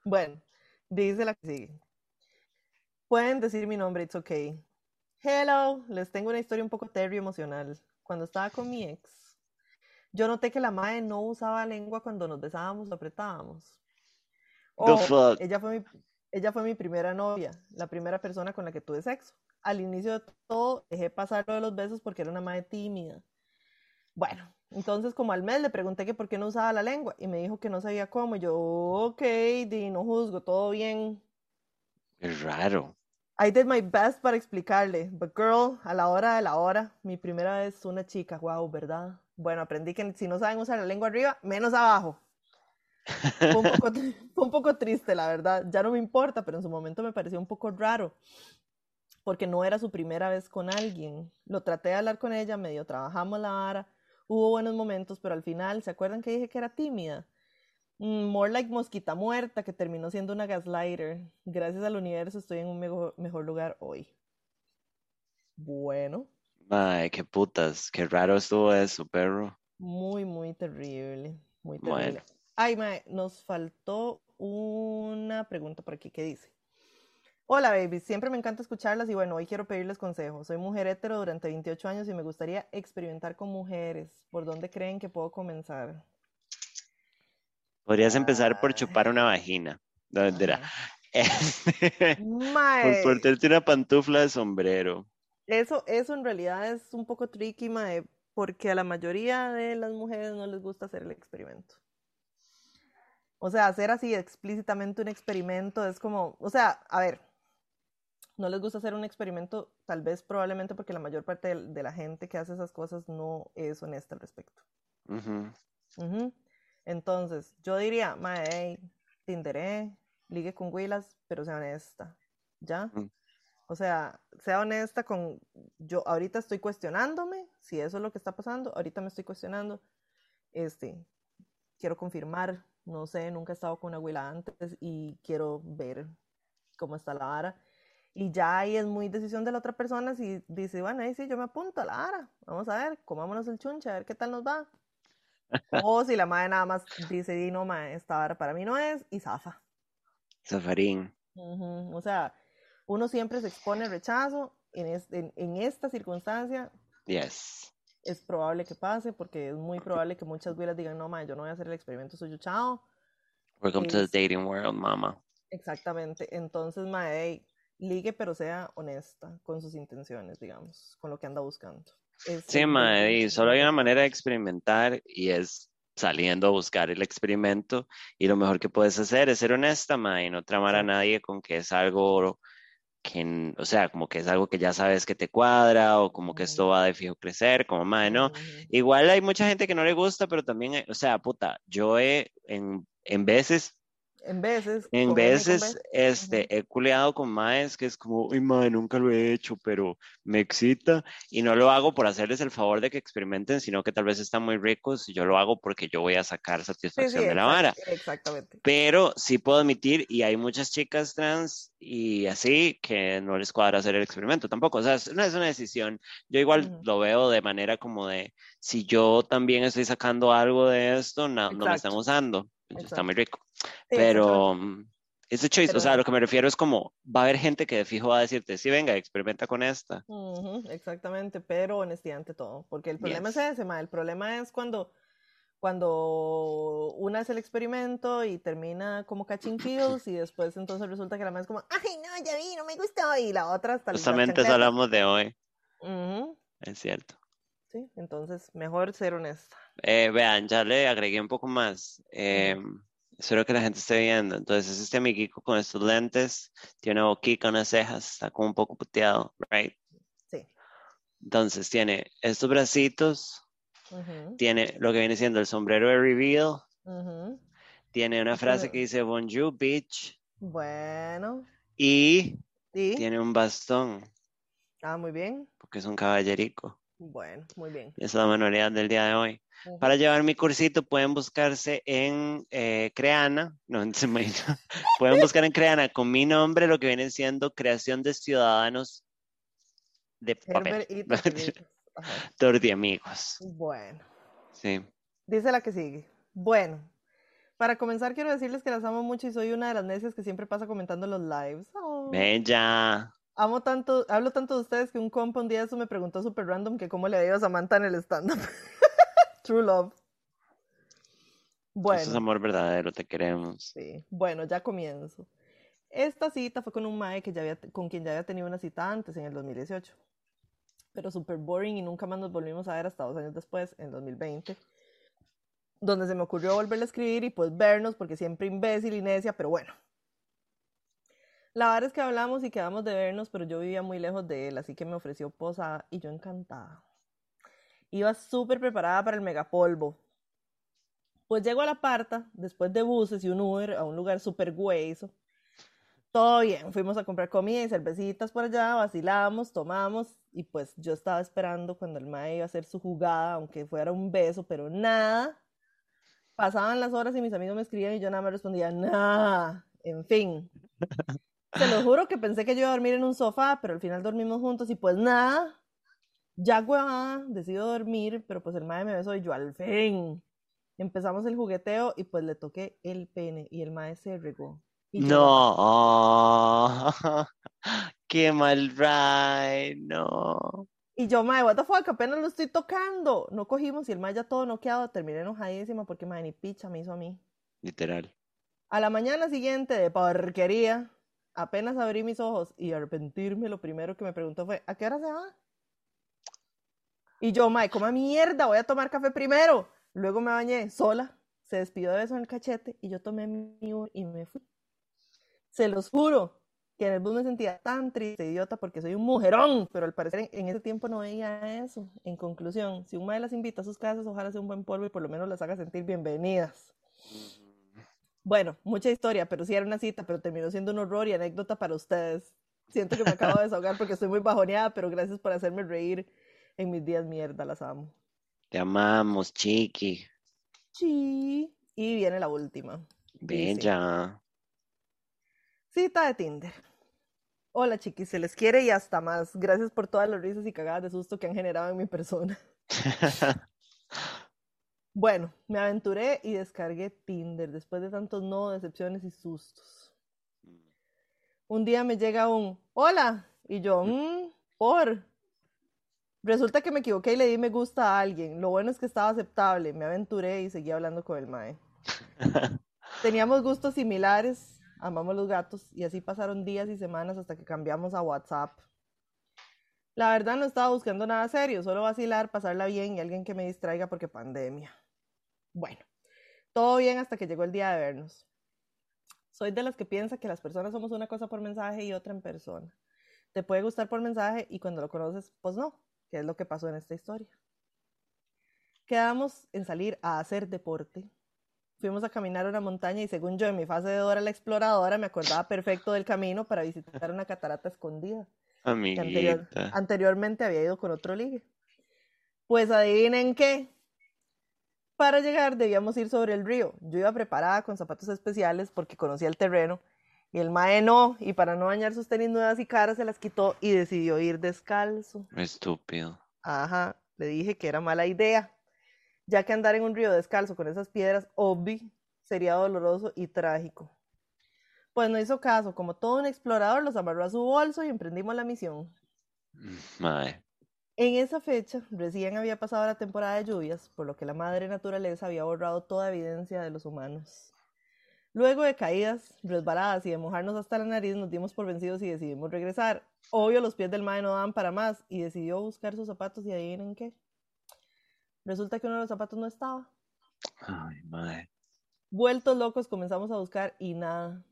Bueno, dice la que sigue. Pueden decir mi nombre, it's okay. Hello, les tengo una historia un poco terry emocional. Cuando estaba con mi ex, yo noté que la madre no usaba lengua cuando nos besábamos o apretábamos. Fuck? ella fue mi, ella fue mi primera novia, la primera persona con la que tuve sexo. Al inicio de todo, dejé pasar lo de los besos porque era una madre tímida. Bueno, entonces como al mes le pregunté que por qué no usaba la lengua y me dijo que no sabía cómo. Y yo, ok, di, no juzgo, todo bien. Es raro. I did my best para explicarle, but girl, a la hora de la hora, mi primera vez una chica, wow, ¿verdad? Bueno, aprendí que si no saben usar la lengua arriba, menos abajo. Fue un poco, fue un poco triste, la verdad. Ya no me importa, pero en su momento me pareció un poco raro, porque no era su primera vez con alguien. Lo traté de hablar con ella, medio trabajamos la vara, hubo buenos momentos, pero al final, ¿se acuerdan que dije que era tímida? Mm, more like mosquita muerta, que terminó siendo una gaslighter. Gracias al universo estoy en un mejor, mejor lugar hoy. Bueno, Ay, qué putas. Qué raro estuvo eso, perro. muy, muy terrible. Muy Bueno. terrible. Ay, mae, nos faltó una pregunta por aquí que dice. Hola, baby. Siempre me encanta escucharlas y bueno, hoy quiero pedirles consejos. Soy mujer hetero durante 28 años y me gustaría experimentar con mujeres. ¿Por dónde creen que puedo comenzar? Podrías empezar por Ay. chupar una vagina. No, mentira. Ajá. por una pantufla de sombrero. Eso, eso en realidad es un poco tricky, mae, porque a la mayoría de las mujeres no les gusta hacer el experimento. O sea, hacer así explícitamente un experimento es como, o sea, a ver, no les gusta hacer un experimento, tal vez probablemente porque la mayor parte de, de la gente que hace esas cosas no es honesta al respecto. Entonces, yo diría, mae, hey, tinderé, ligue con Willas, pero sea honesta, ¿ya? Mm. O sea, sea honesta con, yo ahorita estoy cuestionándome, si eso es lo que está pasando, ahorita me estoy cuestionando, este, quiero confirmar, no sé, nunca he estado con una Willa antes y quiero ver cómo está la vara. Y ya ahí es muy decisión de la otra persona si dice, bueno, ahí sí, yo me apunto a la vara, vamos a ver, comámonos el chunche, a ver qué tal nos va. O si la madre nada más dice, "Di, no, mae, esta vara para mí no es, y zafa. Zafarín. O sea, uno siempre se expone al rechazo. En, es- en, en esta circunstancia Yes. es probable que pase, porque es muy probable que muchas güilas digan, no, mae, yo no voy a hacer el experimento, soy yo, chao. Welcome to the dating world, mama. Exactamente. Entonces, ey, ligue, pero sea honesta con sus intenciones, digamos, con lo que anda buscando. Es Sí, mae, y solo hay una manera de experimentar y es saliendo a buscar el experimento y lo mejor que puedes hacer es ser honesta, mae, y no tramar a nadie con que es algo que, o sea, como que es algo que ya sabes que te cuadra o como que esto va de fijo crecer, como mae, no. Igual hay mucha gente que no le gusta, pero también, eh, o sea, puta, yo he en, en veces En veces, en veces, este, he culeado con maes que es como, uy, mae, nunca lo he hecho, pero me excita. Y no lo hago por hacerles el favor de que experimenten, sino que tal vez están muy ricos y yo lo hago porque yo voy a sacar Sí, sí, satisfacción de la vara. exactamente. Pero sí puedo admitir, y hay muchas chicas trans y así, que no les cuadra hacer el experimento tampoco. O sea, es- no es una decisión. Yo igual lo veo de manera como de, si yo también estoy sacando algo de esto, no, no me están Exacto. Está muy rico. Pero mm, es a choice, o sea, lo que me refiero es como, va a haber gente que de fijo va a decirte, sí, venga, experimenta con esta. Exactamente, pero honestidad ante todo, porque el problema Yes. es ese, ma, el problema es cuando, cuando una hace el experimento y termina como catching feels y después entonces resulta que la madre es como, ay, no, ya vi, no me gustó, y la otra hasta Justamente eso hablamos de hoy, es cierto. Sí, entonces mejor ser honesta. Eh, vean, ya le agregué un poco más. Eh, espero que la gente esté viendo. Entonces, es este amiguico con estos lentes, tiene una boquica, unas cejas, está como un poco puteado, right? Sí. Entonces, tiene estos bracitos, tiene lo que viene siendo el sombrero de reveal, tiene una frase que dice Bonjour, bitch, Bueno, y y, tiene un bastón, ah, muy bien, porque es un caballerico. Bueno, muy bien. Esa es la manualidad del día de hoy. Para llevar mi cursito pueden buscarse en eh, Creana, no, en Semana. pueden buscar en Creana con mi nombre lo que viene siendo creación de ciudadanos de papel. Ajá. torti amigos. Bueno. Sí. Dice la que sigue. Bueno, para comenzar quiero decirles que las amo mucho y soy una de las necias que siempre pasa comentando los lives. Oh. Bella. Amo tanto, hablo tanto de ustedes que un compa un día eso me preguntó súper random que cómo le ha ido a Samantha en el stand-up. True love. Bueno. Eso es amor verdadero, te queremos. Sí, bueno, ya comienzo. Esta cita fue con un mae que ya había, con quien ya había tenido una cita antes, en el 2018. Pero súper boring y nunca más nos volvimos a ver hasta dos años después, en 2020. Donde se me ocurrió volverle a escribir y pues vernos, porque siempre imbécil y necia, pero bueno. La verdad es que hablamos y quedamos de vernos, pero yo vivía muy lejos de él, así que me ofreció posada y yo encantada. Iba súper preparada para el megapolvo, pues llego a la parta, después de buses y un Uber, a un lugar súper hueso. Todo bien, fuimos a comprar comida y cervecitas por allá, vacilamos, tomamos, y pues yo estaba esperando cuando el mae iba a hacer su jugada, aunque fuera un beso, pero nada. Pasaban las horas y mis amigos me escribían y yo nada me respondía, nada. En fin. Se lo juro que pensé que yo iba a dormir en un sofá, pero al final dormimos juntos y pues nada. Ya huevada, decido dormir, pero pues el mae me besó y yo al fin. Empezamos el jugueteo y pues le toqué el pene y el mae se regó. Y yo No. oh, Qué mal ride. No. Y yo, mae, what the fuck, apenas lo estoy tocando. No cogimos y el mae ya todo noqueado. Terminé enojadísima porque mae ni picha me hizo a mí. Literal. A la mañana siguiente de porquería, Apenas abrí mis ojos y arrepentirme, lo primero que me preguntó fue, ¿a qué hora se va? Y yo, mae, coma mierda, voy a tomar café primero. Luego me bañé sola, se despidió de beso en el cachete y yo tomé mi y me fui. Se los juro que en el bus me sentía tan triste, idiota, porque soy un mujerón, pero al parecer en, ese tiempo no veía eso. En conclusión, si un mae las invita a sus casas, ojalá sea un buen polvo y por lo menos las haga sentir bienvenidas. Bueno, mucha historia, pero sí era una cita, pero terminó siendo un horror y anécdota para ustedes. Siento que me acabo de desahogar porque estoy muy bajoneada, pero gracias por hacerme reír en mis días mierda, las amo. Te amamos, chiqui. Sí. Y viene la última. Bella. Cita de Tinder. Hola chiquis, se les quiere y hasta más. Gracias por todas las risas y cagadas de susto que han generado en mi persona. bueno, me aventuré y descargué Tinder después de tantos no, decepciones y sustos. Un día me llega un hola y yo, mmm, por. Resulta que me equivoqué y le di me gusta a alguien. Lo bueno es que estaba aceptable. Me aventuré y seguí hablando con el Mae. Teníamos gustos similares, amamos los gatos y así pasaron días y semanas hasta que cambiamos a WhatsApp. La verdad no estaba buscando nada serio, solo vacilar, pasarla bien y alguien que me distraiga porque pandemia. Bueno, todo bien hasta que llegó el día de vernos. Soy de las que piensa que las personas somos una cosa por mensaje y otra en persona. Te puede gustar por mensaje y cuando lo conoces, pues no que es lo que pasó en esta historia. Quedamos en salir a hacer deporte. Fuimos a caminar una montaña y según yo en mi fase de Dora la exploradora me acordaba perfecto del camino para visitar una catarata escondida. anteriormente había ido con otro ligue. Pues adivinen qué. Para llegar debíamos ir sobre el río. Yo iba preparada con zapatos especiales porque conocía el terreno y el mae no, y para no dañar sus tenis nuevas y caras se las quitó y decidió ir descalzo. Estúpido. Ajá, le dije que era mala idea, ya que andar en un río descalzo con esas piedras, obvio, sería doloroso y trágico. Pues no hizo caso, como todo un explorador, los amarró a su bolso y emprendimos la misión. Mae. En esa fecha, recién había pasado la temporada de lluvias, por lo que la madre naturaleza había borrado toda evidencia de los humanos. Luego de caídas, resbaladas y de mojarnos hasta la nariz, nos dimos por vencidos y decidimos regresar. Obvio, los pies del mae no daban para más y decidió buscar sus zapatos y adivinen qué. Resulta que uno de los zapatos no estaba. Ay, mae. Vueltos locos comenzamos a buscar y nada.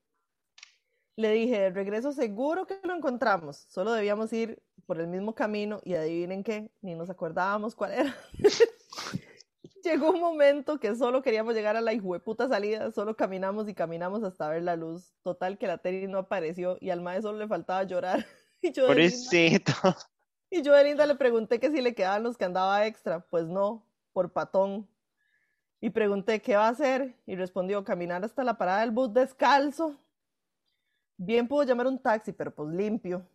Le dije, de regreso seguro que lo encontramos. Solo debíamos ir por el mismo camino y adivinen qué, ni nos acordábamos cuál era. llegó un momento que solo queríamos llegar a la puta salida, solo caminamos y caminamos hasta ver la luz. Total que la tenis no apareció y al maestro solo le faltaba llorar. Y yo Pobrecito. Y yo de linda le pregunté que si le quedaban los que andaba extra. Pues no, por patón. Y pregunté qué va a hacer y respondió caminar hasta la parada del bus descalzo. Bien pudo llamar un taxi, pero pues limpio.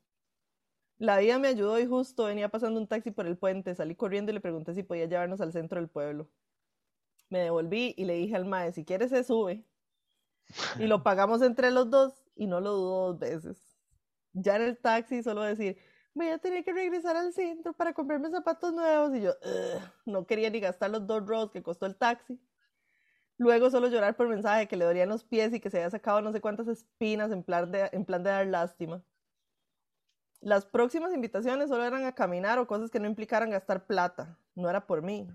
La vida me ayudó y justo venía pasando un taxi por el puente. Salí corriendo y le pregunté si podía llevarnos al centro del pueblo. Me devolví y le dije al mae, si quieres se sube. Y lo pagamos entre los dos y no lo dudo dos veces. Ya en el taxi solo decir, voy a tener que regresar al centro para comprarme zapatos nuevos. Y yo no quería ni gastar los dos rolls que costó el taxi. Luego solo llorar por mensaje que le dolían los pies y que se había sacado no sé cuántas espinas en plan de, en plan de dar lástima. Las próximas invitaciones solo eran a caminar o cosas que no implicaran gastar plata. No era por mí.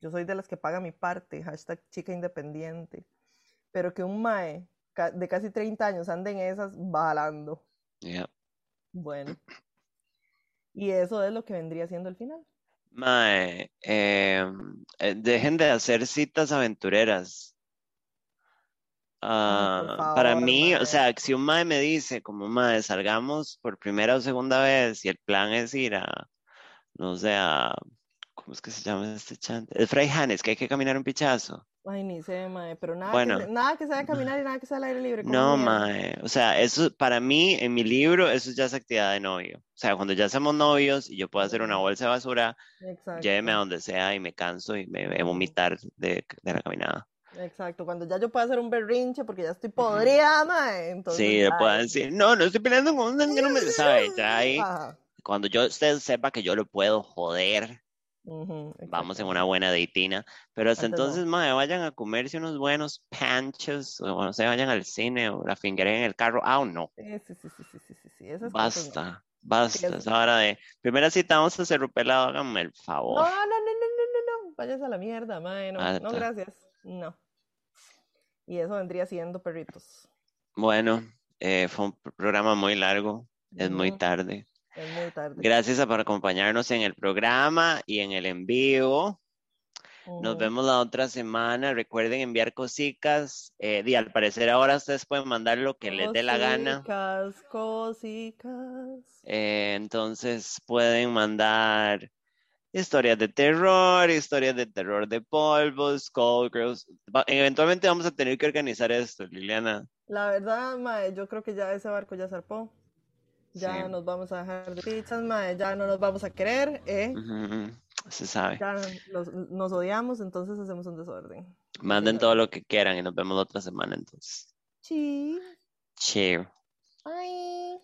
Yo soy de las que paga mi parte, hashtag chica independiente. Pero que un mae de casi 30 años ande en esas balando. Bueno. Y eso es lo que vendría siendo el final. Mae, em, eh, dejen de hacer citas aventureras. Ah, para mí, o sea, si un mae me dice, como mae, salgamos por primera o segunda vez y el plan es ir a, no sé, a, ¿cómo es que se llama este chante? El Fray Hannes, que hay que caminar un pichazo. Ay, ni sé, mae, pero nada, que, nada que sea caminar y nada que sea al aire libre. No, mae, o sea, eso para mí, en mi libro, eso ya es actividad de novio. O sea, cuando ya somos novios y yo puedo hacer una bolsa de basura, lléveme a donde sea y me canso y me, vomitar de, de la caminada. Exacto, cuando ya yo puedo hacer un berrinche porque ya estoy podrida, mae. Entonces, sí, le puedo decir, no, no estoy peleando con un que no me sabe, ya ahí. Cuando yo usted sepa que yo lo puedo joder, Vamos en una buena deitina. Pero hasta Antes no. entonces, mae, vayan a comerse unos buenos panchos, o no sé, vayan al cine o la fingueren en el carro. Ah, o no. Sí, sí, sí, sí, sí, sí, sí, sí, esas cosas no. Basta, basta. Es hora de. Primera cita, vamos a hacer pelado, háganme el No, favor. no, no, no, no, no, no, vayas a la mierda, mae, no, no, gracias, no. Y eso vendría siendo perritos. Bueno, eh, fue un programa muy largo, es muy tarde. Es muy tarde. Gracias por acompañarnos en el programa y en el en vivo. Nos vemos la otra semana. Recuerden enviar cositas. Eh, y al parecer ahora ustedes pueden mandar lo que les dé la gana. Cosicas. Eh, entonces pueden mandar historias de terror, historias de terror de polvos, Girls. Eventualmente vamos a tener que organizar esto, Liliana. La verdad, mae, yo creo que ya ese barco ya zarpó. Ya Sí. nos vamos a dejar de pizzas, mae, ya no nos vamos a querer, ¿eh? Se sabe. Ya los- nos odiamos, entonces hacemos un desorden. Manden todo lo que quieran y nos vemos la otra semana entonces. Sí. Cheers. Bye.